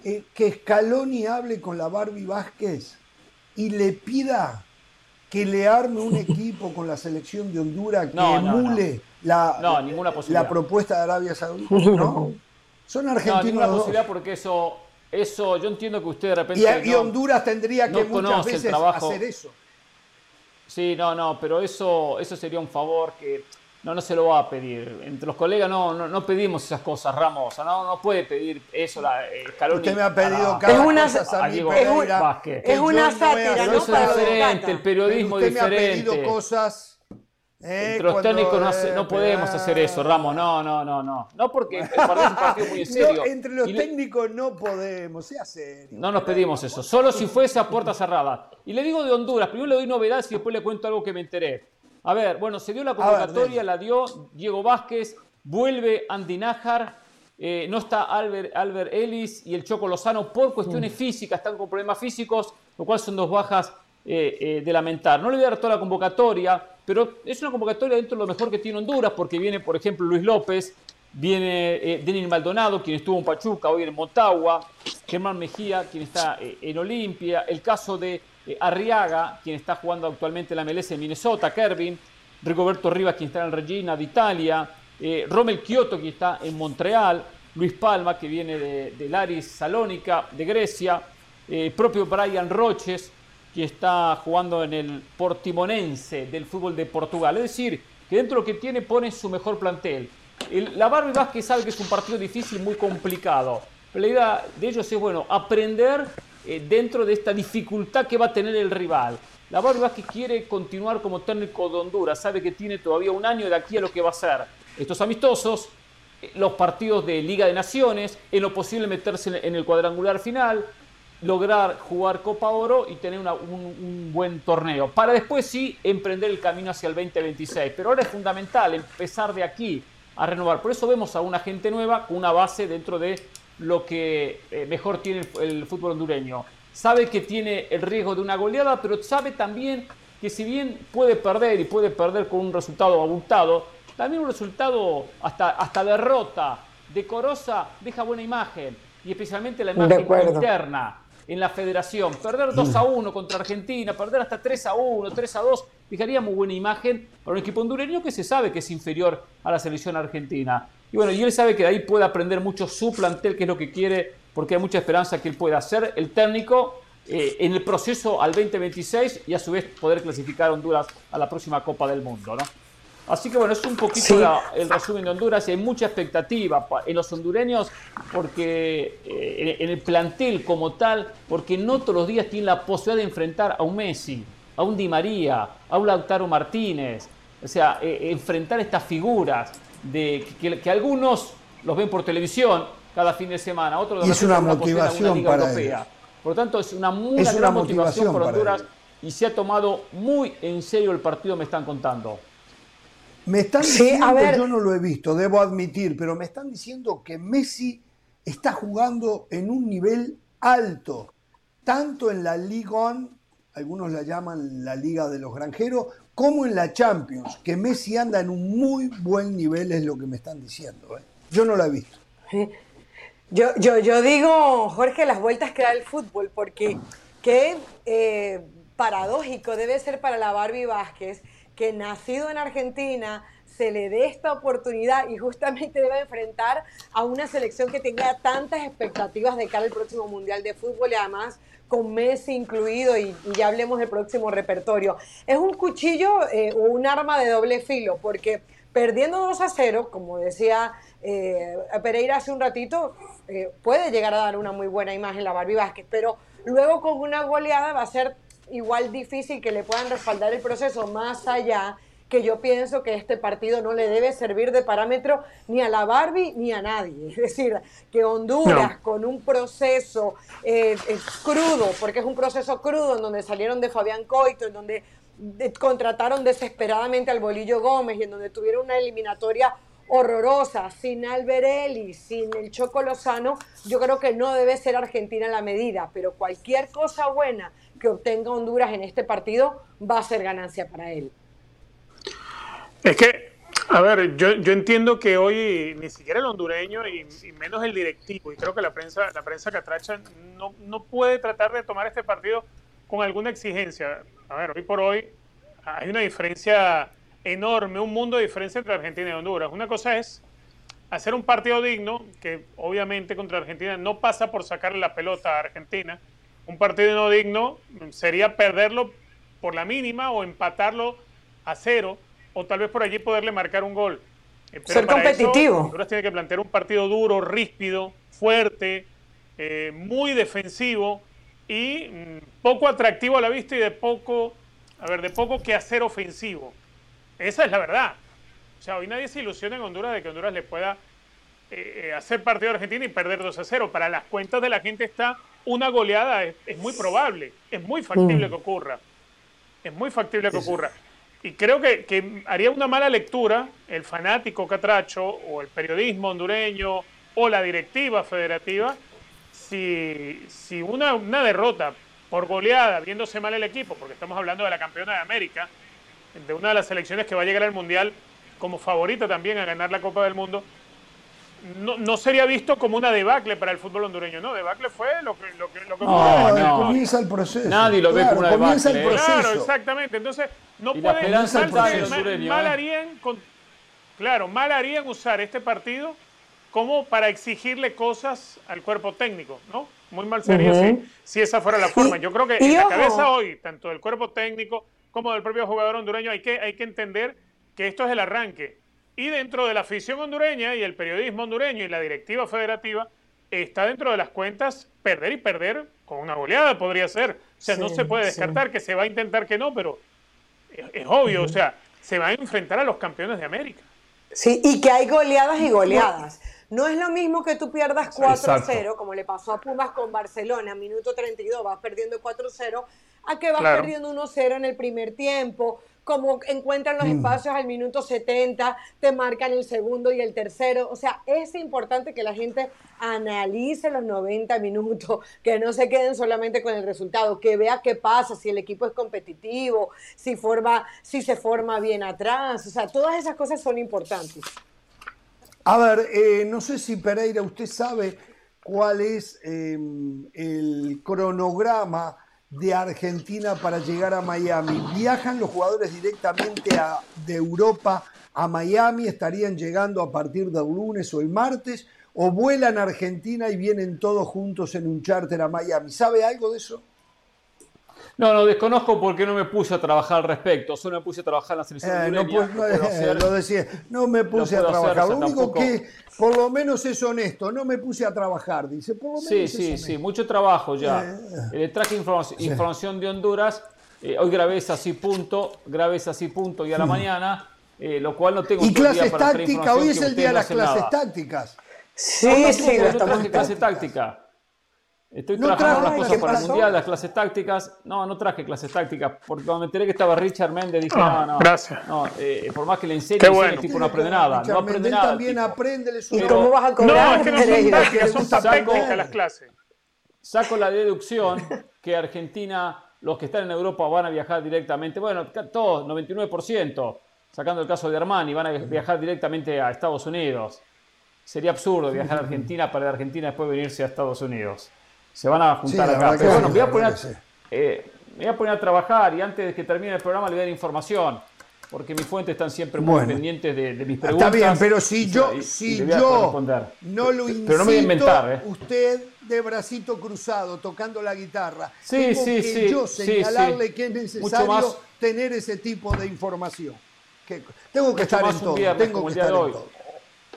eh, que Scaloni hable con la Barbie Vázquez y le pida que le arme un equipo con la selección de Honduras que emule La, la propuesta de Arabia Saudita. ¿no? Son argentinos. No, ninguna posibilidad porque eso, eso, yo entiendo que usted de repente. Y, Honduras tendría que muchas veces hacer eso. Sí, no, no, pero eso, eso sería un favor que no, no se lo va a pedir. Entre los colegas no, no, pedimos esas cosas, Ramos. No, no puede pedir eso la eh, Usted me ha pedido cada es una, cosa a mí, es, una sátira, ¿no? Eso es diferente, el periodismo es diferente. Me ha pedido cosas eh, Entre los técnicos no, podemos hacer eso, Ramos. No, no, no, no. No porque el partido es un partido muy serio. entre los técnicos no podemos, sea serio. No nos pedimos eso. Solo si fuese a puerta cerrada. Y le digo de Honduras. Primero le doy novedades y después le cuento algo que me enteré. A ver, bueno, se dio la convocatoria, la dio Diego Vázquez, vuelve Andy Nájar, eh, no está Albert, Albert Ellis y el Choco Lozano por cuestiones mm. físicas, están con problemas físicos, lo cual son dos bajas eh, de lamentar. No le voy a dar toda la convocatoria, pero es una convocatoria dentro de lo mejor que tiene Honduras, porque viene, por ejemplo, Luis López, viene eh, Denis Maldonado, quien estuvo en Pachuca, hoy en Motagua, Germán Mejía, quien está eh, en Olimpia, el caso de eh, Arriaga, quien está jugando actualmente en la MLS en Minnesota, Kervin, Rigoberto Rivas, quien está en Regina de Italia, Rommel Kioto, quien está en Montreal, Luis Palma, que viene de, de Laris Salónica, de Grecia, propio Brian Roches, que está jugando en el Portimonense del fútbol de Portugal. Es decir, que dentro de lo que tiene pone su mejor plantel. la Barbie Vázquez sabe que es un partido difícil, muy complicado. Pero la idea de ellos es, bueno, aprender eh, dentro de esta dificultad que va a tener el rival. La Barbie Vázquez quiere continuar como técnico de Honduras, sabe que tiene todavía un año de aquí a lo que va a ser estos amistosos, eh, los partidos de Liga de Naciones, en lo posible meterse en el cuadrangular final, lograr jugar Copa Oro y tener un, buen torneo. Para después sí emprender el camino hacia el 2026. Pero ahora es fundamental empezar de aquí a renovar. Por eso vemos a una gente nueva con una base dentro de lo que eh, mejor tiene el, fútbol hondureño. Sabe que tiene el riesgo de una goleada, pero sabe también que si bien puede perder y puede perder con un resultado abultado, también un resultado hasta, hasta derrota decorosa deja buena imagen y especialmente la imagen interna en la federación. Perder 2 a 1 contra Argentina, perder hasta 3 a 1, 3 a 2, dejaría muy buena imagen para un equipo hondureño que se sabe que es inferior a la selección argentina. Y bueno, y él sabe que de ahí puede aprender mucho su plantel, que es lo que quiere, porque hay mucha esperanza que él pueda ser el técnico eh, en el proceso al 2026 y a su vez poder clasificar a Honduras a la próxima Copa del Mundo, ¿no? Así que bueno, es un poquito el resumen de Honduras y hay mucha expectativa en los hondureños porque eh, en el plantel como tal, porque no todos los días tienen la posibilidad de enfrentar a un Messi, a un Di María, a un Lautaro Martínez, o sea, eh, enfrentar estas figuras de que, algunos los ven por televisión cada fin de semana, otros es una motivación para europea. Por lo tanto, es una, muy, gran motivación, para Honduras y se ha tomado muy en serio el partido, me están contando. Me están diciendo, yo no lo he visto, debo admitir, pero me están diciendo que Messi está jugando en un nivel alto, tanto en la Ligue 1 algunos la llaman la Liga de los Granjeros, como en la Champions, que Messi anda en un muy buen nivel, es lo que me están diciendo. ¿eh? Yo no la he visto. Yo, yo, yo digo, Jorge, las vueltas que da el fútbol, porque qué eh, paradójico debe ser para la Barbie Vázquez, que nacido en Argentina, se le dé esta oportunidad y justamente debe enfrentar a una selección que tenga tantas expectativas de cara al próximo Mundial de Fútbol y además con Messi incluido y, ya hablemos del próximo repertorio. Es un cuchillo o eh, un arma de doble filo porque perdiendo 2 a 0, como decía eh, Pereira hace un ratito, eh, puede llegar a dar una muy buena imagen la Barbie Vázquez, pero luego con una goleada va a ser igual difícil que le puedan respaldar el proceso más allá que yo pienso que este partido no le debe servir de parámetro ni a la Barbie ni a nadie. Es decir, que Honduras con un proceso eh, crudo, porque es un proceso crudo en donde salieron de Fabián Coito, en donde contrataron desesperadamente al Bolillo Gómez y en donde tuvieron una eliminatoria horrorosa, sin Alberelli, sin el Choco Lozano, yo creo que no debe ser Argentina la medida, pero cualquier cosa buena que obtenga Honduras en este partido va a ser ganancia para él. Es que, a ver, yo, entiendo que hoy ni siquiera el hondureño y, menos el directivo, y creo que la prensa, la prensa catracha no, no puede tratar de tomar este partido con alguna exigencia. A ver, hoy por hoy hay una diferencia enorme, un mundo de diferencia entre Argentina y Honduras. Una cosa es hacer un partido digno, que obviamente contra Argentina no pasa por sacarle la pelota a Argentina. Un partido no digno sería perderlo por la mínima o empatarlo a cero, o tal vez por allí poderle marcar un gol. Eh, Ser competitivo. Honduras tiene que plantear un partido duro, ríspido, fuerte, eh, muy defensivo y mm, poco atractivo a la vista y de poco, a ver, de poco que hacer ofensivo. Esa es la verdad. O sea, hoy nadie se ilusiona en Honduras de que Honduras le pueda eh, eh, hacer partido a Argentina y perder 2 a 0. Para las cuentas de la gente está una goleada, es, muy probable, es muy factible mm. que ocurra. Es muy factible que ocurra. Y creo que, que, haría una mala lectura el fanático catracho o el periodismo hondureño o la directiva federativa si, si una, una derrota por goleada, viéndose mal el equipo, porque estamos hablando de la campeona de América, de una de las selecciones que va a llegar al Mundial como favorita también a ganar la Copa del Mundo, no, no, sería visto como una debacle para el fútbol hondureño. No, debacle fue lo que, lo que, lo que no, no. comienza el proceso. Nadie lo ve como una comienza El proceso. Claro, exactamente. Entonces, no pueden mal, mal, mal, harían con, claro, mal harían usar este partido como para exigirle cosas al cuerpo técnico, ¿no? Muy mal sería si, si, esa fuera la forma. Yo creo que en la cabeza hoy, tanto del cuerpo técnico como del propio jugador hondureño, hay que, hay que entender que esto es el arranque. Y dentro de la afición hondureña y el periodismo hondureño y la directiva federativa, está dentro de las cuentas perder y perder con una goleada podría ser. O sea, no se puede descartar que se va a intentar que no, pero es, obvio, o sea, se va a enfrentar a los campeones de América. Sí, y que hay goleadas y goleadas. No es lo mismo que tú pierdas 4-0, como le pasó a Pumas con Barcelona, minuto 32, vas perdiendo 4-0, a que vas perdiendo 1-0 en el primer tiempo, como encuentran los mm. espacios al minuto 70, te marcan el segundo y el tercero. O sea, es importante que la gente analice los 90 minutos, que no se queden solamente con el resultado, que vea qué pasa, si el equipo es competitivo, si, forma, si se forma bien atrás. O sea, todas esas cosas son importantes. A ver, eh, no sé si Pereira, usted sabe cuál es em, el cronograma de Argentina para llegar a Miami. ¿Viajan los jugadores directamente de Europa a Miami? ¿Estarían llegando a partir del lunes o el martes? ¿O vuelan a Argentina y vienen todos juntos en un charter a Miami? ¿Sabe algo de eso? No, no, desconozco porque no me puse a trabajar al respecto. Solo me puse a trabajar en la selección eh, no, pues, lo decía, no me puse a trabajar. lo único que, por lo menos es honesto, no me puse a trabajar, dice. Por lo menos sí, sí, sí, mucho trabajo ya. Eh, eh traje información de Honduras. Eh, hoy grabé esa así punto, grabé esa así punto y a la mañana, lo cual no tengo Y clases tácticas, hoy es el día de las clases tácticas. Sí, sí, no, traje clase táctica. Estoy trabajando las cosas para el mundial, las clases tácticas. No, no traje clases tácticas, porque cuando me enteré que estaba Richard Méndez dije, ah, no, no. Gracias. No, eh, por más que le enseñe, el tipo no aprende nada. no aprende nada. también aprende ¿Y cómo vas a cobrar? No, es que no son tácticas, son las clases. Saco la deducción que Argentina los que están en Europa van a viajar directamente, bueno, todos, 99%, sacando el caso de Armani, van a viajar directamente a Estados Unidos. Sería absurdo viajar a Argentina para de Argentina después venirse a Estados Unidos. Se van a juntar acá. Pero bueno, voy a, poner, eh, voy a poner a trabajar y antes de que termine el programa le voy a dar información porque mis fuentes están siempre muy pendientes de, mis preguntas. Está bien, pero si yo, si yo no lo incito, pero no me voy a inventar, ¿eh? usted de bracito cruzado tocando la guitarra, sí, tengo sí, que yo señalarle que es necesario tener ese tipo de información. Que tengo que estar en todo, tengo que estar en todo.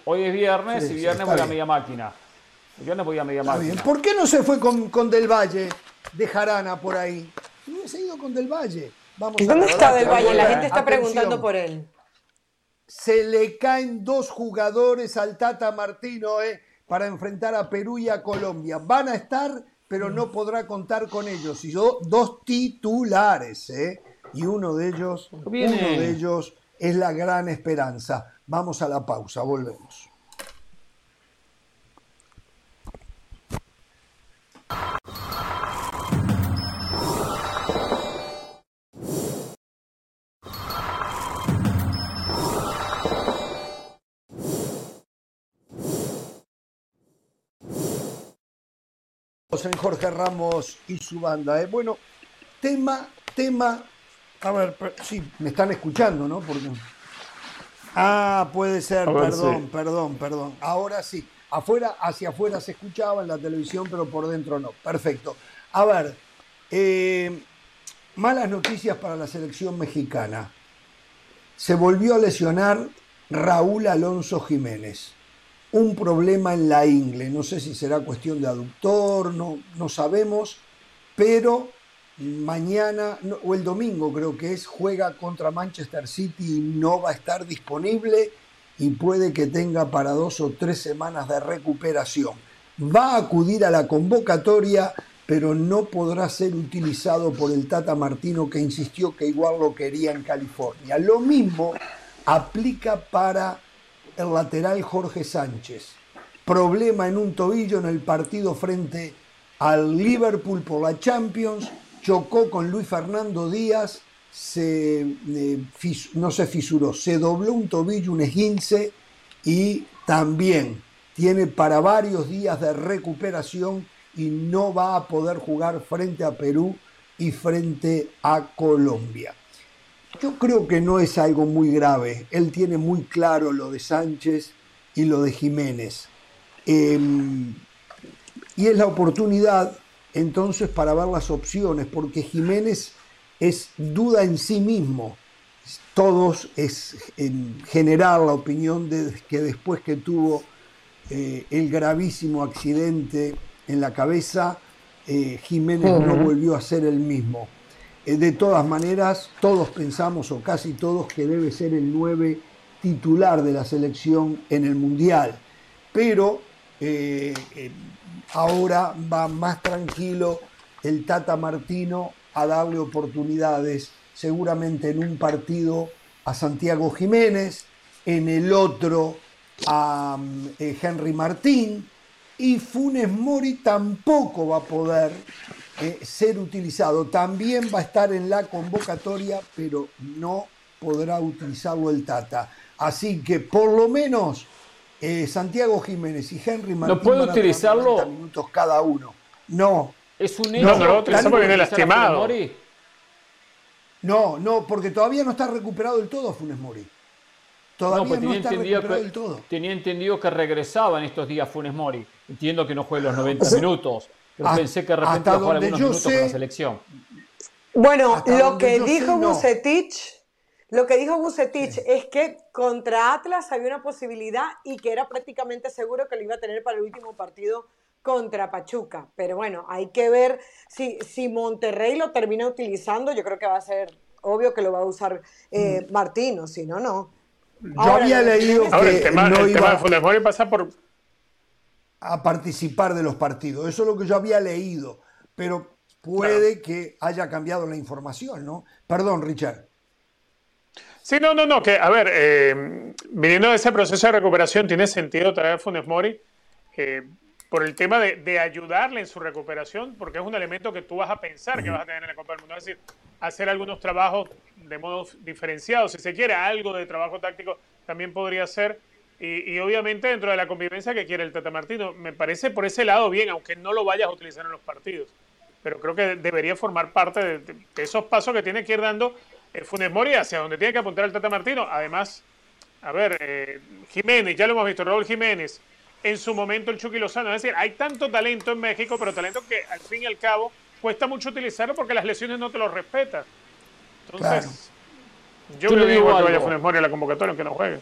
Hoy es viernes y viernes voy a media máquina. Media máquina. ¿Por qué no se fue con, con Del Valle de Jarana por ahí? Hubiese ido con Del Valle. ¿Y dónde está Del Valle? La gente está preguntando por él. Se le caen dos jugadores al Tata Martino eh, para enfrentar a Perú y a Colombia. Van a estar, pero no podrá contar con ellos. Y yo, dos titulares, eh, y uno de ellos, uno de ellos es la gran esperanza. Vamos a la pausa, volvemos. En Jorge Ramos y su banda. ¿eh? Bueno, tema, tema. A ver, sí, me están escuchando, ¿no? Porque... Ah, puede ser, perdón, perdón, perdón. Ahora sí. Afuera, hacia afuera se escuchaba en la televisión, pero por dentro no. Perfecto. A ver, eh, malas noticias para la selección mexicana. Se volvió a lesionar Raúl Alonso Jiménez un problema en la ingle. No sé si será cuestión de aductor, no, no sabemos, pero mañana o el domingo creo que es, juega contra Manchester City y no va a estar disponible y puede que tenga para dos o tres semanas de recuperación. Va a acudir a la convocatoria, pero no podrá ser utilizado por el Tata Martino que insistió que igual lo quería en California. Lo mismo aplica para el lateral Jorge Sánchez. Problema en un tobillo en el partido frente al Liverpool por la Champions. Chocó con Luis Fernando Díaz. Se, eh, no se fisuró, se dobló un tobillo, un esguince y también tiene para varios días de recuperación y no va a poder jugar frente a Perú y frente a Colombia. Yo creo que no es algo muy grave. Él tiene muy claro lo de Sánchez y lo de Jiménez. Em, y es la oportunidad entonces para ver las opciones, porque Jiménez es duda en sí mismo. Todos es en general la opinión de que después que tuvo eh, el gravísimo accidente en la cabeza, eh, Jiménez no volvió a ser el mismo. Eh, de todas maneras, todos pensamos, o casi todos, que debe ser el 9 titular de la selección en el Mundial. Pero ahora va más tranquilo el Tata Martino a darle oportunidades, seguramente en un partido a Santiago Jiménez, en el otro a Henry Martín, y Funes Mori tampoco va a poder eh, ser utilizado. También va a estar en la convocatoria, pero no podrá utilizarlo el Tata. Así que por lo menos eh, Santiago Jiménez y Henry Martín ¿No puede utilizarlo? minutos cada uno. No. Es un hecho. No, no, viene lastimado. No, no, porque todavía no está recuperado del todo Funes Mori. Todavía pues no, está recuperado del todo. Tenía entendido que regresaba en estos días Funes Mori. Entiendo que no juegue los 90 minutos. Pero pensé que de repente va a jugar algunos minutos con la selección. Bueno, lo que dijo Bucetich, lo que dijo Bucetich es que contra Atlas había una posibilidad y que era prácticamente seguro que lo iba a tener para el último partido contra Pachuca. Pero bueno, hay que ver si, si Monterrey lo termina utilizando. Yo creo que va a ser obvio que lo va a usar eh, mm. Martino, si no, no. Yo había leído que el tema, no el tema de pasa por, a participar de los partidos. Eso es lo que yo había leído, pero puede que haya cambiado la información, ¿no? Perdón, Richard. Sí, no, no, no, que a ver, eh, viniendo de ese proceso de recuperación, tiene sentido traer a Funes Mori, eh, por el tema de, ayudarle en su recuperación, porque es un elemento que tú vas a pensar que vas a tener en la Copa del Mundo. Es decir, hacer algunos trabajos de modo diferenciado, si se quiere, algo de trabajo táctico también podría ser. Y, obviamente dentro de la convivencia que quiere el Tata Martino, me parece por ese lado bien, aunque no lo vayas a utilizar en los partidos. Pero creo que debería formar parte de, esos pasos que tiene que ir dando eh, Funes Mori hacia donde tiene que apuntar el Tata Martino. Además, a ver, eh, Jiménez, ya lo hemos visto, Raúl Jiménez, en su momento el Chucky Lozano. Es decir, hay tanto talento en México, pero talento que al fin y al cabo cuesta mucho utilizarlo porque las lesiones no te lo respetan. Entonces, yo, le digo que vaya Funes Mori a la convocatoria aunque no juegue.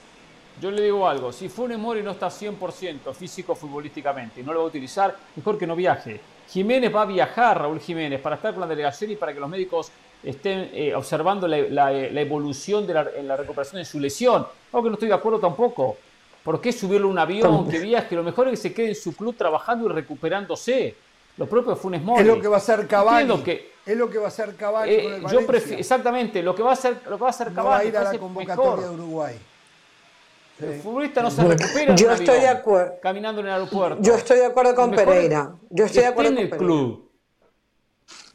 Yo le digo algo, si Funes Mori no está 100% físico futbolísticamente y no lo va a utilizar, mejor que no viaje. Jiménez va a viajar, Raúl Jiménez, para estar con la delegación y para que los médicos estén eh, observando la, evolución de la, en la recuperación de su lesión. Algo que no estoy de acuerdo tampoco. ¿Por qué subirle un avión que viaje? Lo mejor es que se quede en su club trabajando y recuperándose. Lo propio Funes Mori. Es lo que va a hacer Cavani. es lo que va a hacer Cavani eh, con el yo Exactamente, lo que va a hacer, lo que va a hacer Cavani. va a ir a la convocatoria de Uruguay. El futbolista no se recupera. Yo estoy de acuerdo. Caminando en el aeropuerto. Yo estoy de acuerdo con Pereira. Yo estoy de acuerdo con el club.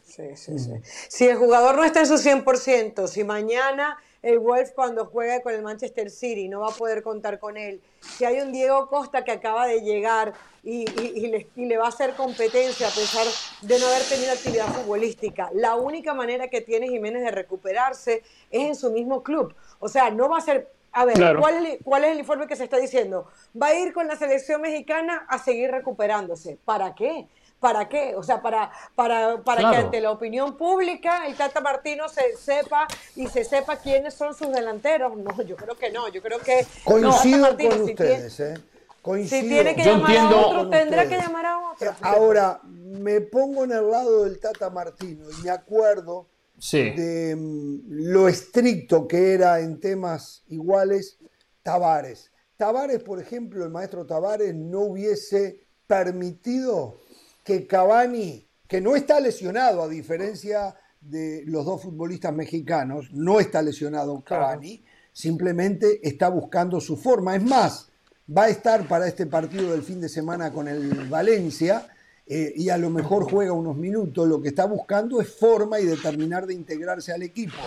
Sí, sí, sí. Si el jugador no está en su 100%, si mañana el Wolf cuando juegue con el Manchester City no va a poder contar con él, si hay un Diego Costa que acaba de llegar y, le, y, le, va a hacer competencia a pesar de no haber tenido actividad futbolística, la única manera que tiene Jiménez de recuperarse es en su mismo club. O sea, no va a ser a ver, ¿cuál, es, ¿cuál es el informe que se está diciendo? Va a ir con la selección mexicana a seguir recuperándose. ¿Para qué? ¿Para qué? O sea, para, para, para que ante la opinión pública el Tata Martino se sepa y se sepa quiénes son sus delanteros. No, yo creo que no. Yo creo que. Coincido con ustedes, ¿eh? Coincido. Si tiene que llamar a otro, tendrá que llamar a otro. Ahora, me pongo en el lado del Tata Martino y me acuerdo de mm, lo estricto que era en temas iguales Tavares. Tavares, por ejemplo, el maestro Tavares no hubiese permitido que Cavani, que no está lesionado a diferencia de los dos futbolistas mexicanos, no está lesionado Cavani, simplemente está buscando su forma. Es más, va a estar para este partido del fin de semana con el Valencia eh, y a lo mejor juega unos minutos, lo que está buscando es forma y determinar de integrarse al equipo.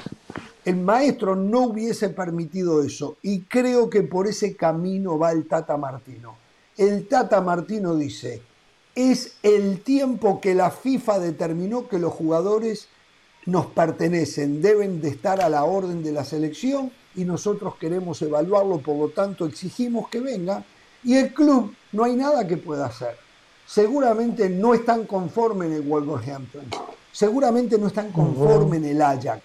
El maestro no hubiese permitido eso y creo que por ese camino va el Tata Martino. El Tata Martino dice, es el tiempo que la FIFA determinó que los jugadores nos pertenecen, deben de estar a la orden de la selección y nosotros queremos evaluarlo, por lo tanto exigimos que venga y el club no hay nada que pueda hacer seguramente no están conformes en el Wolverhampton, seguramente no están conformes en el Ajax,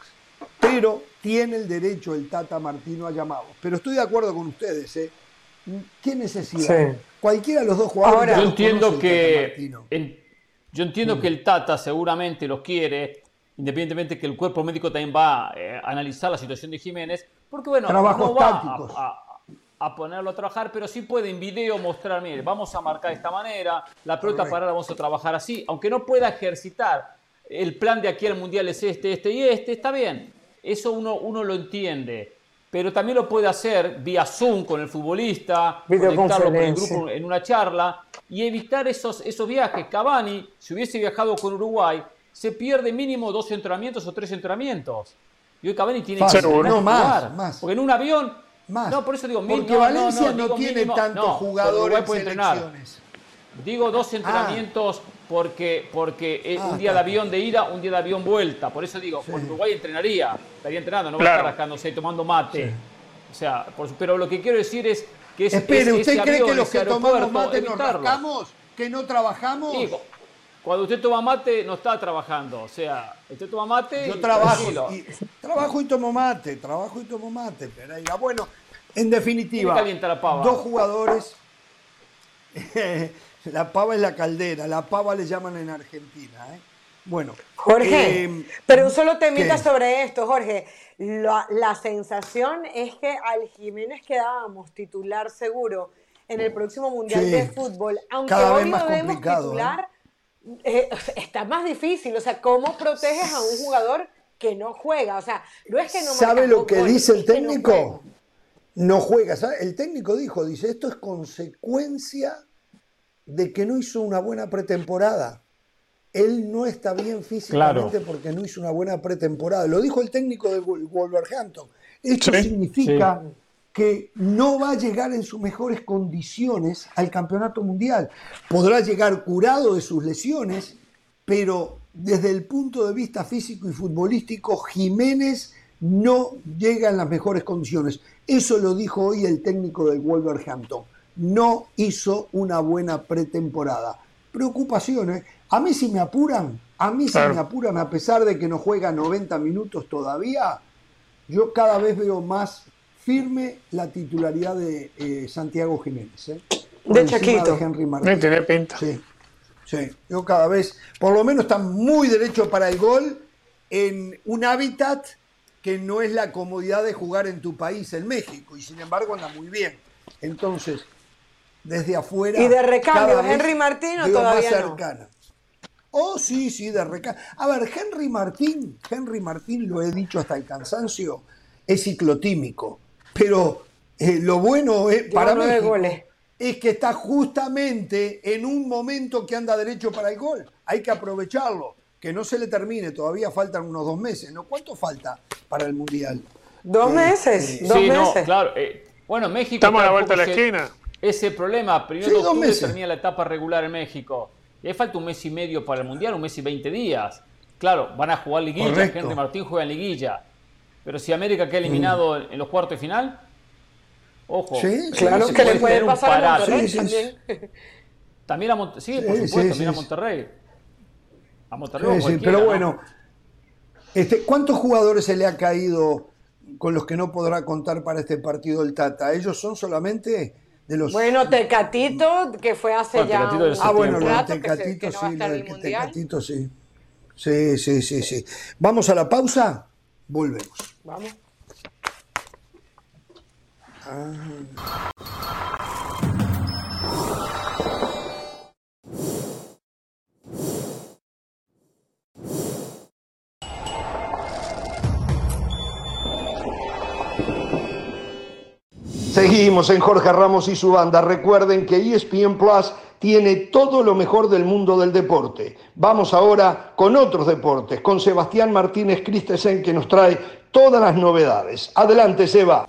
pero tiene el derecho el Tata Martino a llamarlos. Pero estoy de acuerdo con ustedes, ¿eh? ¿Qué necesidad? Cualquiera de los dos jugadores. yo entiendo que yo entiendo que el Tata seguramente los quiere, independientemente que el cuerpo médico también va eh, a analizar la situación de Jiménez, porque bueno, Trabajos no tácticos. a ponerlo a trabajar, pero sí puede en video mostrar, mire, vamos a marcar de esta manera, la pelota parada vamos a trabajar así, aunque no pueda ejercitar, el plan de aquí al Mundial es este, este y este, está bien, eso uno, uno lo entiende, pero también lo puede hacer vía Zoom con el futbolista, conectarlo con el grupo en una charla y evitar esos, esos viajes. Cavani, si hubiese viajado con Uruguay, se pierde mínimo dos entrenamientos o tres entrenamientos. Y hoy Cavani tiene que no, más, más. Porque en un avión no, por eso digo, Porque Valencia no, tiene tantos jugadores puede entrenar. Digo dos ah. Porque, porque es ah, un día de avión de ida, un día de avión vuelta. Por eso digo, Uruguay entrenaría, estaría entrenando, no va a estar rascándose tomando mate. O sea, pero lo que quiero decir es que es, Espere, ¿usted cree que los que tomamos mate nos rascamos? ¿Que no trabajamos? cuando usted toma mate, no está trabajando. O sea, usted toma mate. Yo trabajo y, trabajo y tomo mate, trabajo y tomo mate, Pereira. Bueno, en definitiva, dos jugadores. la pava es la caldera, la pava le llaman en Argentina. ¿eh? Bueno. Jorge, eh, pero un solo temita sobre esto, Jorge. La, sensación es que al Jiménez quedábamos titular seguro en el próximo Mundial de Fútbol, aunque hoy lo vemos ¿eh? titular. Eh, está más difícil. O sea, ¿cómo proteges a un jugador que no juega? O sea, no es que no ¿Sabe lo que dice el técnico? No juega. El técnico dijo, dice, esto es consecuencia de que no hizo una buena pretemporada. Él no está bien físicamente porque no hizo una buena pretemporada. Lo dijo el técnico de Wolverhampton. Esto significa que no va a llegar en sus mejores condiciones al campeonato mundial. Podrá llegar curado de sus lesiones, pero desde el punto de vista físico y futbolístico, Jiménez no llega en las mejores condiciones. Eso lo dijo hoy el técnico del Wolverhampton. No hizo una buena pretemporada. Preocupaciones. A mí si me apuran, a mí si me apuran, a pesar de que no juega 90 minutos todavía, yo cada vez veo más firme la titularidad de eh, Santiago Jiménez. ¿eh? De Chaquito. De Henry Martín. tiene pinta. Sí, sí. Yo cada vez, por lo menos está muy derecho para el gol en un hábitat que no es la comodidad de jugar en tu país, en México, y sin embargo anda muy bien. Entonces, desde afuera. ¿Y de recambio, Henry Martín o todavía más cercana. Oh, sí, sí, de recambio. A ver, Henry Martín, Henry Martín, lo he dicho hasta el cansancio, es ciclotímico. Pero eh, lo bueno es, para México es que está justamente en un momento que anda derecho para el gol. Hay que aprovecharlo. Que no se le termine, todavía faltan unos dos meses. ¿no? ¿Cuánto falta para el Mundial? Dos eh, meses. Eh, dos meses. claro. bueno, México. Estamos a la vuelta de la esquina. Ese problema, primero de octubre termina la etapa regular en México. Y ahí falta un mes y medio para el Mundial, un mes y veinte días. Claro, van a jugar liguilla. Henry Martín juega en liguilla. Pero si América queda eliminado en los cuartos de final, ojo. Sí, claro que le puede pasar a Monterrey también. También a Monterrey, sí, por supuesto, también a Monterrey. A Monterrey. Sí, pero bueno, este, ¿cuántos jugadores se le ha caído con los que no podrá contar para este partido el Tata? Ellos son solamente de los... Bueno, Tecatito, que fue hace ya Ah, bueno, lo Tecatito, sí, lo Tecatito, sí. Sí, sí, sí, sí. Vamos a la pausa, volvemos. Vamos. Seguimos en Jorge Ramos y su banda. Recuerden que ESPN Plus tiene todo lo mejor del mundo del deporte. Vamos ahora con otros deportes, con Sebastián Martínez Christensen que nos trae todas las novedades. Adelante, Seba.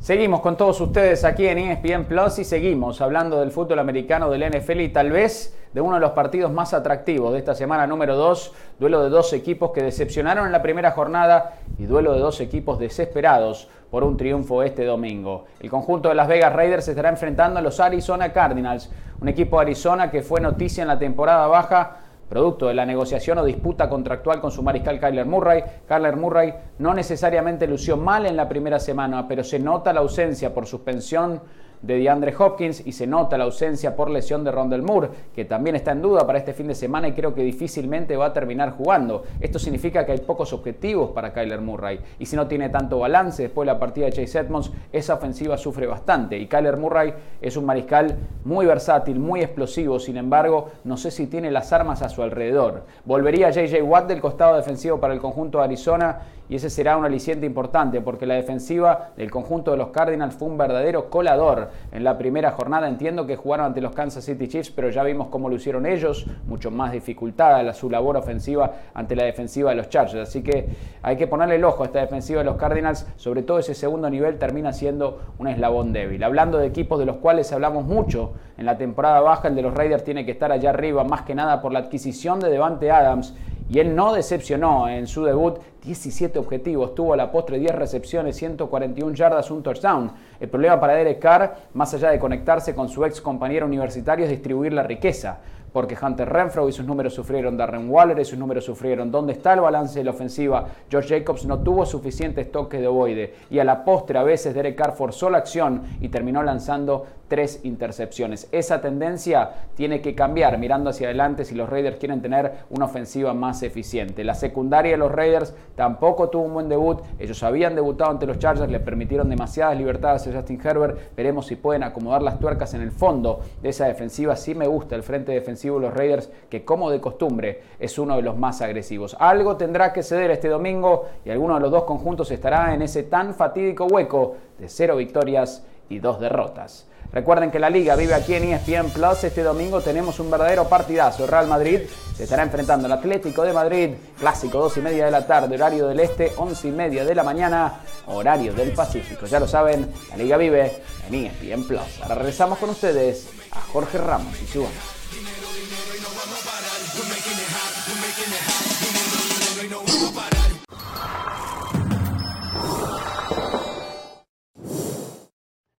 Seguimos con todos ustedes aquí en ESPN Plus y seguimos hablando del fútbol americano del NFL y tal vez de uno de los partidos más atractivos de esta semana número 2, duelo de dos equipos que decepcionaron en la primera jornada y duelo de dos equipos desesperados por un triunfo este domingo. El conjunto de Las Vegas Raiders se estará enfrentando a los Arizona Cardinals, un equipo de Arizona que fue noticia en la temporada baja producto de la negociación o disputa contractual con su mariscal Kyler Murray. Kyler Murray no necesariamente lució mal en la primera semana, pero se nota la ausencia por suspensión de DeAndre Hopkins y se nota la ausencia por lesión de Rondell Moore, que también está en duda para este fin de semana y creo que difícilmente va a terminar jugando. Esto significa que hay pocos objetivos para Kyler Murray y si no tiene tanto balance después de la partida de Chase Edmonds, esa ofensiva sufre bastante y Kyler Murray es un mariscal muy versátil, muy explosivo, sin embargo, no sé si tiene las armas a su alrededor. Volvería JJ Watt del costado defensivo para el conjunto de Arizona y ese será un aliciente importante porque la defensiva del conjunto de los Cardinals fue un verdadero colador en la primera jornada. Entiendo que jugaron ante los Kansas City Chiefs, pero ya vimos cómo lo hicieron ellos, mucho más dificultada su labor ofensiva ante la defensiva de los Chargers. Así que hay que ponerle el ojo a esta defensiva de los Cardinals, sobre todo ese segundo nivel termina siendo un eslabón débil. Hablando de equipos de los cuales hablamos mucho en la temporada baja, el de los Raiders tiene que estar allá arriba, más que nada por la adquisición de Devante Adams y él no decepcionó en su debut, 17 objetivos, tuvo a la postre 10 recepciones, 141 yardas, un touchdown. El problema para Derek Carr, más allá de conectarse con su ex compañero universitario, es distribuir la riqueza porque Hunter Renfro y sus números sufrieron, Darren Waller y sus números sufrieron. ¿Dónde está el balance de la ofensiva? George Jacobs no tuvo suficientes toques de ovoide y a la postre a veces Derek Carr forzó la acción y terminó lanzando tres intercepciones. Esa tendencia tiene que cambiar mirando hacia adelante si los Raiders quieren tener una ofensiva más eficiente. La secundaria de los Raiders tampoco tuvo un buen debut. Ellos habían debutado ante los Chargers, le permitieron demasiadas libertades a Justin Herbert. Veremos si pueden acomodar las tuercas en el fondo de esa defensiva. Sí me gusta el frente defensivo los Raiders, que como de costumbre es uno de los más agresivos. Algo tendrá que ceder este domingo y alguno de los dos conjuntos estará en ese tan fatídico hueco de cero victorias y dos derrotas. Recuerden que la liga vive aquí en ESPN Plus. Este domingo tenemos un verdadero partidazo. Real Madrid se estará enfrentando al Atlético de Madrid. Clásico, 2 y media de la tarde, horario del este, 11 y media de la mañana, horario del Pacífico. Ya lo saben, la liga vive en ESPN Plus. Ahora regresamos con ustedes a Jorge Ramos y su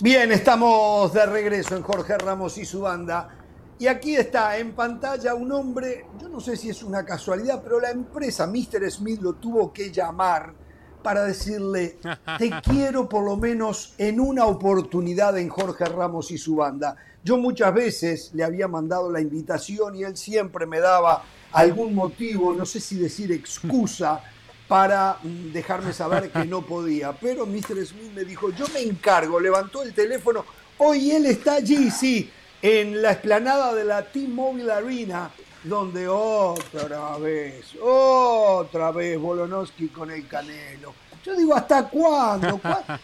Bien, estamos de regreso en Jorge Ramos y su banda. Y aquí está en pantalla un hombre, yo no sé si es una casualidad, pero la empresa Mr. Smith lo tuvo que llamar para decirle, te quiero por lo menos en una oportunidad en Jorge Ramos y su banda. Yo muchas veces le había mandado la invitación y él siempre me daba algún motivo, no sé si decir excusa, para dejarme saber que no podía. Pero Mr. Smith me dijo, yo me encargo, levantó el teléfono, hoy él está allí, sí, en la explanada de la T-Mobile Arena, donde otra vez, otra vez Bolonowski con el Canelo. Yo digo, ¿hasta cuándo?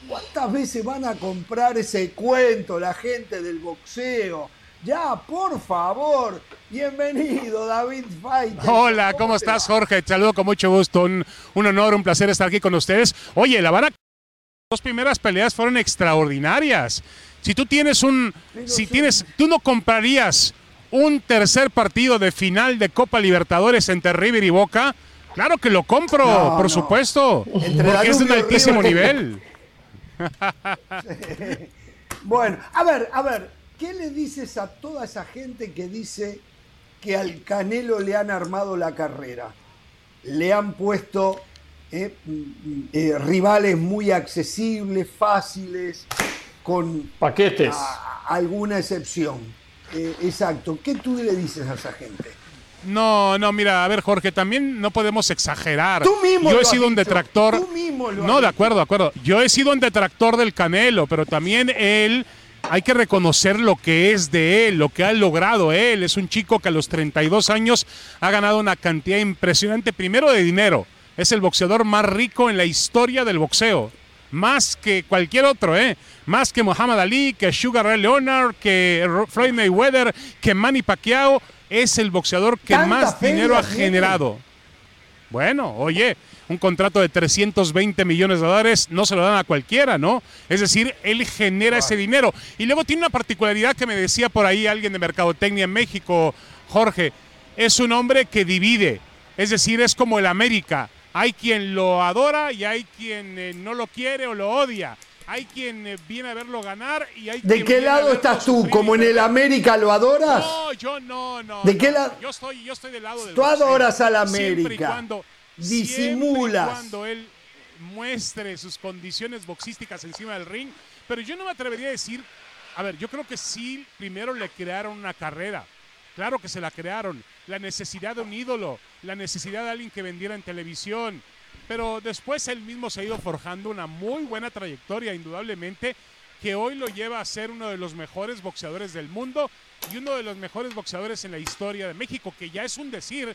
¿Cuántas veces van a comprar ese cuento la gente del boxeo? Ya, por favor. Bienvenido, David Fight. Hola, ¿cómo, estás, Jorge? Te saludo con mucho gusto. Un, honor, un placer estar aquí con ustedes. Oye, la van Las dos primeras peleas fueron extraordinarias. Si tú tienes un. si tienes. Tú no comprarías un tercer partido de final de Copa Libertadores entre River y Boca. Claro que lo compro, por supuesto. porque es de un altísimo nivel. bueno, a ver, a ver. ¿Qué le dices a toda esa gente que dice que al Canelo le han armado la carrera? Le han puesto eh, mm, eh, rivales muy accesibles, fáciles, con paquetes. alguna excepción. Eh, exacto. ¿Qué tú le dices a esa gente? No, no, mira, a ver, Jorge, también no podemos exagerar. Tú mismo Yo he sido un detractor. Tú mismo lo No, de acuerdo, de acuerdo. Yo he sido un detractor del Canelo, pero también él hay que reconocer lo que es de él, lo que ha logrado él. Es un chico que a los 32 años ha ganado una cantidad impresionante, primero de dinero. Es el boxeador más rico en la historia del boxeo. Más que cualquier otro, ¿eh? Más que Muhammad Ali, que Sugar Ray Leonard, que Floyd Mayweather, que Manny Pacquiao. Es el boxeador que más dinero ha generado. Bueno, oye, un contrato de 320 millones de dólares no se lo dan a cualquiera, ¿no? Es decir, él genera ese dinero. Y luego tiene una particularidad que me decía por ahí alguien de Mercadotecnia en México, Jorge, es un hombre que divide, es decir, es como el América. Hay quien lo adora y hay quien eh, no lo quiere o lo odia. Hay quien eh, viene a verlo ganar y hay ¿De qué lado estás tú? ¿Como en el América lo adoras? No, yo no, no. ¿De qué lado? Yo estoy, yo estoy del lado del Tú adoras al América disimulas. cuando él muestre sus condiciones boxísticas encima del ring. Pero yo no me atrevería a decir, a ver, yo creo que sí, primero le crearon una carrera. Claro que se la crearon. La necesidad de un ídolo, la necesidad de alguien que vendiera en televisión. Pero después él mismo se ha ido forjando una muy buena trayectoria, indudablemente, que hoy lo lleva a ser uno de los mejores boxeadores del mundo y uno de los mejores boxeadores en la historia de México, que ya es un decir,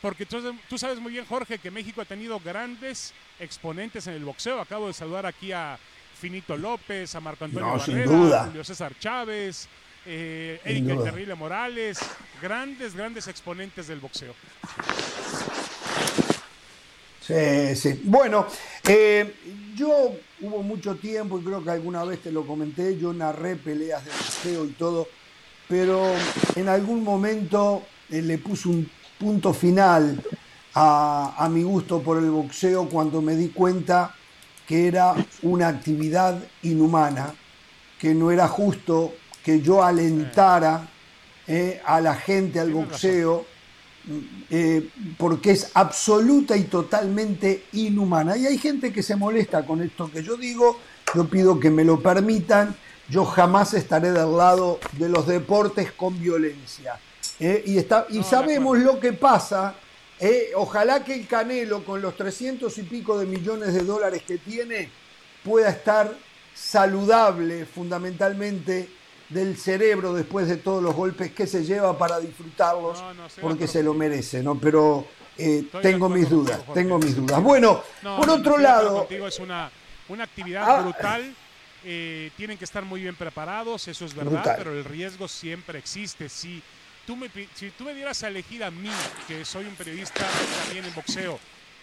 porque tú, sabes muy bien, Jorge, que México ha tenido grandes exponentes en el boxeo. Acabo de saludar aquí a Finito López, a Marco Antonio Barrera, a Julio César Chávez, eh, Eric Terrible Morales, grandes, grandes exponentes del boxeo. Sí, sí. Bueno, eh, yo hubo mucho tiempo, y creo que alguna vez te lo comenté, yo narré peleas de boxeo y todo, pero en algún momento eh, le puse un punto final a, mi gusto por el boxeo cuando me di cuenta que era una actividad inhumana, que no era justo que yo alentara eh, a la gente al boxeo eh, porque es absoluta y totalmente inhumana. Y hay gente que se molesta con esto que yo digo, yo pido que me lo permitan, yo jamás estaré del lado de los deportes con violencia. ¿Eh? y, está, y sabemos lo que pasa. ¿eh? ojalá que el Canelo, con los 300 y pico de millones de dólares que tiene, pueda estar saludable fundamentalmente del cerebro después de todos los golpes que se lleva para disfrutarlos, porque se lo merece, ¿no? Pero eh, tengo mis dudas, tengo mis dudas. Bueno, por otro lado... es una, una actividad ah, brutal. Eh, tienen que estar muy bien preparados, eso es verdad, pero el riesgo siempre existe. Si tú, me, si tú me dieras a elegir a mí, que soy un periodista también en boxeo,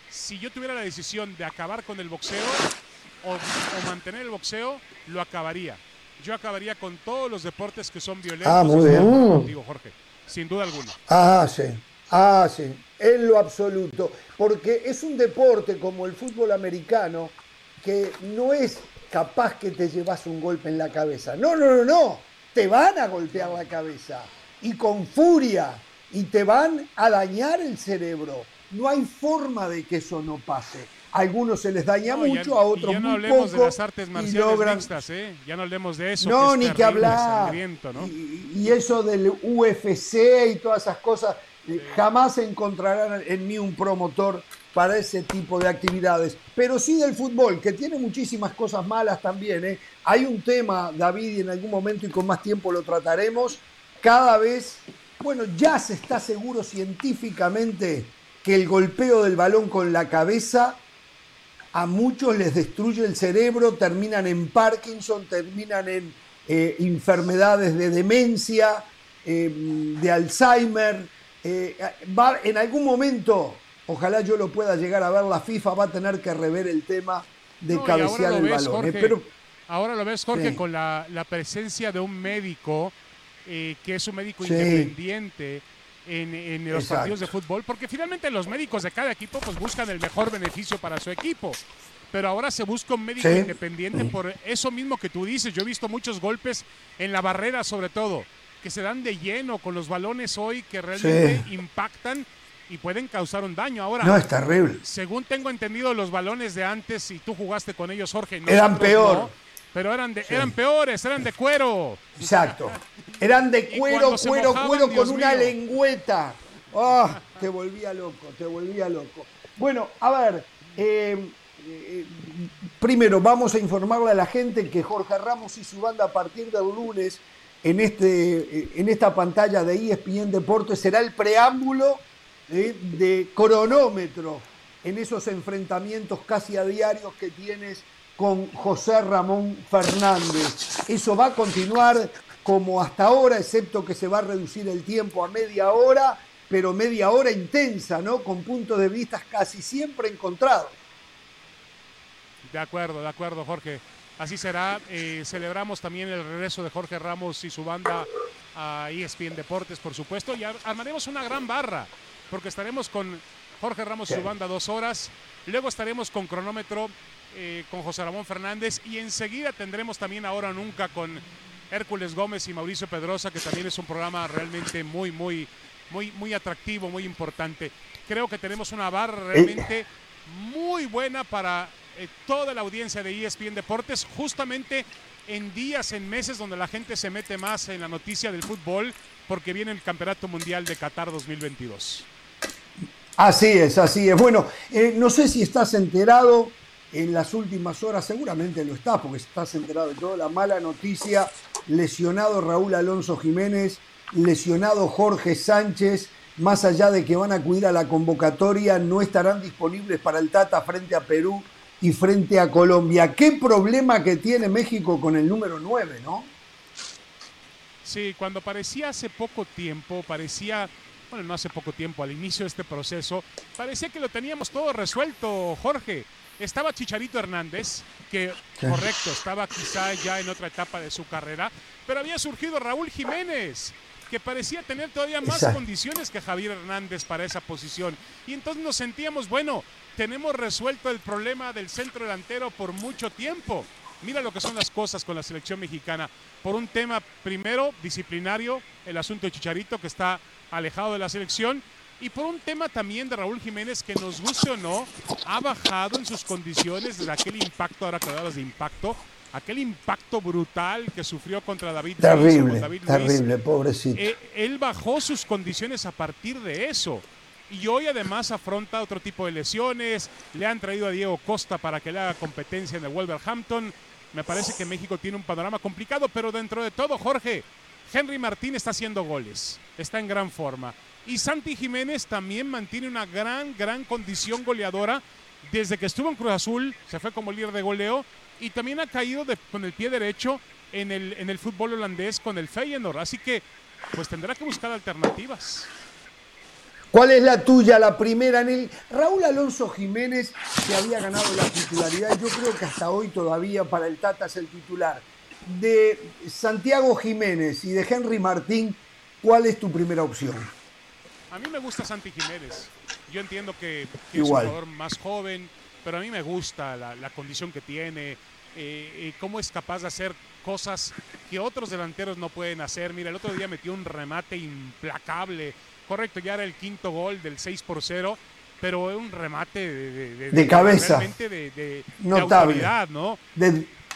si yo tuviera la decisión de acabar con el boxeo o, o mantener el boxeo, lo acabaría yo acabaría con todos los deportes que son violentos. Ah, muy bien. Jorge, sin duda alguna. Ah, sí. Ah, sí. En lo absoluto. Porque es un deporte como el fútbol americano que no es capaz que te llevas un golpe en la cabeza. No, no, no, no. Te van a golpear la cabeza. Y con furia. Y te van a dañar el cerebro. No hay forma de que eso no pase algunos se les daña mucho, a otros ya no hablemos de las artes marciales mixtas, ¿eh? Ya no hablemos de eso. No, ni que hablar. Y, eso del UFC y todas esas cosas, jamás encontrarán en mí un promotor para ese tipo de actividades. Pero sí del fútbol, que tiene muchísimas cosas malas también. ¿eh? Hay un tema, David, y en algún momento y con más tiempo lo trataremos, cada vez, bueno, ya se está seguro científicamente que el golpeo del balón con la cabeza a muchos les destruye el cerebro, terminan en Parkinson, terminan en eh, enfermedades de demencia, eh, de Alzheimer. Eh, va, en algún momento, ojalá yo lo pueda llegar a ver, la FIFA va a tener que rever el tema de cabecear el balón. Pero, ahora lo ves, Jorge, con la, presencia de un médico que es un médico independiente en, los partidos de fútbol, porque finalmente los médicos de cada equipo pues buscan el mejor beneficio para su equipo. Pero ahora se busca un médico independiente por eso mismo que tú dices. Yo he visto muchos golpes en la barrera, sobre todo, que se dan de lleno con los balones hoy que realmente impactan y pueden causar un daño. Ahora, no, es terrible. Según tengo entendido, los balones de antes, y tú jugaste con ellos, Jorge, eran peor. pero eran, de, eran peores, eran de cuero. Exacto. Eran de cuero, cuero, cuero con una lengüeta. ¡Ah! te volvía loco, te volvía loco. Bueno, a ver, eh, eh, primero vamos a informarle a la gente que Jorge Ramos y su banda a partir del lunes en, este, eh, en esta pantalla de ESPN Deportes será el preámbulo de cronómetro en esos enfrentamientos casi a diarios que tienes con José Ramón Fernández. Eso va a continuar como hasta ahora, excepto que se va a reducir el tiempo a media hora, pero media hora intensa, ¿no? Con puntos de vista casi siempre encontrados. De acuerdo, de acuerdo, Jorge. Así será. Eh, celebramos también el regreso de Jorge Ramos y su banda a ESPN Deportes, por supuesto, y armaremos una gran barra, porque estaremos con Jorge Ramos y su banda dos horas. Luego estaremos con cronómetro eh, con José Ramón Fernández y enseguida tendremos también ahora nunca con Hércules Gómez y Mauricio Pedrosa, que también es un programa realmente muy, muy, muy, muy atractivo, muy importante. Creo que tenemos una barra realmente muy buena para eh, toda la audiencia de ESPN Deportes, justamente en días, en meses donde la gente se mete más en la noticia del fútbol, porque viene el Campeonato Mundial de Qatar 2022. Así es, así es. Bueno, eh, no sé si estás enterado en las últimas horas, seguramente lo está, porque estás enterado de toda la mala noticia, lesionado Raúl Alonso Jiménez, lesionado Jorge Sánchez, más allá de que van a acudir a la convocatoria, no estarán disponibles para el Tata frente a Perú y frente a Colombia. ¿Qué problema que tiene México con el número 9, no? Sí, cuando parecía hace poco tiempo, parecía, bueno, no hace poco tiempo, al inicio de este proceso, parecía que lo teníamos todo resuelto, Jorge. Estaba Chicharito Hernández, que correcto, estaba quizá ya en otra etapa de su carrera, pero había surgido Raúl Jiménez, que parecía tener todavía más condiciones que Javier Hernández para esa posición. Y entonces nos sentíamos, bueno, tenemos resuelto el problema del centro delantero por mucho tiempo. Mira lo que son las cosas con la selección mexicana. Por un tema, primero, disciplinario, el asunto de Chicharito, que está alejado de la selección, y por un tema también de Raúl Jiménez que nos guste o no, ha bajado en sus condiciones desde aquel impacto, ahora que hablabas de impacto, aquel impacto brutal que sufrió contra David terrible, Luis. Terrible, pobrecito. Eh, él bajó sus condiciones a partir de eso. Y hoy además afronta otro tipo de lesiones. Le han traído a Diego Costa para que le haga competencia en el Wolverhampton. Me parece que México tiene un panorama complicado, pero dentro de todo, Jorge, Henry Martín está haciendo goles. Está en gran forma. Y Santi Jiménez también mantiene una gran, gran condición goleadora. Desde que estuvo en Cruz Azul, se fue como líder de goleo y también ha caído con el pie derecho en el, en el fútbol holandés con el Feyenoord. Así que, pues tendrá que buscar alternativas. ¿Cuál es la tuya, la primera en Raúl Alonso Jiménez que había ganado la titularidad, yo creo que hasta hoy todavía para el Tata es el titular. De Santiago Jiménez y de Henry Martín, ¿cuál es tu primera opción? A mí me gusta Santi Jiménez. Yo entiendo que, es un jugador más joven, pero a mí me gusta la, condición que tiene, eh, eh, cómo es capaz de hacer cosas que otros delanteros no pueden hacer. Mira, el otro día metió un remate implacable. Correcto, ya era el quinto gol del 6 por 0, pero es un remate de, de, cabeza. Realmente de, autoridad, ¿no?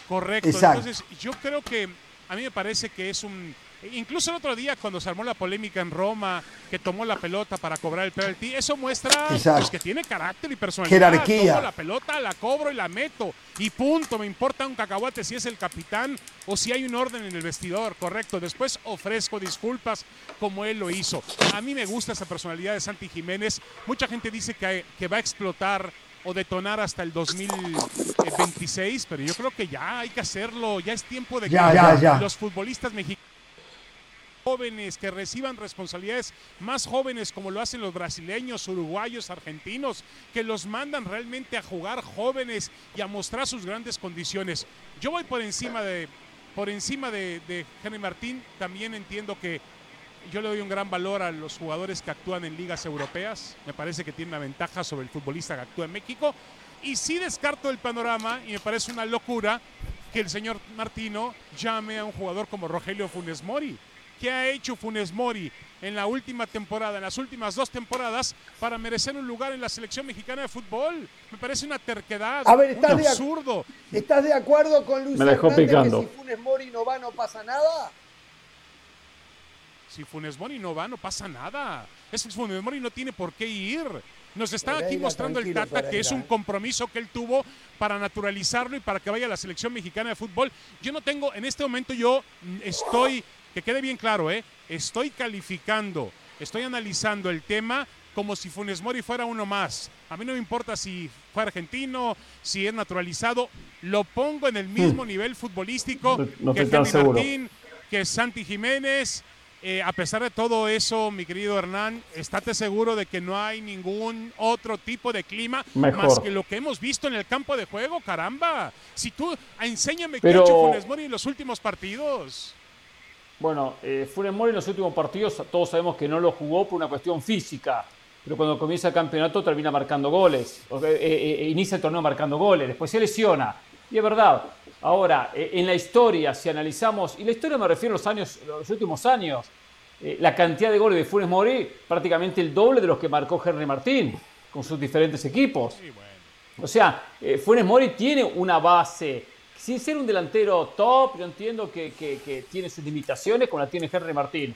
Correcto. Entonces, yo creo que a mí me parece que es un Incluso el otro día cuando se armó la polémica en Roma, que tomó la pelota para cobrar el penalti, eso muestra pues, que tiene carácter y personalidad. Jerarquía. Tomo la pelota, la cobro y la meto. Y punto, me importa un cacahuate si es el capitán o si hay un orden en el vestidor, correcto. Después ofrezco disculpas como él lo hizo. A mí me gusta esa personalidad de Santi Jiménez. Mucha gente dice que, que va a explotar o detonar hasta el 2026, pero yo creo que ya hay que hacerlo, ya es tiempo de que los futbolistas mexicanos jóvenes, que reciban responsabilidades más jóvenes como lo hacen los brasileños, uruguayos, argentinos, que los mandan realmente a jugar jóvenes y a mostrar sus grandes condiciones. Yo voy por encima de, por encima de, de Henry Martín, también entiendo que yo le doy un gran valor a los jugadores que actúan en ligas europeas. Me parece que tiene una ventaja sobre el futbolista que actúa en México. Y sí descarto el panorama y me parece una locura que el señor Martino llame a un jugador como Rogelio Funes Mori. ¿Qué ha hecho Funes Mori en la última temporada, en las últimas dos temporadas, para merecer un lugar en la selección mexicana de fútbol? Me parece una terquedad, a ver, ¿estás un absurdo. ¿Estás de acuerdo con Luis Me dejó picando. que si Funes Mori no va no pasa nada? Si Funes Mori no va no pasa nada. Es que Funes Mori no tiene por qué ir. Nos está aquí mostrando el Tata que es un compromiso que él tuvo para naturalizarlo y para que vaya a la selección mexicana de fútbol. Yo no tengo, en este momento yo estoy que quede bien claro, ¿eh? estoy calificando, estoy analizando el tema como si Funes Mori fuera uno más. A mí no me importa si fue argentino, si es naturalizado, lo pongo en el mismo hmm. nivel futbolístico que Henry Martín, que Santi Jiménez. Eh, a pesar de todo eso, mi querido Hernán, estate seguro de que no hay ningún otro tipo de clima más que lo que hemos visto en el campo de juego, caramba. Si tú, enséñame qué ha hecho Funes Mori en los últimos partidos. Bueno, eh, Funes Mori en los últimos partidos todos sabemos que no lo jugó por una cuestión física, pero cuando comienza el campeonato termina marcando goles, eh, eh, eh, inicia el torneo marcando goles, después se lesiona. Y es verdad, ahora, en la historia, si analizamos, y la historia me refiero a los, años, los últimos años, la cantidad de goles de Funes Mori, prácticamente el doble de los que marcó Henry Martín con sus diferentes equipos. O sea, Funes Mori tiene una base sin ser un delantero top, yo entiendo que, tiene sus limitaciones, como la tiene Henry Martín.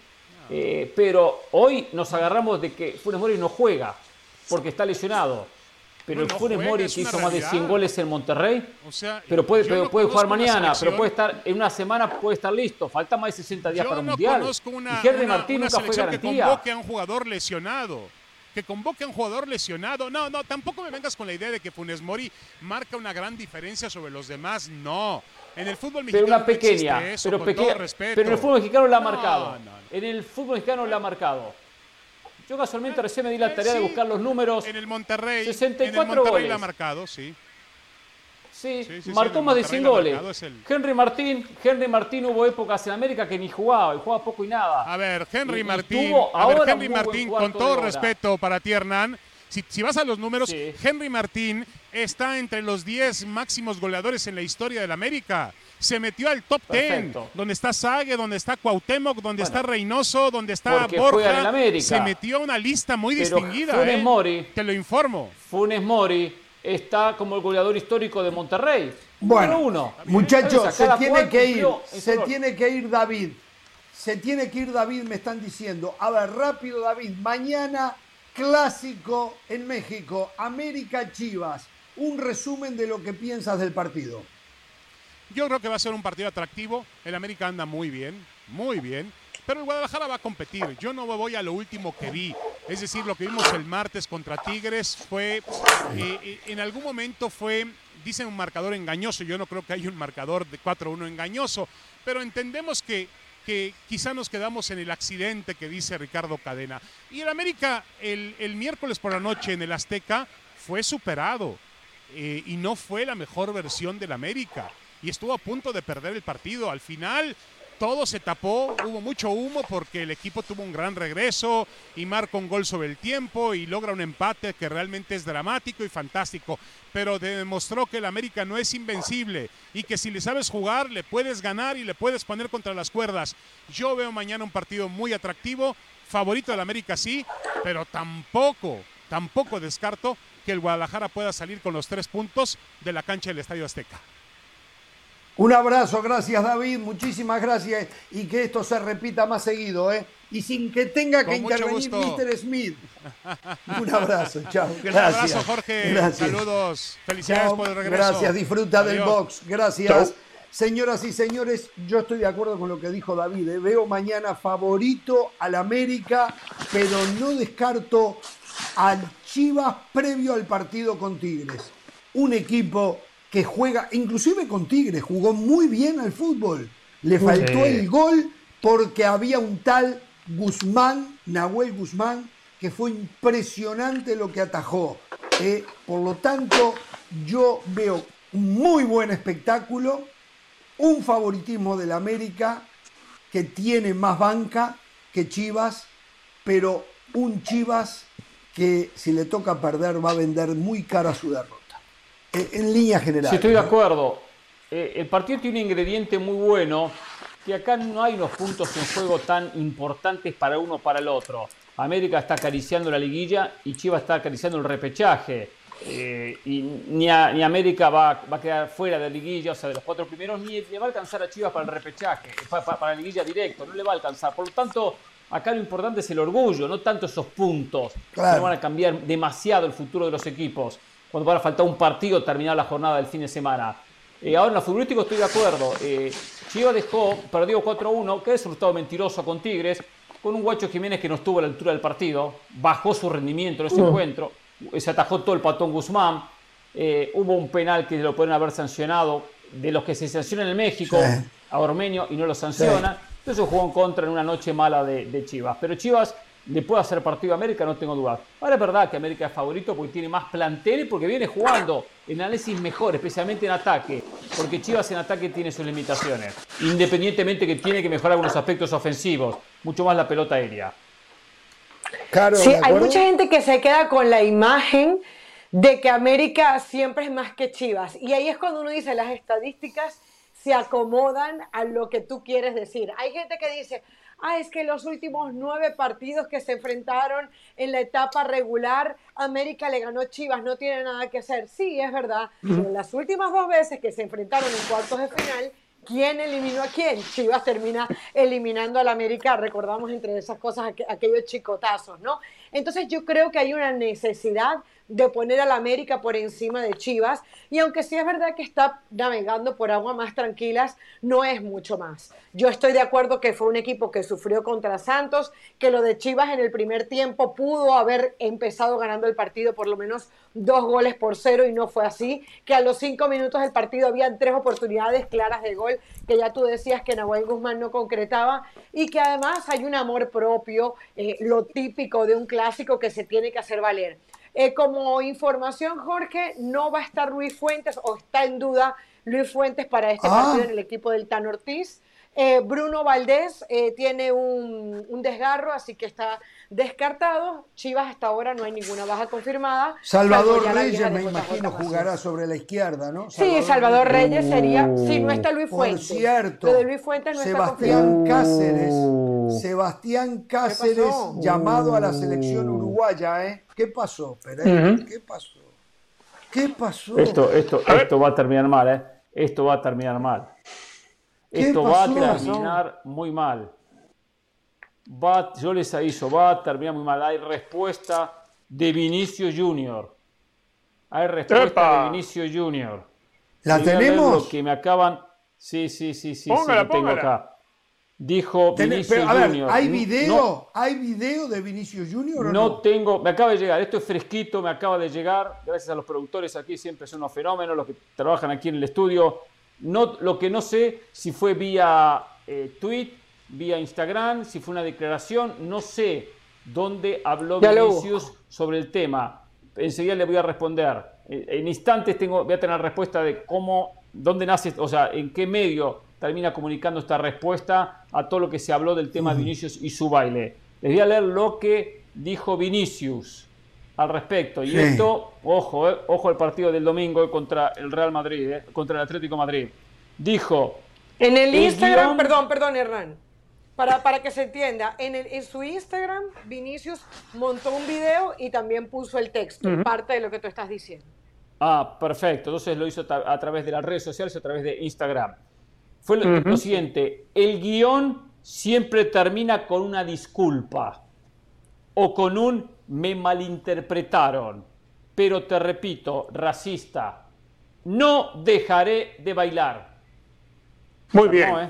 Eh, pero hoy nos agarramos de que Funes Mori no juega porque está lesionado. Pero el Funes Mori que hizo más de 100 goles en Monterrey, pero puede, puede jugar mañana, pero puede estar en una semana puede estar listo. Falta más de 60 días para el Mundial. y Henry Martín nunca fue garantía. que convoque a un jugador lesionado que convoque a un jugador lesionado. No, no, tampoco me vengas con la idea de que Funes Mori marca una gran diferencia sobre los demás. No. En el fútbol mexicano. Pero una pequeña. pero, pequeña pero en el fútbol mexicano la ha marcado. En el fútbol mexicano la ha marcado. Yo casualmente recién me di la tarea de buscar los números. En el Monterrey. 64 en el Monterrey goles. la ha marcado, sí. Sí, marcó más de 100 goles. Henry Martín, Henry Martín hubo épocas en América que ni jugaba, y jugaba poco y nada. A ver, Henry Martín, a ver, Henry Martín, con todo respeto para ti, Hernán, Si, vas a los números, Henry Martín está entre los 10 máximos goleadores en la historia del América. Se metió al top 10, donde está Sague, donde está Cuauhtémoc, donde está Reynoso, donde está Borja. Se metió a una lista muy distinguida. Funes ¿eh? Mori. Te lo informo. Funes Mori está como el goleador histórico de Monterrey. Bueno, uno. muchachos, se tiene que ir. Se tiene que ir David. Se tiene que ir David, me están diciendo. A ver, rápido David. Mañana clásico en México. América Chivas. Un resumen de lo que piensas del partido. Yo creo que va a ser un partido atractivo. El América anda muy bien, muy bien. Pero el Guadalajara va a competir. Yo no voy a lo último que vi. Es decir, lo que vimos el martes contra Tigres fue, eh, eh, en algún momento fue, dicen un marcador engañoso. Yo no creo que haya un marcador de 4-1 engañoso. Pero entendemos que, que quizá nos quedamos en el accidente que dice Ricardo Cadena. Y el América el, el miércoles por la noche en el Azteca fue superado. Eh, y no fue la mejor versión del América. Y estuvo a punto de perder el partido. Al final todo se tapó, hubo mucho humo porque el equipo tuvo un gran regreso y marca un gol sobre el tiempo y logra un empate que realmente es dramático y fantástico, pero demostró que el América no es invencible y que si le sabes jugar le puedes ganar y le puedes poner contra las cuerdas. Yo veo mañana un partido muy atractivo, favorito del América sí, pero tampoco, tampoco descarto que el Guadalajara pueda salir con los tres puntos de la cancha del Estadio Azteca. Un abrazo, gracias David, muchísimas gracias y que esto se repita más seguido, ¿eh? Y sin que tenga que intervenir Mr. Smith. Un abrazo, chao. Gracias. Un abrazo, Jorge. Saludos. Felicidades por el regreso. Gracias, disfruta del box. Gracias. Señoras y señores, yo estoy de acuerdo con lo que dijo David. ¿eh? Veo mañana favorito al América, pero no descarto al Chivas previo al partido con Tigres. Un equipo que juega, inclusive con Tigres, jugó muy bien al fútbol. Le faltó el gol porque había un tal Guzmán, Nahuel Guzmán, que fue impresionante lo que atajó. Eh, por lo tanto, yo veo un muy buen espectáculo, un favoritismo del América que tiene más banca que Chivas, pero un Chivas que si le toca perder va a vender muy cara su derrota. En línea general. Sí, estoy de acuerdo. Eh, el partido tiene un ingrediente muy bueno, que acá no hay unos puntos en juego tan importantes para uno o para el otro. América está acariciando la liguilla y Chivas está acariciando el repechaje. Eh, y ni, América va, a quedar fuera de la liguilla, o sea, de los cuatro primeros, ni le va a alcanzar a Chivas para el repechaje, para, la liguilla directo, no le va a alcanzar. Por lo tanto, acá lo importante es el orgullo, no tanto esos puntos que van a cambiar demasiado el futuro de los equipos cuando va a faltar un partido terminar la jornada del fin de semana. Eh, ahora en lo futbolístico estoy de acuerdo. Eh, Chivas dejó, perdió 4-1, que es resultado mentiroso con Tigres, con un Guacho Jiménez que no estuvo a la altura del partido, bajó su rendimiento en ese uh. encuentro, se atajó todo el patón Guzmán, eh, hubo un penal que lo pueden haber sancionado, de los que se sancionan en México, a Ormeño y no lo sanciona. Entonces jugó en contra en una noche mala de, de Chivas. Pero Chivas le puede hacer partido a América, no tengo duda. Ahora es verdad que América es favorito porque tiene más plantel y porque viene jugando en análisis mejor, especialmente en ataque, porque Chivas en ataque tiene sus limitaciones, independientemente que tiene que mejorar algunos aspectos ofensivos, mucho más la pelota aérea. Claro, sí, hay mucha gente que se queda con la imagen de que América siempre es más que Chivas. Y ahí es cuando uno dice, las estadísticas se acomodan a lo que tú quieres decir. Hay gente que dice, ah, es que los últimos nueve partidos que se enfrentaron en la etapa regular, América le ganó Chivas, no tiene nada que hacer. Sí, es verdad, en las últimas dos veces que se enfrentaron en cuartos de final, ¿Quién eliminó a quién? Chivas termina eliminando al América, recordamos entre esas cosas aquellos chicotazos, ¿no? Entonces yo creo que hay una necesidad de poner al América por encima de Chivas. Y aunque sí es verdad que está navegando por aguas más tranquilas, no es mucho más. Yo estoy de acuerdo que fue un equipo que sufrió contra Santos, que lo de Chivas en el primer tiempo pudo haber empezado ganando el partido por lo menos dos goles por cero y no fue así, que a los cinco minutos del partido habían tres oportunidades claras de gol que ya tú decías que Nahuel Guzmán no concretaba y que además hay un amor propio, eh, lo típico de un clásico que se tiene que hacer valer. Eh, como información, Jorge, no va a estar Luis Fuentes o está en duda Luis Fuentes para este ah. partido en el equipo del Tan Ortiz. Eh, Bruno Valdés eh, tiene un, un, desgarro, así que está descartado. Chivas hasta ahora no hay ninguna baja confirmada. Salvador Reyes, me imagino, jugará sobre la izquierda, ¿no? sí, Salvador Reyes sería, si no está Luis Fuentes. Por cierto, de Luis Fuentes no Sebastián Cáceres, Sebastián Cáceres llamado a la selección uruguaya, ¿eh? ¿Qué pasó, Pereira? ¿Qué pasó? ¿Qué pasó? Esto, esto, esto va a terminar mal, ¿eh? Esto va a terminar mal. Esto va a terminar muy mal. Va, yo les aviso, va a terminar muy mal. Hay respuesta de Vinicio Junior. Hay respuesta de Vinicio Junior. ¿La tenemos? que me acaban. Sí, sí, sí, sí, sí, lo tengo acá. Dijo Vinicio Junior. ¿Hay video? ¿Hay video de Vinicio Junior? no, tengo, me acaba de llegar. Esto es fresquito, me acaba de llegar. Gracias a los productores aquí, siempre son unos fenómenos, los que trabajan aquí en el estudio. No, lo que no sé si fue vía eh, tweet, vía Instagram, si fue una declaración, no sé dónde habló Vinicius sobre el tema. Enseguida le voy a responder. En instantes tengo, voy a tener respuesta de cómo, dónde nace, o sea, en qué medio termina comunicando esta respuesta a todo lo que se habló del tema de Vinicius y su baile. Les voy a leer lo que dijo Vinicius al respecto. Y esto, ojo, eh, ojo al partido del domingo contra el Real Madrid, eh, contra el Atlético Madrid. Dijo. En el, Instagram, perdón, perdón, Hernán. Para, para que se entienda, en, el, en su Instagram, Vinicius montó un video y también puso el texto, parte de lo que tú estás diciendo. Ah, perfecto. Entonces lo hizo a través de las redes sociales, a través de Instagram. Fue lo siguiente, el guion siempre termina con una disculpa o con un me malinterpretaron. Pero te repito, racista, no dejaré de bailar. Muy bien. ¿eh?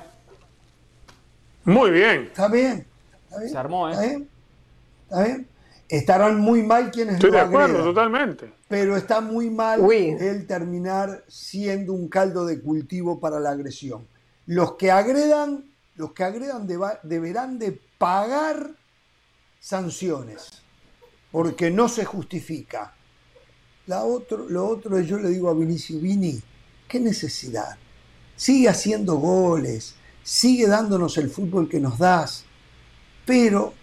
Muy bien. Está bien. Se armó, ¿eh? Está bien. Está bien. Estarán muy mal quienes Estoy de acuerdo, totalmente. Pero está muy mal el terminar siendo un caldo de cultivo para la agresión. Los que agredan, los que agredan deberán de pagar sanciones porque no se justifica. La otro, lo otro yo le digo a Vinicio, Vini, ¿qué necesidad? Sigue haciendo goles, sigue dándonos el fútbol que nos das, pero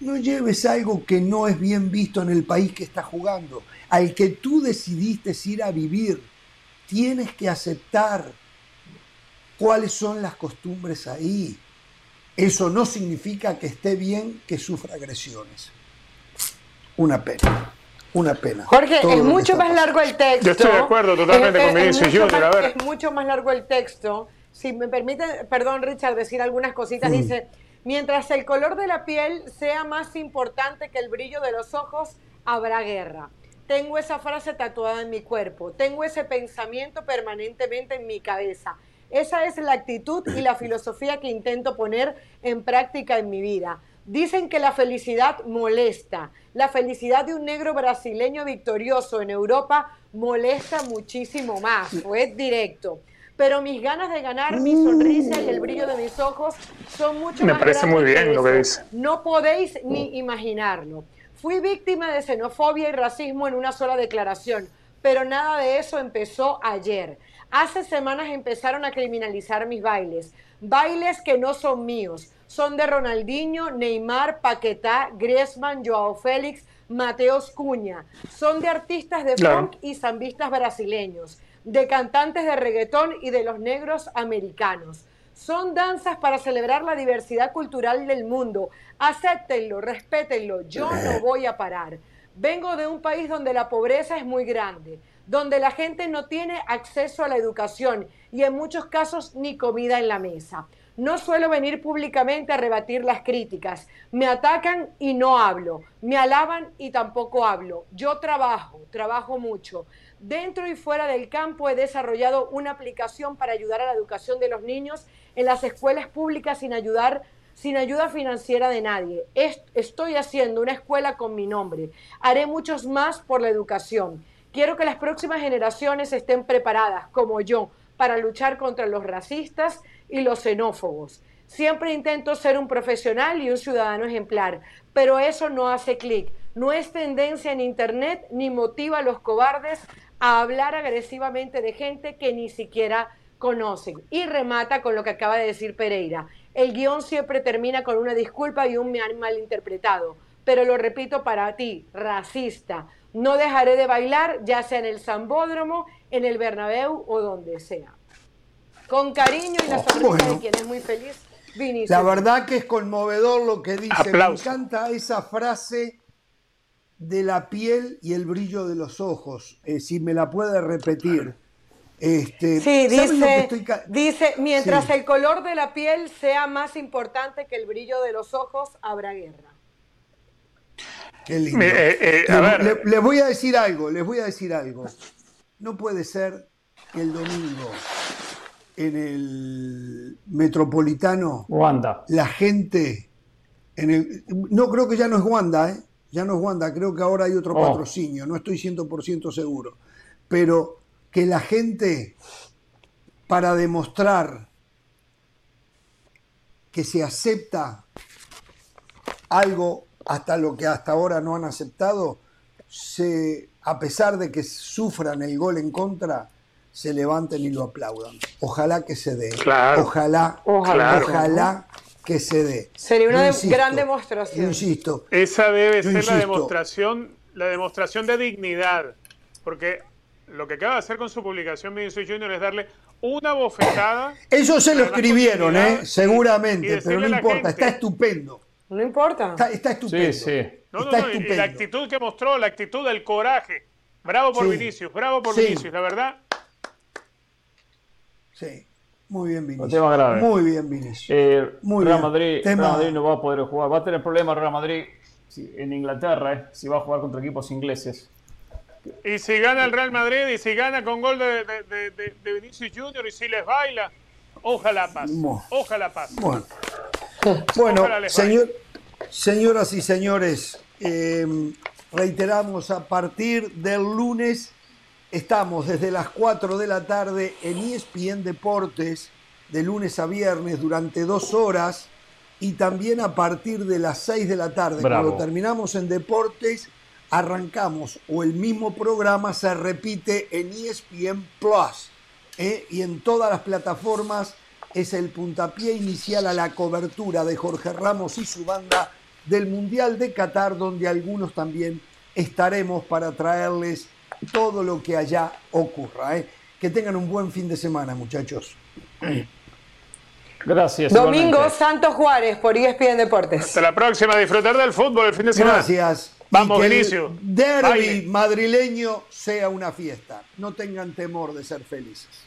no lleves algo que no es bien visto en el país que está jugando, al que tú decidiste ir a vivir. Tienes que aceptar cuáles son las costumbres ahí. Eso no significa que esté bien que sufra agresiones una pena. Una pena. Jorge, es mucho más largo el texto. Yo estoy de acuerdo totalmente con Vinicius Junior. A ver. Es mucho más largo el texto. Si me permite, perdón Richard, decir algunas cositas. Mm. Dice, mientras el color de la piel sea más importante que el brillo de los ojos, habrá guerra. Tengo esa frase tatuada en mi cuerpo. Tengo ese pensamiento permanentemente en mi cabeza. Esa es la actitud y la filosofía que intento poner en práctica en mi vida. Dicen que la felicidad molesta. La felicidad de un negro brasileño victorioso en Europa molesta muchísimo más. Fue directo. Pero mis ganas de ganar, mi sonrisa y el brillo de mis ojos son mucho Me más parece muy bien lo que dice. No podéis ni imaginarlo. Fui víctima de xenofobia y racismo en una sola declaración, pero nada de eso empezó ayer. Hace semanas empezaron a criminalizar mis bailes, bailes que no son míos son de Ronaldinho, Neymar, Paquetá, Griezmann, Joao Félix, Mateos Cuña. Son de artistas de funk y zambistas brasileños, de cantantes de reggaetón y de los negros americanos. Son danzas para celebrar la diversidad cultural del mundo. Acéptenlo, respétenlo. Yo no voy a parar. Vengo de un país donde la pobreza es muy grande, donde la gente no tiene acceso a la educación y en muchos casos ni comida en la mesa. No suelo venir públicamente a rebatir las críticas. Me atacan y no hablo. Me alaban y tampoco hablo. Yo trabajo, trabajo mucho. Dentro y fuera del campo he desarrollado una aplicación para ayudar a la educación de los niños en las escuelas públicas sin ayudar sin ayuda financiera de nadie. Estoy haciendo una escuela con mi nombre. Haré muchos más por la educación. Quiero que las próximas generaciones estén preparadas, como yo, para luchar contra los racistas, y los xenófobos. Siempre intento ser un profesional y un ciudadano ejemplar, pero eso no hace clic. No es tendencia en Internet ni motiva a los cobardes a hablar agresivamente de gente que ni siquiera conocen. Y remata con lo que acaba de decir Pereira. El guion siempre termina con una disculpa y un malinterpretado. Pero lo repito para ti, racista. No dejaré de bailar, ya sea en el Zambódromo, en el Bernabéu o donde sea. Con cariño y la oh, sonrisa de quien es muy feliz, Vinicius. La verdad que es conmovedor lo que dice. Me encanta esa frase de la piel y el brillo de los ojos. Eh, si me la puede repetir. Este, sí, dice, dice, mientras el color de la piel sea más importante que el brillo de los ojos, habrá guerra. Qué lindo. Eh, eh, les voy a decir algo, les voy a decir algo. No puede ser que el domingo en el metropolitano Wanda. la gente en el, no creo que ya no es Wanda, ¿eh? ya no es Wanda, creo que ahora hay otro oh. patrocinio, no estoy 100% seguro, pero que la gente, para demostrar que se acepta algo hasta lo que hasta ahora no han aceptado, se, a pesar de que sufran el gol en contra, se levanten y lo aplaudan. Ojalá que se dé. Ojalá, ojalá, ojalá que se dé. Sería una gran demostración. insisto. Esa debe ser la demostración, la demostración de dignidad. Porque lo que acaba de hacer con su publicación Vinicius Junior es darle una bofetada. Eso se lo escribieron, ¿eh? seguramente, pero no importa, está estupendo. No importa. Está, estupendo. Sí, sí. No, no, no, la actitud que mostró, la actitud del coraje. Bravo por Vinicius, bravo por Vinicius, la verdad. Sí, muy bien Vinicius. Muy bien Vinicius. Eh, muy Real, Madrid, Real Madrid no va a poder jugar. Va a tener problemas Real Madrid en Inglaterra, eh, si va a jugar contra equipos ingleses. Y si gana el Real Madrid y si gana con gol de, de, Vinicius Junior y si les baila, ojalá paz. Ojalá paz. Bueno, bueno señor, señoras y señores, em, reiteramos, a partir del lunes estamos desde las 4 de la tarde en ESPN Deportes, de lunes a viernes durante dos horas y también a partir de las 6 de la tarde, cuando terminamos en Deportes arrancamos o el mismo programa se repite en ESPN Plus ¿eh? y en todas las plataformas es el puntapié inicial a la cobertura de Jorge Ramos y su banda del Mundial de Qatar, donde algunos también estaremos para traerles todo lo que allá ocurra. ¿eh? Que tengan un buen fin de semana, muchachos. Gracias. Domingo Santos Juárez por ESPN Deportes. Hasta la próxima. Disfrutar del fútbol el fin de semana. Gracias. Vamos, que El derby madrileño sea una fiesta. No tengan temor de ser felices.